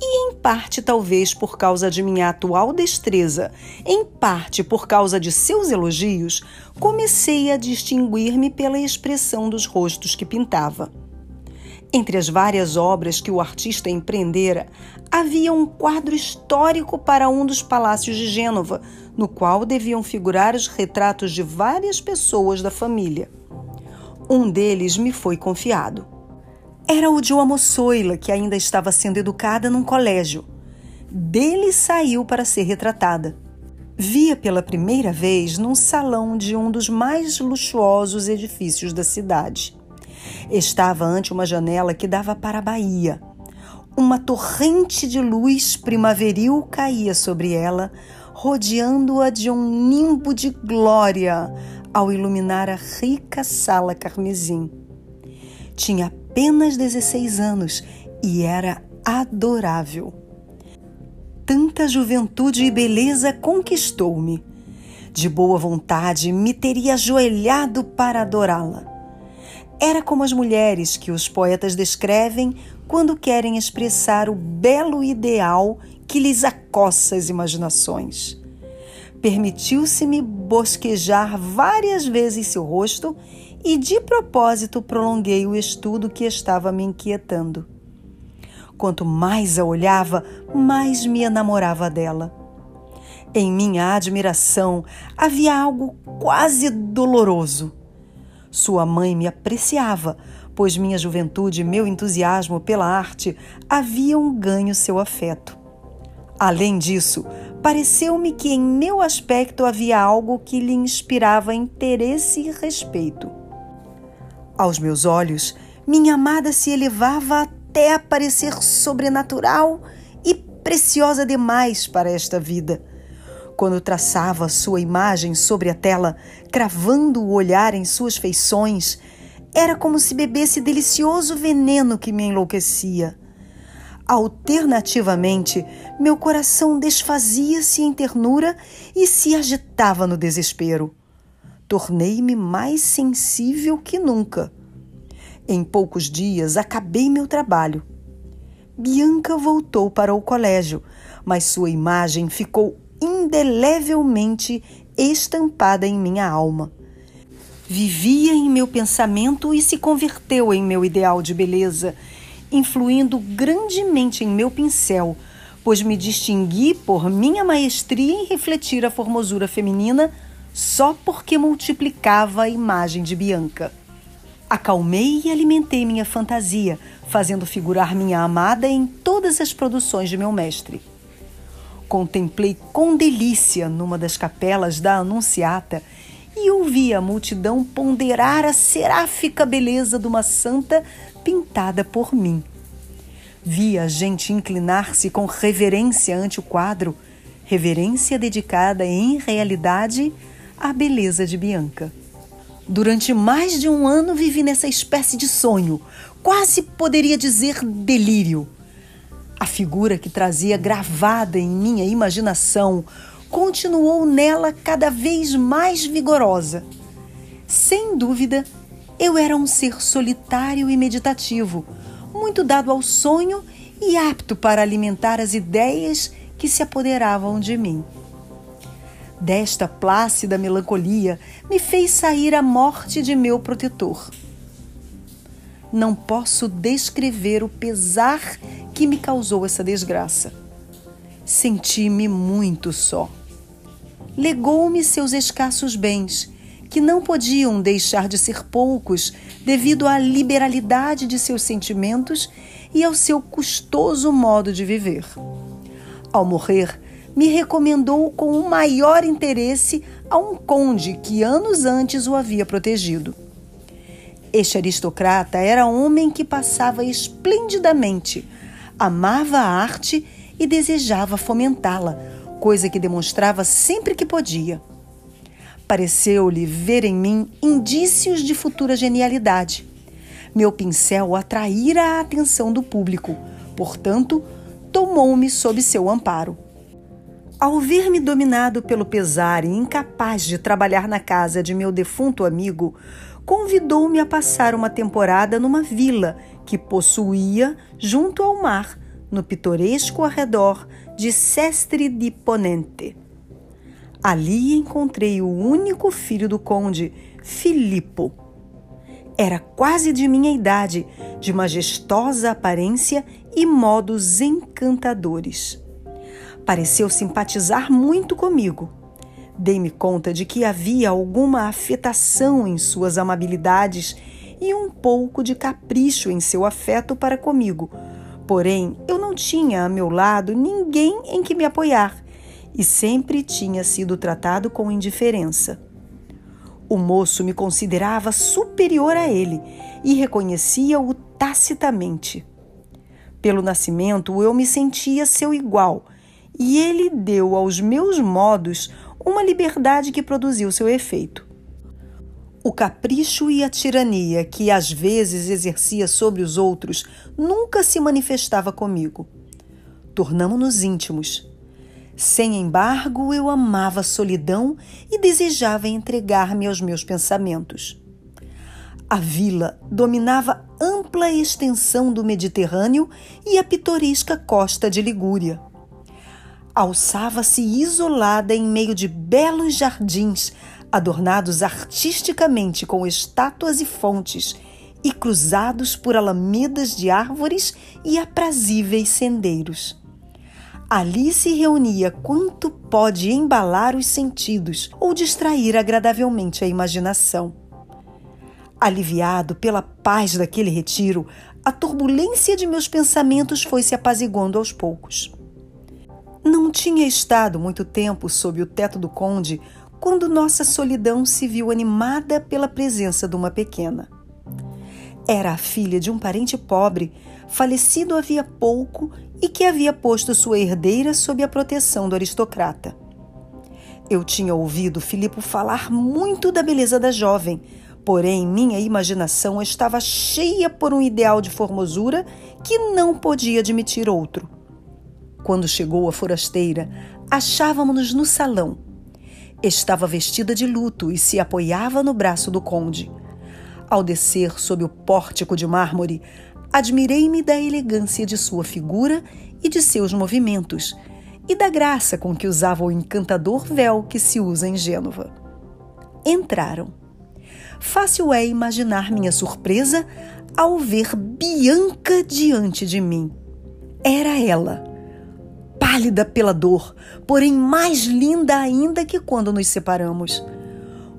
E em parte, talvez por causa de minha atual destreza, em parte por causa de seus elogios, comecei a distinguir-me pela expressão dos rostos que pintava. Entre as várias obras que o artista empreendera, havia um quadro histórico para um dos palácios de Gênova, no qual deviam figurar os retratos de várias pessoas da família. Um deles me foi confiado. Era o de uma moçoila que ainda estava sendo educada num colégio. Dele saiu para ser retratada. Via pela primeira vez num salão de um dos mais luxuosos edifícios da cidade. Estava ante uma janela que dava para a baía. Uma torrente de luz primaveril caía sobre ela, rodeando-a de um nimbo de glória ao iluminar a rica sala carmesim. Tinha apenas 16 anos e era adorável. Tanta juventude e beleza conquistou-me. De boa vontade me teria ajoelhado para adorá-la. Era como as mulheres que os poetas descrevem quando querem expressar o belo ideal que lhes acossa as imaginações. Permitiu-se-me bosquejar várias vezes seu rosto e de propósito prolonguei o estudo que estava me inquietando. Quanto mais a olhava, mais me enamorava dela. Em minha admiração havia algo quase doloroso. Sua mãe me apreciava, pois minha juventude e meu entusiasmo pela arte haviam ganho seu afeto. Além disso, pareceu-me que em meu aspecto havia algo que lhe inspirava interesse e respeito. Aos meus olhos, minha amada se elevava até a parecer sobrenatural e preciosa demais para esta vida. Quando traçava sua imagem sobre a tela, cravando o olhar em suas feições, era como se bebesse delicioso veneno que me enlouquecia. Alternativamente, meu coração desfazia-se em ternura e se agitava no desespero tornei-me mais sensível que nunca. Em poucos dias acabei meu trabalho. Bianca voltou para o colégio, mas sua imagem ficou indelevelmente estampada em minha alma. Vivia em meu pensamento e se converteu em meu ideal de beleza, influindo grandemente em meu pincel, pois me distingui por minha maestria em refletir a formosura feminina só porque multiplicava a imagem de Bianca. Acalmei e alimentei minha fantasia, fazendo figurar minha amada em todas as produções de meu mestre. Contemplei com delícia numa das capelas da Anunciata e ouvi a multidão ponderar a seráfica beleza de uma santa pintada por mim. Vi a gente inclinar-se com reverência ante o quadro, reverência dedicada em realidade a beleza de Bianca. Durante mais de um ano vivi nessa espécie de sonho, quase poderia dizer delírio. A figura que trazia gravada em minha imaginação continuou nela cada vez mais vigorosa. Sem dúvida, eu era um ser solitário e meditativo, muito dado ao sonho e apto para alimentar as ideias que se apoderavam de mim desta plácida melancolia me fez sair a morte de meu protetor. Não posso descrever o pesar que me causou essa desgraça. Senti-me muito só. Legou-me seus escassos bens, que não podiam deixar de ser poucos devido à liberalidade de seus sentimentos e ao seu custoso modo de viver. Ao morrer, me recomendou com o maior interesse a um conde que anos antes o havia protegido. Este aristocrata era homem que passava esplendidamente, amava a arte e desejava fomentá-la, coisa que demonstrava sempre que podia. Pareceu-lhe ver em mim indícios de futura genialidade. Meu pincel atraíra a atenção do público, portanto, tomou-me sob seu amparo. Ao ver-me dominado pelo pesar e incapaz de trabalhar na casa de meu defunto amigo, convidou-me a passar uma temporada numa vila que possuía junto ao mar, no pitoresco arredor de Sestre di Ponente. Ali encontrei o único filho do conde, Filippo. Era quase de minha idade, de majestosa aparência e modos encantadores pareceu simpatizar muito comigo. Dei-me conta de que havia alguma afetação em suas amabilidades e um pouco de capricho em seu afeto para comigo. Porém, eu não tinha a meu lado ninguém em que me apoiar e sempre tinha sido tratado com indiferença. O moço me considerava superior a ele e reconhecia-o tacitamente. Pelo nascimento, eu me sentia seu igual e ele deu aos meus modos uma liberdade que produziu seu efeito. O capricho e a tirania que às vezes exercia sobre os outros nunca se manifestava comigo. Tornamo-nos íntimos. Sem embargo, eu amava a solidão e desejava entregar-me aos meus pensamentos. A vila dominava ampla extensão do Mediterrâneo e a pitoresca costa de Ligúria. Alçava-se isolada em meio de belos jardins, adornados artisticamente com estátuas e fontes, e cruzados por alamedas de árvores e aprazíveis sendeiros. Ali se reunia quanto pode embalar os sentidos ou distrair agradavelmente a imaginação. Aliviado pela paz daquele retiro, a turbulência de meus pensamentos foi se apaziguando aos poucos. Não tinha estado muito tempo sob o teto do conde quando nossa solidão se viu animada pela presença de uma pequena. Era a filha de um parente pobre, falecido havia pouco e que havia posto sua herdeira sob a proteção do aristocrata. Eu tinha ouvido Filipe falar muito da beleza da jovem, porém minha imaginação estava cheia por um ideal de formosura que não podia admitir outro. Quando chegou a forasteira, achávamos-nos no salão. Estava vestida de luto e se apoiava no braço do conde. Ao descer sob o pórtico de mármore, admirei-me da elegância de sua figura e de seus movimentos, e da graça com que usava o encantador véu que se usa em Gênova. Entraram. Fácil é imaginar minha surpresa ao ver Bianca diante de mim. Era ela, pálida pela dor, porém mais linda ainda que quando nos separamos.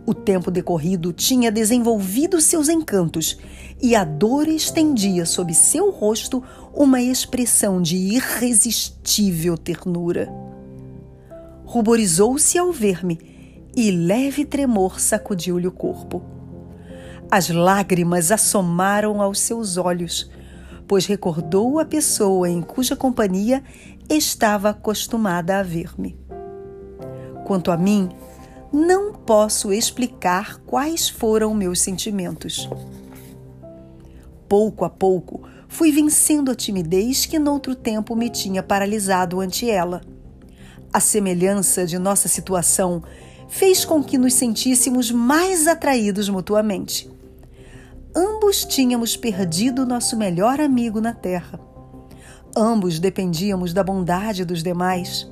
O tempo decorrido tinha desenvolvido seus encantos e a dor estendia sob seu rosto uma expressão de irresistível ternura. Ruborizou-se ao ver-me e leve tremor sacudiu-lhe o corpo. As lágrimas assomaram aos seus olhos, pois recordou a pessoa em cuja companhia estava acostumada a ver-me. Quanto a mim, não posso explicar quais foram meus sentimentos. Pouco a pouco, fui vencendo a timidez que noutro tempo me tinha paralisado ante ela. A semelhança de nossa situação fez com que nos sentíssemos mais atraídos mutuamente. Ambos tínhamos perdido nosso melhor amigo na terra. Ambos dependíamos da bondade dos demais.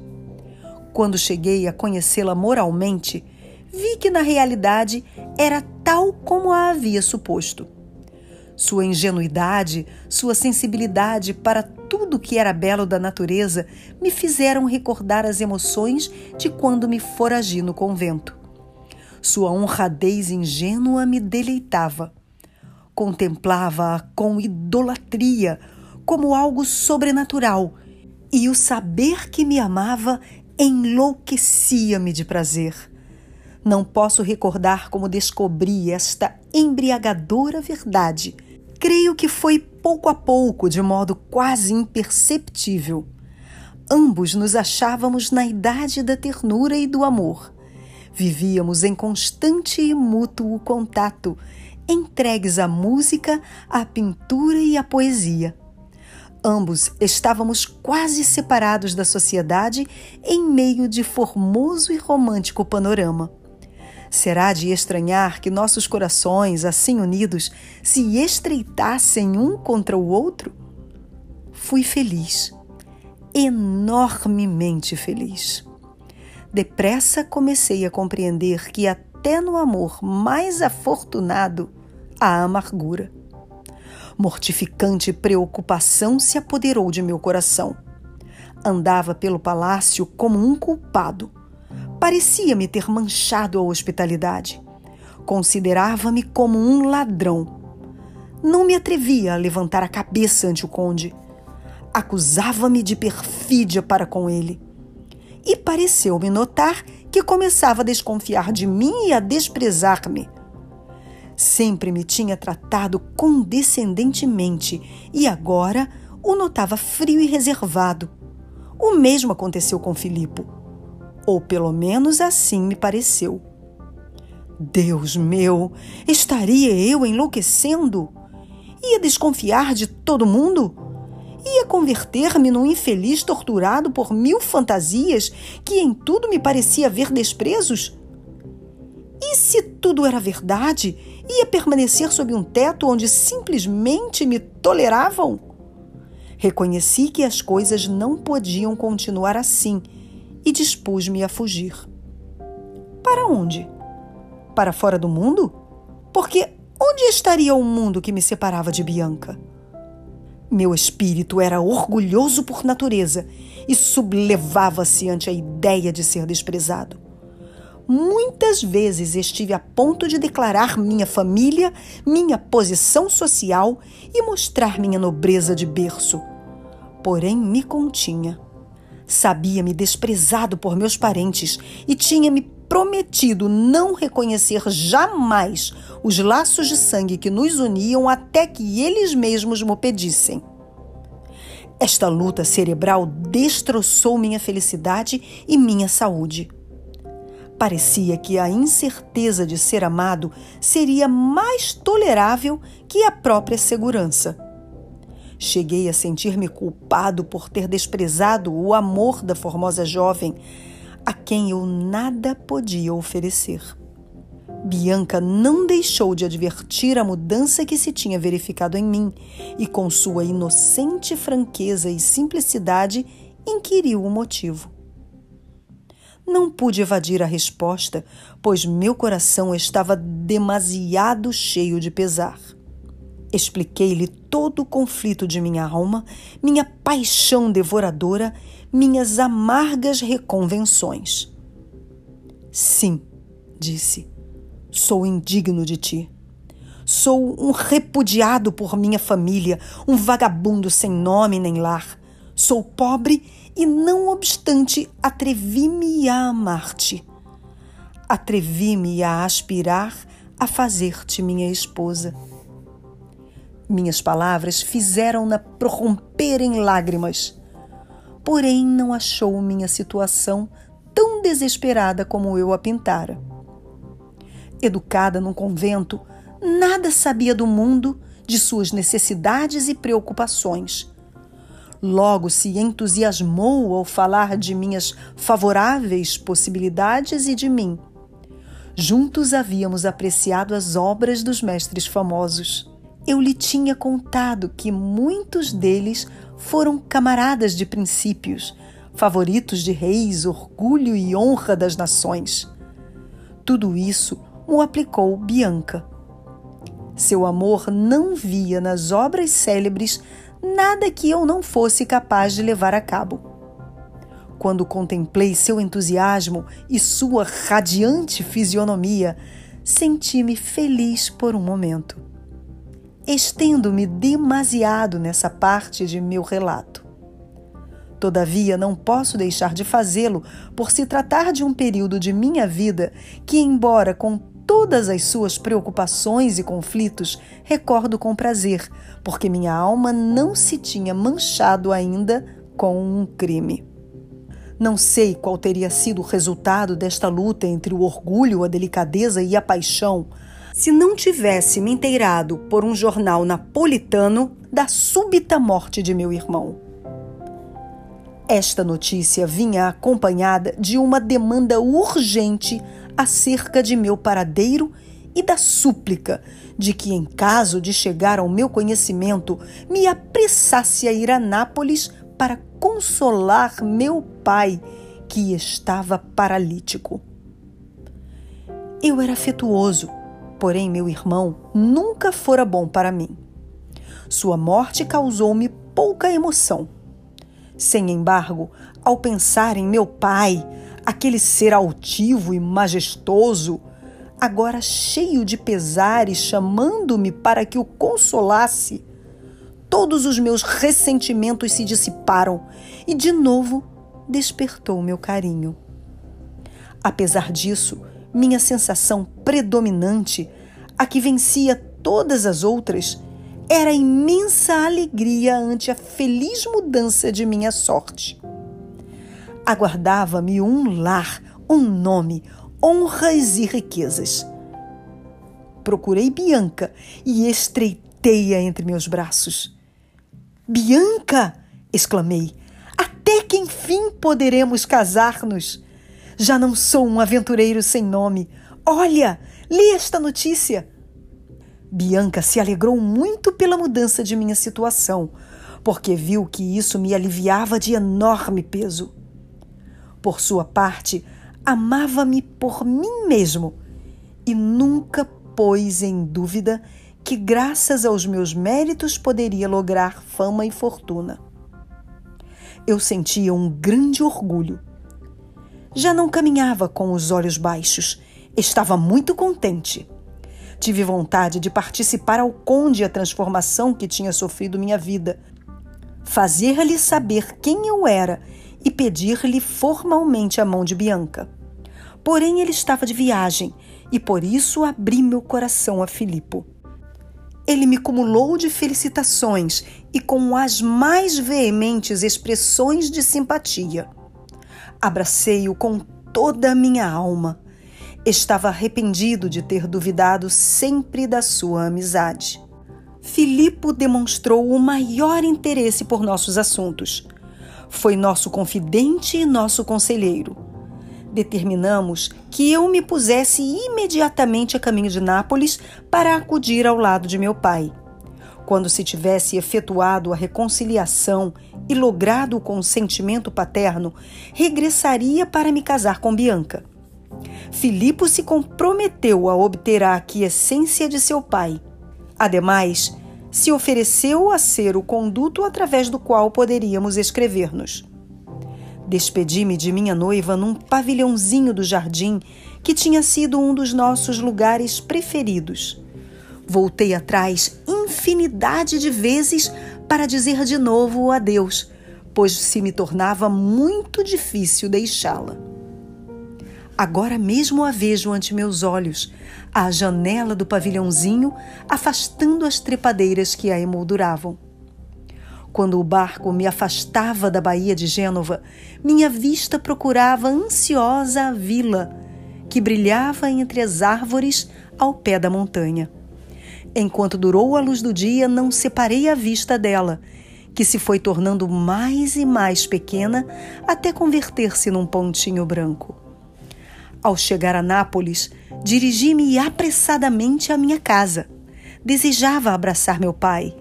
Quando cheguei a conhecê-la moralmente, vi que na realidade era tal como a havia suposto. Sua ingenuidade, sua sensibilidade para tudo que era belo da natureza me fizeram recordar as emoções de quando me foragi no convento. Sua honradez ingênua me deleitava. Contemplava-a com idolatria, como algo sobrenatural, e o saber que me amava enlouquecia-me de prazer. Não posso recordar como descobri esta embriagadora verdade. Creio que foi pouco a pouco, de modo quase imperceptível. Ambos nos achávamos na idade da ternura e do amor. Vivíamos em constante e mútuo contato, entregues à música, à pintura e à poesia. Ambos estávamos quase separados da sociedade em meio de formoso e romântico panorama. Será de estranhar que nossos corações, assim unidos, se estreitassem um contra o outro? Fui feliz, enormemente feliz. Depressa comecei a compreender que até no amor mais afortunado há amargura Mortificante preocupação se apoderou de meu coração. Andava pelo palácio como um culpado. Parecia-me ter manchado a hospitalidade. Considerava-me como um ladrão. Não me atrevia a levantar a cabeça ante o conde. Acusava-me de perfídia para com ele. E pareceu-me notar que começava a desconfiar de mim e a desprezar-me. Sempre me tinha tratado condescendentemente e agora o notava frio e reservado. O mesmo aconteceu com Filipe. Ou pelo menos assim me pareceu. Deus meu, estaria eu enlouquecendo? Ia desconfiar de todo mundo? Ia converter-me num infeliz torturado por mil fantasias que em tudo me parecia ver desprezos? Se tudo era verdade ia permanecer sob um teto onde simplesmente me toleravam? Reconheci que as coisas não podiam continuar assim e dispus-me a fugir. Para onde? Para fora do mundo? Porque onde estaria o mundo que me separava de Bianca? Meu espírito era orgulhoso por natureza e sublevava-se ante a ideia de ser desprezado. Muitas vezes estive a ponto de declarar minha família, minha posição social e mostrar minha nobreza de berço. Porém, me continha. Sabia-me desprezado por meus parentes e tinha-me prometido não reconhecer jamais os laços de sangue que nos uniam até que eles mesmos me pedissem. Esta luta cerebral destroçou minha felicidade e minha saúde. Parecia que a incerteza de ser amado seria mais tolerável que a própria segurança. Cheguei a sentir-me culpado por ter desprezado o amor da formosa jovem, a quem eu nada podia oferecer. Bianca não deixou de advertir a mudança que se tinha verificado em mim e, com sua inocente franqueza e simplicidade, inquiriu o motivo. Não pude evadir a resposta, pois meu coração estava demasiado cheio de pesar. Expliquei-lhe todo o conflito de minha alma, minha paixão devoradora, minhas amargas reconvenções. Sim, disse Sou indigno de ti. Sou um repudiado por minha família, um vagabundo sem nome nem lar. Sou pobre e, não obstante, atrevi-me a amar-te. Atrevi-me a aspirar a fazer-te minha esposa. Minhas palavras fizeram-na prorromper em lágrimas. Porém, não achou minha situação tão desesperada como eu a pintara educada num convento, nada sabia do mundo, de suas necessidades e preocupações. Logo se entusiasmou ao falar de minhas favoráveis possibilidades e de mim. Juntos havíamos apreciado as obras dos mestres famosos. Eu lhe tinha contado que muitos deles foram camaradas de princípios, favoritos de reis, orgulho e honra das nações. Tudo isso o aplicou Bianca. Seu amor não via nas obras célebres nada que eu não fosse capaz de levar a cabo. Quando contemplei seu entusiasmo e sua radiante fisionomia, senti-me feliz por um momento. Estendo-me demasiado nessa parte de meu relato. Todavia, não posso deixar de fazê-lo por se tratar de um período de minha vida que, embora com todas as suas preocupações e conflitos recordo com prazer, porque minha alma não se tinha manchado ainda com um crime. Não sei qual teria sido o resultado desta luta entre o orgulho, a delicadeza e a paixão, se não tivesse me inteirado por um jornal napolitano da súbita morte de meu irmão. Esta notícia vinha acompanhada de uma demanda urgente acerca de meu paradeiro e da súplica de que, em caso de chegar ao meu conhecimento, me apressasse a ir a Nápoles para consolar meu pai, que estava paralítico. Eu era afetuoso, porém meu irmão nunca fora bom para mim. Sua morte causou-me pouca emoção. Sem embargo, ao pensar em meu pai, aquele ser altivo e majestoso, agora cheio de pesares, chamando-me para que o consolasse, todos os meus ressentimentos se dissiparam e de novo despertou meu carinho. Apesar disso, minha sensação predominante, a que vencia todas as outras, era a imensa alegria ante a feliz mudança de minha sorte aguardava-me um lar, um nome, honras e riquezas. Procurei Bianca e estreitei-a entre meus braços. Bianca! exclamei. Até que enfim poderemos casar-nos. Já não sou um aventureiro sem nome. Olha, li esta notícia. Bianca se alegrou muito pela mudança de minha situação, porque viu que isso me aliviava de enorme peso. Por sua parte, amava-me por mim mesmo e nunca pôs em dúvida que, graças aos meus méritos, poderia lograr fama e fortuna. Eu sentia um grande orgulho. Já não caminhava com os olhos baixos, estava muito contente. Tive vontade de participar ao conde a transformação que tinha sofrido minha vida, fazer-lhe saber quem eu era e pedir-lhe formalmente a mão de Bianca. Porém, ele estava de viagem e por isso abri meu coração a Filipe. Ele me cumulou de felicitações e com as mais veementes expressões de simpatia. Abracei-o com toda a minha alma. Estava arrependido de ter duvidado sempre da sua amizade. Filipe demonstrou o maior interesse por nossos assuntos. Foi nosso confidente e nosso conselheiro determinamos que eu me pusesse imediatamente a caminho de Nápoles para acudir ao lado de meu pai. Quando se tivesse efetuado a reconciliação e logrado o consentimento paterno, regressaria para me casar com Bianca. Filipe se comprometeu a obter a aquiescência de seu pai. Ademais, se ofereceu a ser o conduto através do qual poderíamos escrever-nos. Despedi-me de minha noiva num pavilhãozinho do jardim que tinha sido um dos nossos lugares preferidos. Voltei atrás infinidade de vezes para dizer de novo adeus, pois se me tornava muito difícil deixá-la. Agora mesmo a vejo ante meus olhos, à janela do pavilhãozinho, afastando as trepadeiras que a emolduravam. Quando o barco me afastava da Baía de Gênova, minha vista procurava ansiosa a vila, que brilhava entre as árvores ao pé da montanha. Enquanto durou a luz do dia, não separei a vista dela, que se foi tornando mais e mais pequena até converter-se num pontinho branco. Ao chegar a Nápoles, dirigi-me apressadamente à minha casa. Desejava abraçar meu pai.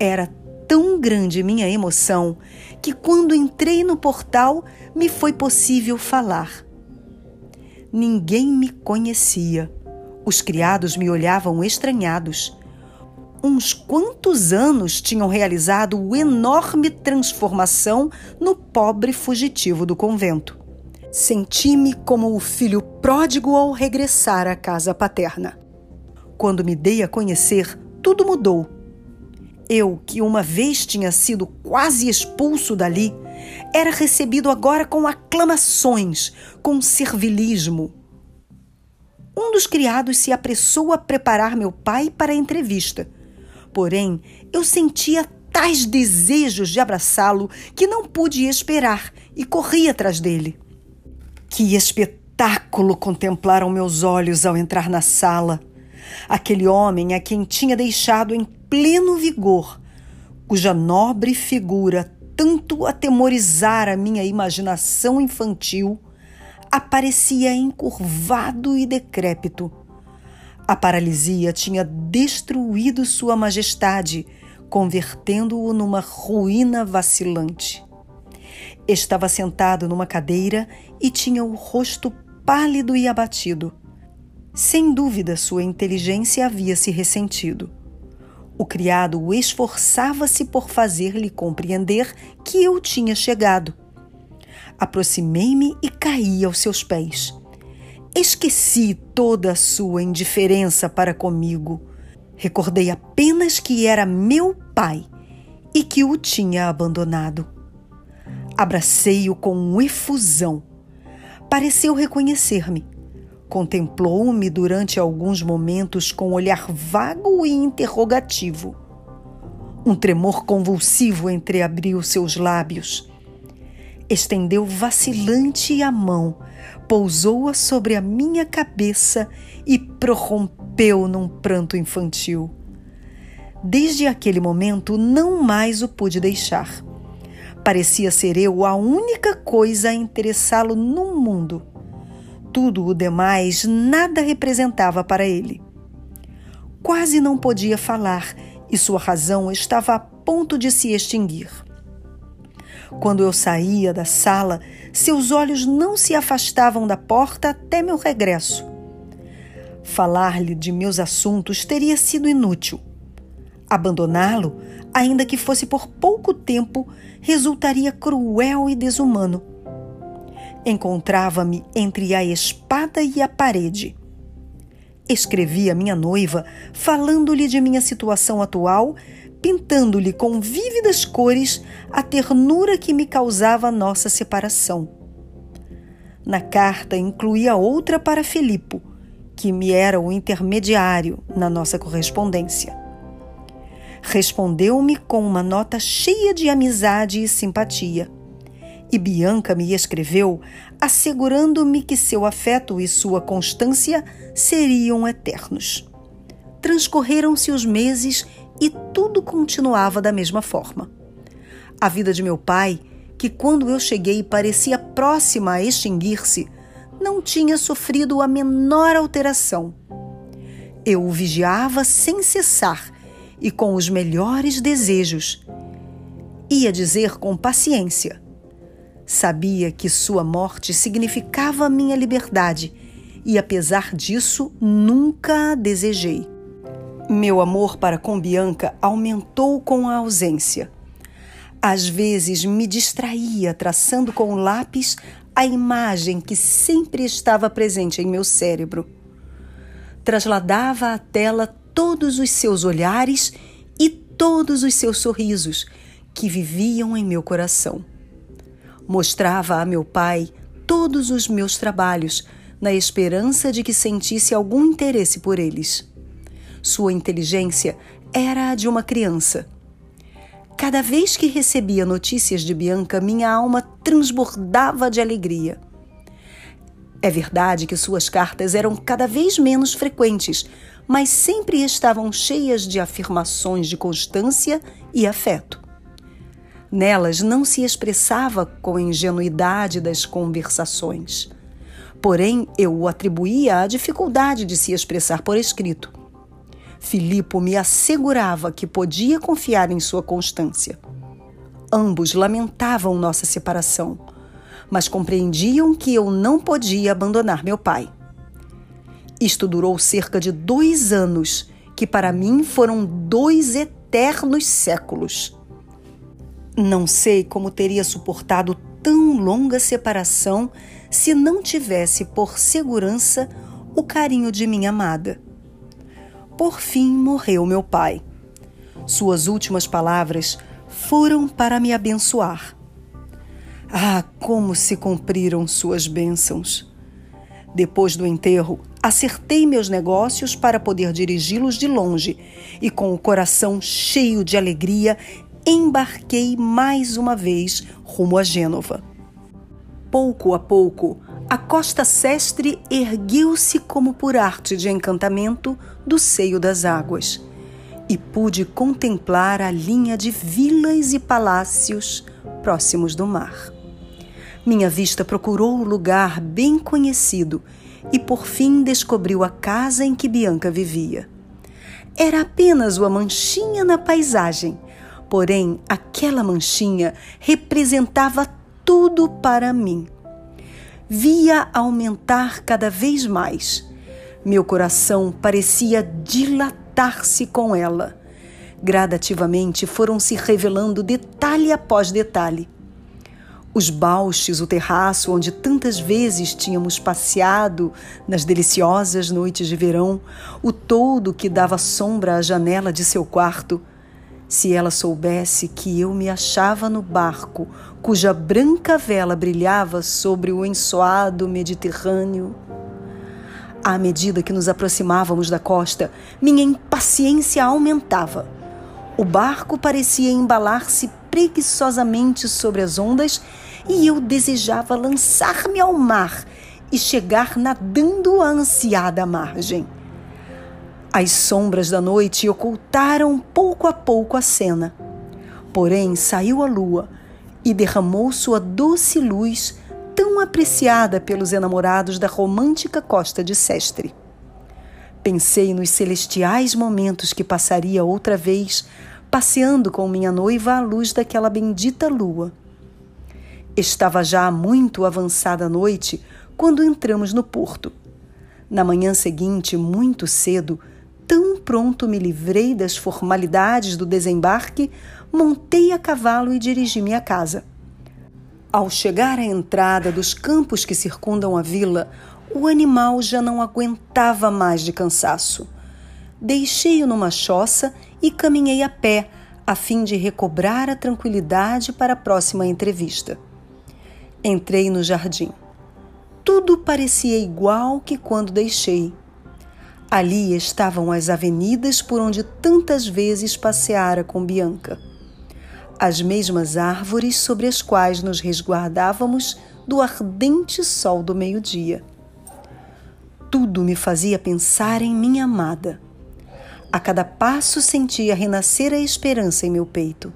Era tão grande minha emoção que, quando entrei no portal, me foi possível falar. Ninguém me conhecia. Os criados me olhavam estranhados. Uns quantos anos tinham realizado enorme transformação no pobre fugitivo do convento. Senti-me como o filho pródigo ao regressar à casa paterna. Quando me dei a conhecer, tudo mudou eu, que uma vez tinha sido quase expulso dali, era recebido agora com aclamações, com servilismo. Um dos criados se apressou a preparar meu pai para a entrevista. Porém, eu sentia tais desejos de abraçá-lo que não pude esperar e corri atrás dele. Que espetáculo contemplaram meus olhos ao entrar na sala! Aquele homem a quem tinha deixado em pleno vigor, cuja nobre figura tanto atemorizara minha imaginação infantil, aparecia encurvado e decrépito. A paralisia tinha destruído sua majestade, convertendo-o numa ruína vacilante. Estava sentado numa cadeira e tinha o rosto pálido e abatido. Sem dúvida, sua inteligência havia se ressentido. O criado esforçava-se por fazer-lhe compreender que eu tinha chegado. Aproximei-me e caí aos seus pés. Esqueci toda a sua indiferença para comigo. Recordei apenas que era meu pai e que o tinha abandonado. Abracei-o com efusão. Pareceu reconhecer-me Contemplou-me durante alguns momentos com olhar vago e interrogativo. Um tremor convulsivo entreabriu seus lábios. Estendeu vacilante a mão, pousou-a sobre a minha cabeça e prorrompeu num pranto infantil. Desde aquele momento não mais o pude deixar. Parecia ser eu a única coisa a interessá-lo no mundo tudo o demais nada representava para ele. Quase não podia falar e sua razão estava a ponto de se extinguir. Quando eu saía da sala, seus olhos não se afastavam da porta até meu regresso. Falar-lhe de meus assuntos teria sido inútil. Abandoná-lo, ainda que fosse por pouco tempo, resultaria cruel e desumano. Encontrava-me entre a espada e a parede. Escrevi a minha noiva, falando-lhe de minha situação atual, pintando-lhe com vívidas cores a ternura que me causava nossa separação. Na carta incluía outra para Filipe, que me era o intermediário na nossa correspondência. Respondeu-me com uma nota cheia de amizade e simpatia. E Bianca me escreveu assegurando-me que seu afeto e sua constância seriam eternos. Transcorreram-se os meses e tudo continuava da mesma forma. A vida de meu pai, que quando eu cheguei parecia próxima a extinguir-se, não tinha sofrido a menor alteração. Eu o vigiava sem cessar e com os melhores desejos. Ia dizer com paciência. Sabia que sua morte significava minha liberdade e, apesar disso, nunca a desejei. Meu amor para com Bianca aumentou com a ausência. Às vezes me distraía traçando com o lápis a imagem que sempre estava presente em meu cérebro. Trasladava à tela todos os seus olhares e todos os seus sorrisos que viviam em meu coração. Mostrava a meu pai todos os meus trabalhos, na esperança de que sentisse algum interesse por eles. Sua inteligência era a de uma criança. Cada vez que recebia notícias de Bianca, minha alma transbordava de alegria. É verdade que suas cartas eram cada vez menos frequentes, mas sempre estavam cheias de afirmações de constância e afeto. Nelas não se expressava com a ingenuidade das conversações. Porém, eu o atribuía à dificuldade de se expressar por escrito. Filipe me assegurava que podia confiar em sua constância. Ambos lamentavam nossa separação, mas compreendiam que eu não podia abandonar meu pai. Isto durou cerca de dois anos, que para mim foram dois eternos séculos. Não sei como teria suportado tão longa separação se não tivesse por segurança o carinho de minha amada. Por fim morreu meu pai. Suas últimas palavras foram para me abençoar. Ah, como se cumpriram suas bênçãos! Depois do enterro, acertei meus negócios para poder dirigi-los de longe e, com o coração cheio de alegria, embarquei mais uma vez rumo a Gênova. Pouco a pouco, a costa sestre ergueu-se como por arte de encantamento do seio das águas e pude contemplar a linha de vilas e palácios próximos do mar. Minha vista procurou o lugar bem conhecido e por fim descobriu a casa em que Bianca vivia. Era apenas uma manchinha na paisagem, porém aquela manchinha representava tudo para mim. Via aumentar cada vez mais meu coração parecia dilatar-se com ela. Gradativamente foram se revelando detalhe após detalhe. Os balches, o terraço onde tantas vezes tínhamos passeado nas deliciosas noites de verão, o todo que dava sombra à janela de seu quarto. Se ela soubesse que eu me achava no barco cuja branca vela brilhava sobre o ensoado Mediterrâneo. À medida que nos aproximávamos da costa, minha impaciência aumentava. O barco parecia embalar-se preguiçosamente sobre as ondas e eu desejava lançar-me ao mar e chegar nadando à ansiada margem. As sombras da noite ocultaram pouco a pouco a cena. Porém, saiu a lua e derramou sua doce luz tão apreciada pelos enamorados da romântica costa de Sestre. Pensei nos celestiais momentos que passaria outra vez passeando com minha noiva à luz daquela bendita lua. Estava já muito avançada a noite quando entramos no porto. Na manhã seguinte, muito cedo, tão pronto me livrei das formalidades do desembarque, montei a cavalo e dirigi minha casa. Ao chegar à entrada dos campos que circundam a vila, o animal já não aguentava mais de cansaço. Deixei-o numa choça e caminhei a pé, a fim de recobrar a tranquilidade para a próxima entrevista. Entrei no jardim. Tudo parecia igual que quando deixei. Ali estavam as avenidas por onde tantas vezes passeara com Bianca. As mesmas árvores sobre as quais nos resguardávamos do ardente sol do meio-dia. Tudo me fazia pensar em minha amada. A cada passo sentia renascer a esperança em meu peito.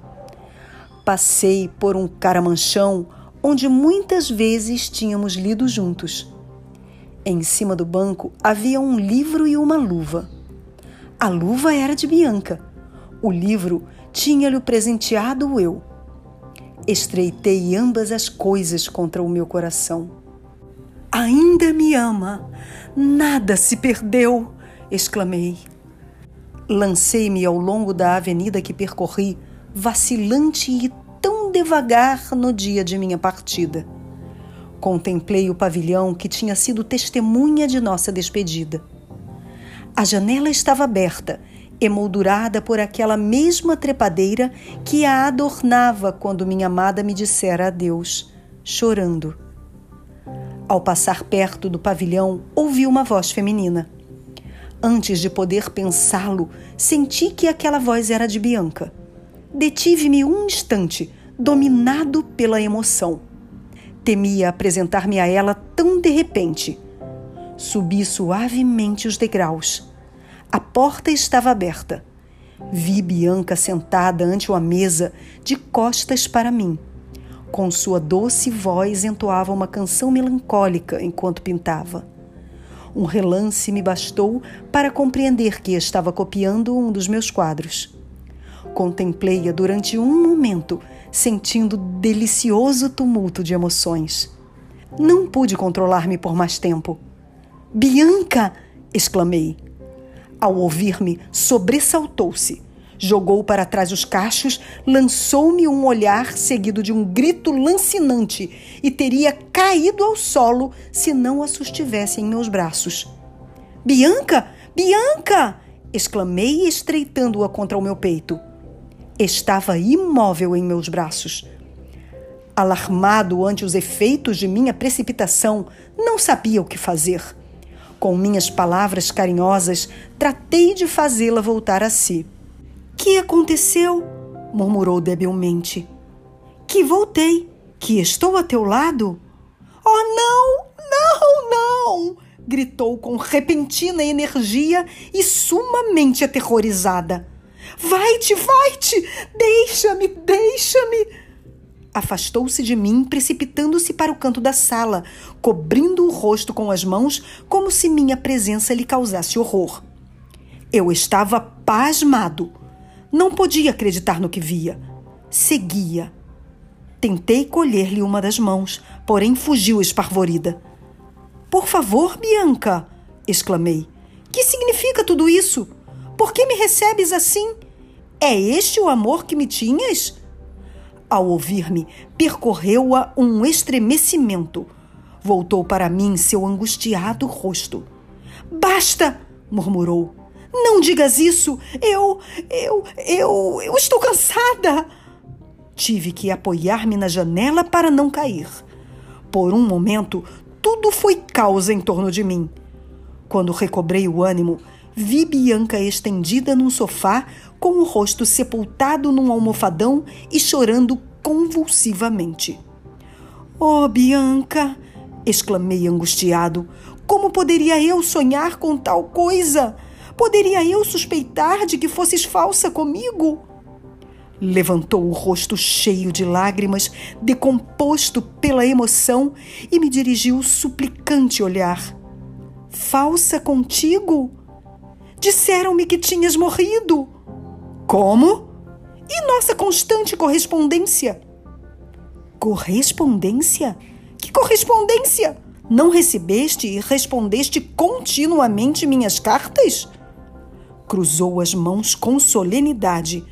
Passei por um caramanchão onde muitas vezes tínhamos lido juntos. Em cima do banco havia um livro e uma luva. A luva era de Bianca. O livro tinha-lhe presenteado eu. Estreitei ambas as coisas contra o meu coração. Ainda me ama, nada se perdeu, exclamei. Lancei-me ao longo da avenida que percorri, vacilante e devagar no dia de minha partida. Contemplei o pavilhão que tinha sido testemunha de nossa despedida. A janela estava aberta, emoldurada por aquela mesma trepadeira que a adornava quando minha amada me dissera adeus, chorando. Ao passar perto do pavilhão, ouvi uma voz feminina. Antes de poder pensá-lo, senti que aquela voz era de Bianca. Detive-me um instante, dominado pela emoção. Temia apresentar-me a ela tão de repente. Subi suavemente os degraus. A porta estava aberta. Vi Bianca sentada ante uma mesa, de costas para mim. Com sua doce voz entoava uma canção melancólica enquanto pintava. Um relance me bastou para compreender que estava copiando um dos meus quadros. Contemplei-a durante um momento sentindo delicioso tumulto de emoções. Não pude controlar-me por mais tempo. Bianca! exclamei. Ao ouvir-me, sobressaltou-se. Jogou para trás os cachos, lançou-me um olhar seguido de um grito lancinante e teria caído ao solo se não a sustivesse em meus braços. Bianca! Bianca! exclamei, estreitando-a contra o meu peito. Estava imóvel em meus braços. Alarmado ante os efeitos de minha precipitação, não sabia o que fazer. Com minhas palavras carinhosas, tratei de fazê-la voltar a si. Que aconteceu? murmurou debilmente. Que voltei, que estou a teu lado. Oh, não, não, não! gritou com repentina energia e sumamente aterrorizada. Vai-te, vai-te! Deixa-me, deixa-me! Afastou-se de mim, precipitando-se para o canto da sala, cobrindo o rosto com as mãos, como se minha presença lhe causasse horror. Eu estava pasmado. Não podia acreditar no que via. Seguia. Tentei colher-lhe uma das mãos, porém fugiu esparvorida. Por favor, Bianca! exclamei. Que significa tudo isso? Por que me recebes assim? É este o amor que me tinhas? Ao ouvir-me, percorreu-a um estremecimento. Voltou para mim seu angustiado rosto. Basta! murmurou. Não digas isso! Eu. Eu. Eu. Eu estou cansada! Tive que apoiar-me na janela para não cair. Por um momento, tudo foi causa em torno de mim. Quando recobrei o ânimo, vi Bianca estendida num sofá, com o rosto sepultado num almofadão e chorando convulsivamente. Oh, Bianca! exclamei angustiado. Como poderia eu sonhar com tal coisa? Poderia eu suspeitar de que fosses falsa comigo? Levantou o rosto cheio de lágrimas, decomposto pela emoção, e me dirigiu o suplicante olhar. Falsa contigo? Disseram-me que tinhas morrido. Como? E nossa constante correspondência? Correspondência? Que correspondência? Não recebeste e respondeste continuamente minhas cartas? Cruzou as mãos com solenidade.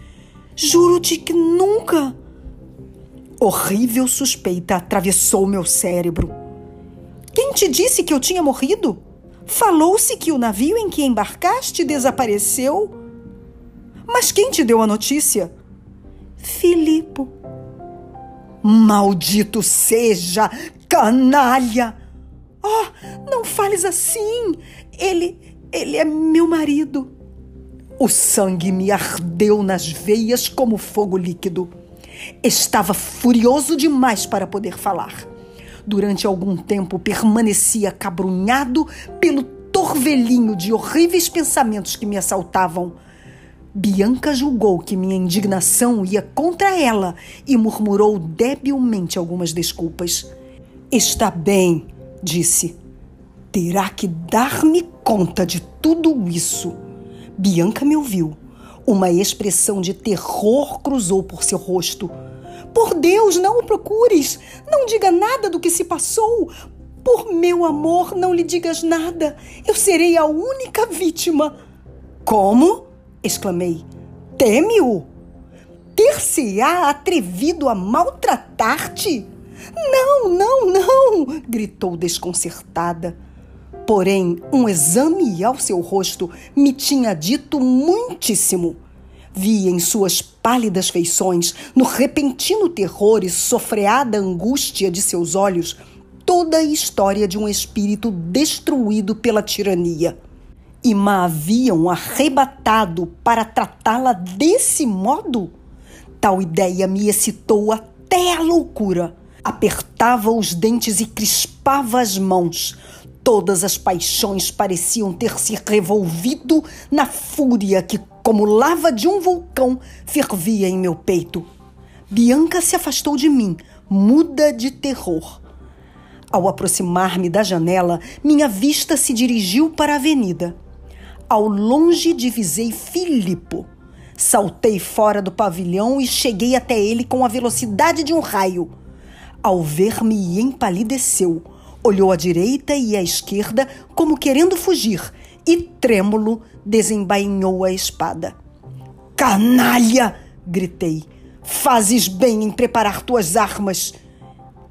Juro-te que nunca. Horrível suspeita atravessou meu cérebro. Quem te disse que eu tinha morrido? Falou-se que o navio em que embarcaste desapareceu. Mas quem te deu a notícia? Filipe. Maldito seja, canalha! Oh, não fales assim! Ele, ele é meu marido. O sangue me ardeu nas veias como fogo líquido. Estava furioso demais para poder falar. Durante algum tempo permanecia cabrunhado pelo torvelinho de horríveis pensamentos que me assaltavam. Bianca julgou que minha indignação ia contra ela e murmurou debilmente algumas desculpas. Está bem, disse. Terá que dar-me conta de tudo isso. Bianca me ouviu. Uma expressão de terror cruzou por seu rosto. Por Deus, não o procures! Não diga nada do que se passou! Por meu amor, não lhe digas nada! Eu serei a única vítima! Como? Exclamei. Teme-o? Ter-se-á atrevido a maltratar-te? Não, não, não! gritou desconcertada. Porém, um exame ao seu rosto me tinha dito muitíssimo. Vi em suas pálidas feições, no repentino terror e sofreada angústia de seus olhos, toda a história de um espírito destruído pela tirania. E ma haviam arrebatado para tratá-la desse modo? Tal ideia me excitou até a loucura apertava os dentes e crispava as mãos. Todas as paixões pareciam ter se revolvido na fúria que, como lava de um vulcão, fervia em meu peito. Bianca se afastou de mim, muda de terror. Ao aproximar-me da janela, minha vista se dirigiu para a avenida. Ao longe divisei Filipe. Saltei fora do pavilhão e cheguei até ele com a velocidade de um raio. Ao ver-me, empalideceu, olhou à direita e à esquerda como querendo fugir e, trêmulo, desembainhou a espada. Canalha! gritei. Fazes bem em preparar tuas armas.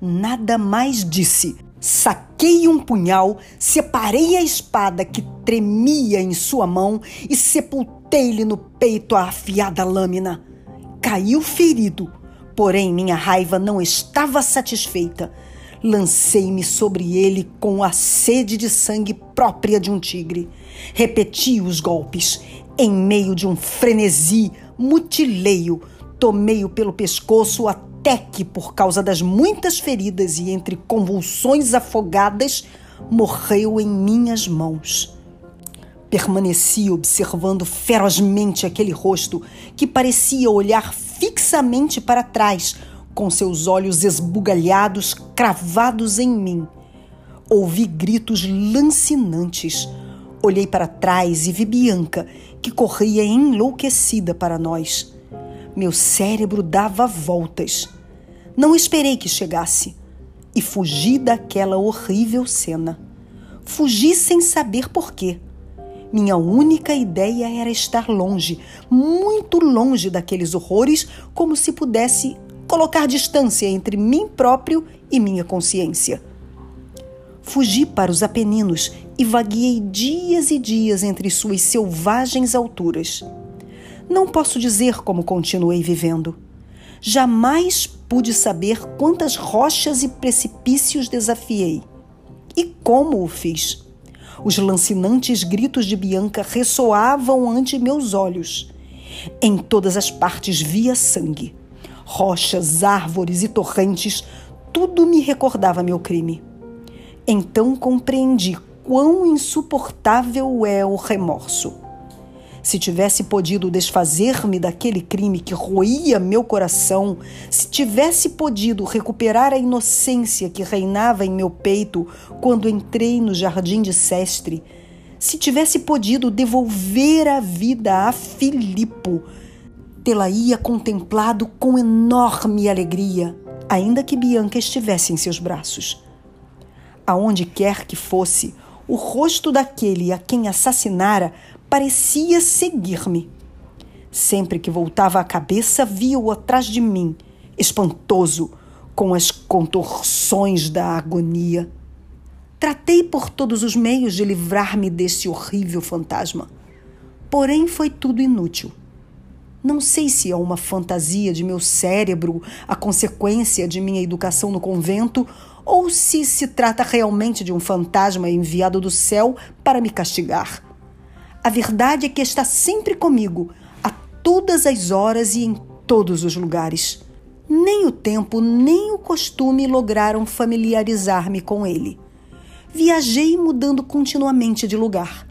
Nada mais disse. Saquei um punhal, separei a espada que tremia em sua mão e sepultei-lhe no peito a afiada lâmina. Caiu ferido Porém, minha raiva não estava satisfeita. Lancei-me sobre ele com a sede de sangue própria de um tigre. Repeti os golpes. Em meio de um frenesi, mutilei-o. Tomei-o pelo pescoço até que, por causa das muitas feridas e entre convulsões afogadas, morreu em minhas mãos. Permaneci observando ferozmente aquele rosto que parecia olhar fixamente para trás, com seus olhos esbugalhados cravados em mim. Ouvi gritos lancinantes. Olhei para trás e vi Bianca, que corria enlouquecida para nós. Meu cérebro dava voltas. Não esperei que chegasse e fugi daquela horrível cena. Fugi sem saber por quê. Minha única ideia era estar longe, muito longe daqueles horrores, como se pudesse colocar distância entre mim próprio e minha consciência. Fugi para os Apeninos e vagueei dias e dias entre suas selvagens alturas. Não posso dizer como continuei vivendo. Jamais pude saber quantas rochas e precipícios desafiei. E como o fiz? Os lancinantes gritos de Bianca ressoavam ante meus olhos. Em todas as partes via sangue. Rochas, árvores e torrentes, tudo me recordava meu crime. Então compreendi quão insuportável é o remorso. Se tivesse podido desfazer-me daquele crime que roía meu coração, se tivesse podido recuperar a inocência que reinava em meu peito quando entrei no jardim de Sestre, se tivesse podido devolver a vida a Filipo, tê-la-ia contemplado com enorme alegria. ainda que Bianca estivesse em seus braços. Aonde quer que fosse, o rosto daquele a quem assassinara parecia seguir-me. Sempre que voltava a cabeça, via-o atrás de mim, espantoso, com as contorções da agonia. Tratei por todos os meios de livrar-me desse horrível fantasma. Porém, foi tudo inútil. Não sei se é uma fantasia de meu cérebro, a consequência de minha educação no convento, ou se se trata realmente de um fantasma enviado do céu para me castigar. A verdade é que está sempre comigo, a todas as horas e em todos os lugares. Nem o tempo nem o costume lograram familiarizar-me com ele. Viajei mudando continuamente de lugar.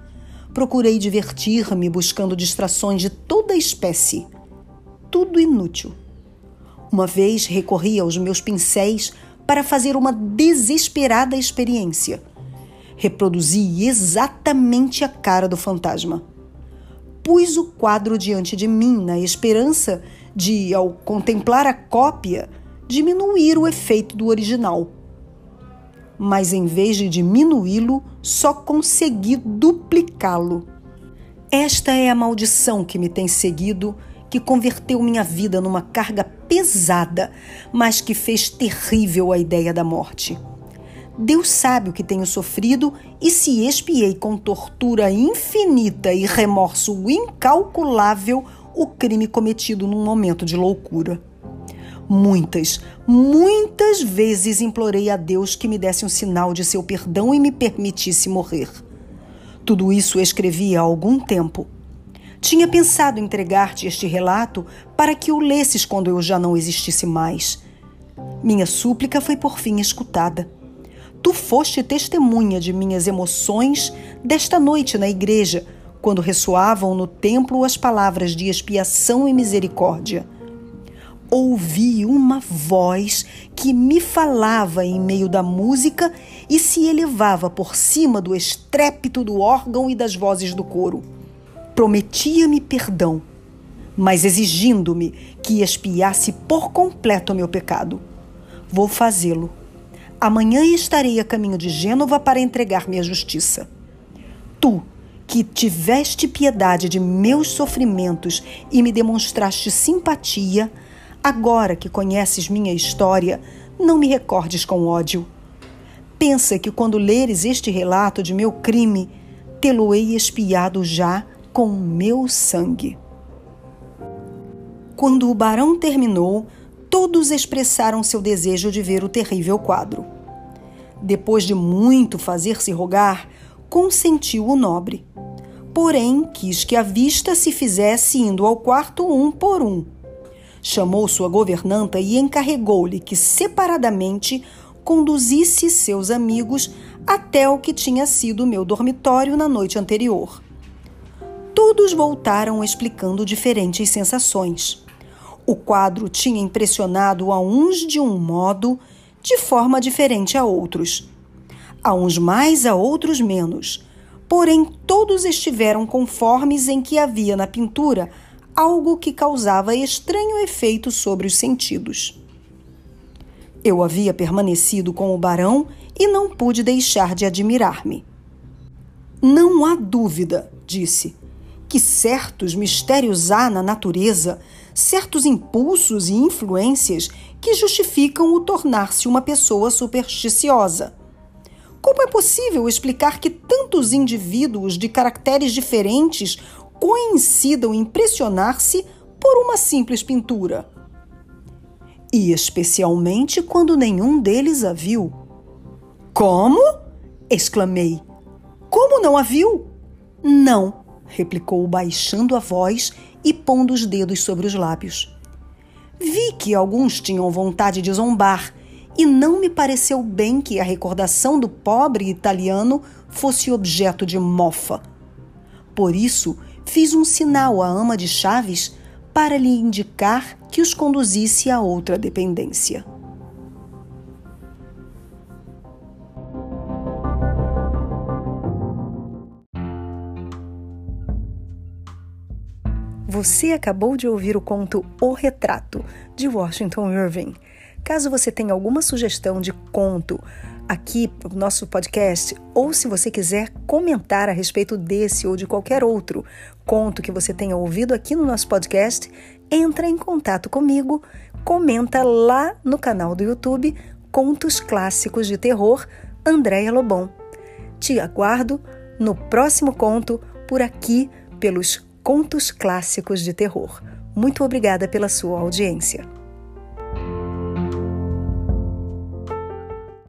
Procurei divertir-me buscando distrações de toda espécie. Tudo inútil. Uma vez recorri aos meus pincéis para fazer uma desesperada experiência. Reproduzi exatamente a cara do fantasma. Pus o quadro diante de mim na esperança de, ao contemplar a cópia, diminuir o efeito do original mas em vez de diminuí-lo, só consegui duplicá-lo. Esta é a maldição que me tem seguido, que converteu minha vida numa carga pesada, mas que fez terrível a ideia da morte. Deus sabe o que tenho sofrido e se expiei com tortura infinita e remorso incalculável o crime cometido num momento de loucura. Muitas, muitas vezes implorei a Deus que me desse um sinal de seu perdão e me permitisse morrer. Tudo isso escrevi há algum tempo. Tinha pensado entregar-te este relato para que o lesses quando eu já não existisse mais. Minha súplica foi por fim escutada. Tu foste testemunha de minhas emoções desta noite na igreja, quando ressoavam no templo as palavras de expiação e misericórdia ouvi uma voz que me falava em meio da música e se elevava por cima do estrépito do órgão e das vozes do coro. Prometia-me perdão, mas exigindo-me que expiasse por completo o meu pecado. Vou fazê-lo. Amanhã estarei a caminho de Gênova para entregar-me à justiça. Tu, que tiveste piedade de meus sofrimentos e me demonstraste simpatia, Agora que conheces minha história, não me recordes com ódio. Pensa que quando leres este relato de meu crime, tê-lo-ei espiado já com meu sangue. Quando o barão terminou, todos expressaram seu desejo de ver o terrível quadro. Depois de muito fazer-se rogar, consentiu o nobre. Porém, quis que a vista se fizesse indo ao quarto um por um chamou sua governanta e encarregou-lhe que separadamente conduzisse seus amigos até o que tinha sido meu dormitório na noite anterior. Todos voltaram explicando diferentes sensações. O quadro tinha impressionado a uns de um modo, de forma diferente a outros. A uns mais, a outros menos. Porém, todos estiveram conformes em que havia na pintura algo que causava estranho efeito sobre os sentidos. Eu havia permanecido com o barão e não pude deixar de admirar-me. Não há dúvida, disse, que certos mistérios há na natureza, certos impulsos e influências que justificam o tornar-se uma pessoa supersticiosa. Como é possível explicar que tantos indivíduos de caracteres diferentes coincidam em impressionar-se por uma simples pintura. E especialmente quando nenhum deles a viu. Como? exclamei. Como não a viu? Não, replicou baixando a voz e pondo os dedos sobre os lábios. Vi que alguns tinham vontade de zombar e não me pareceu bem que a recordação do pobre italiano fosse objeto de mofa. Por isso, fiz um sinal à ama de chaves para lhe indicar que os conduzisse a outra dependência. Você acabou de ouvir o conto O Retrato, de Washington Irving. Caso você tenha alguma sugestão de conto aqui no nosso podcast, ou se você quiser comentar a respeito desse ou de qualquer outro conto que você tenha ouvido aqui no nosso podcast, entra em contato comigo, comenta lá no canal do YouTube Contos Clássicos de Terror Andréia Lobon. Te aguardo no próximo conto por aqui pelos Contos Clássicos de Terror. Muito obrigada pela sua audiência.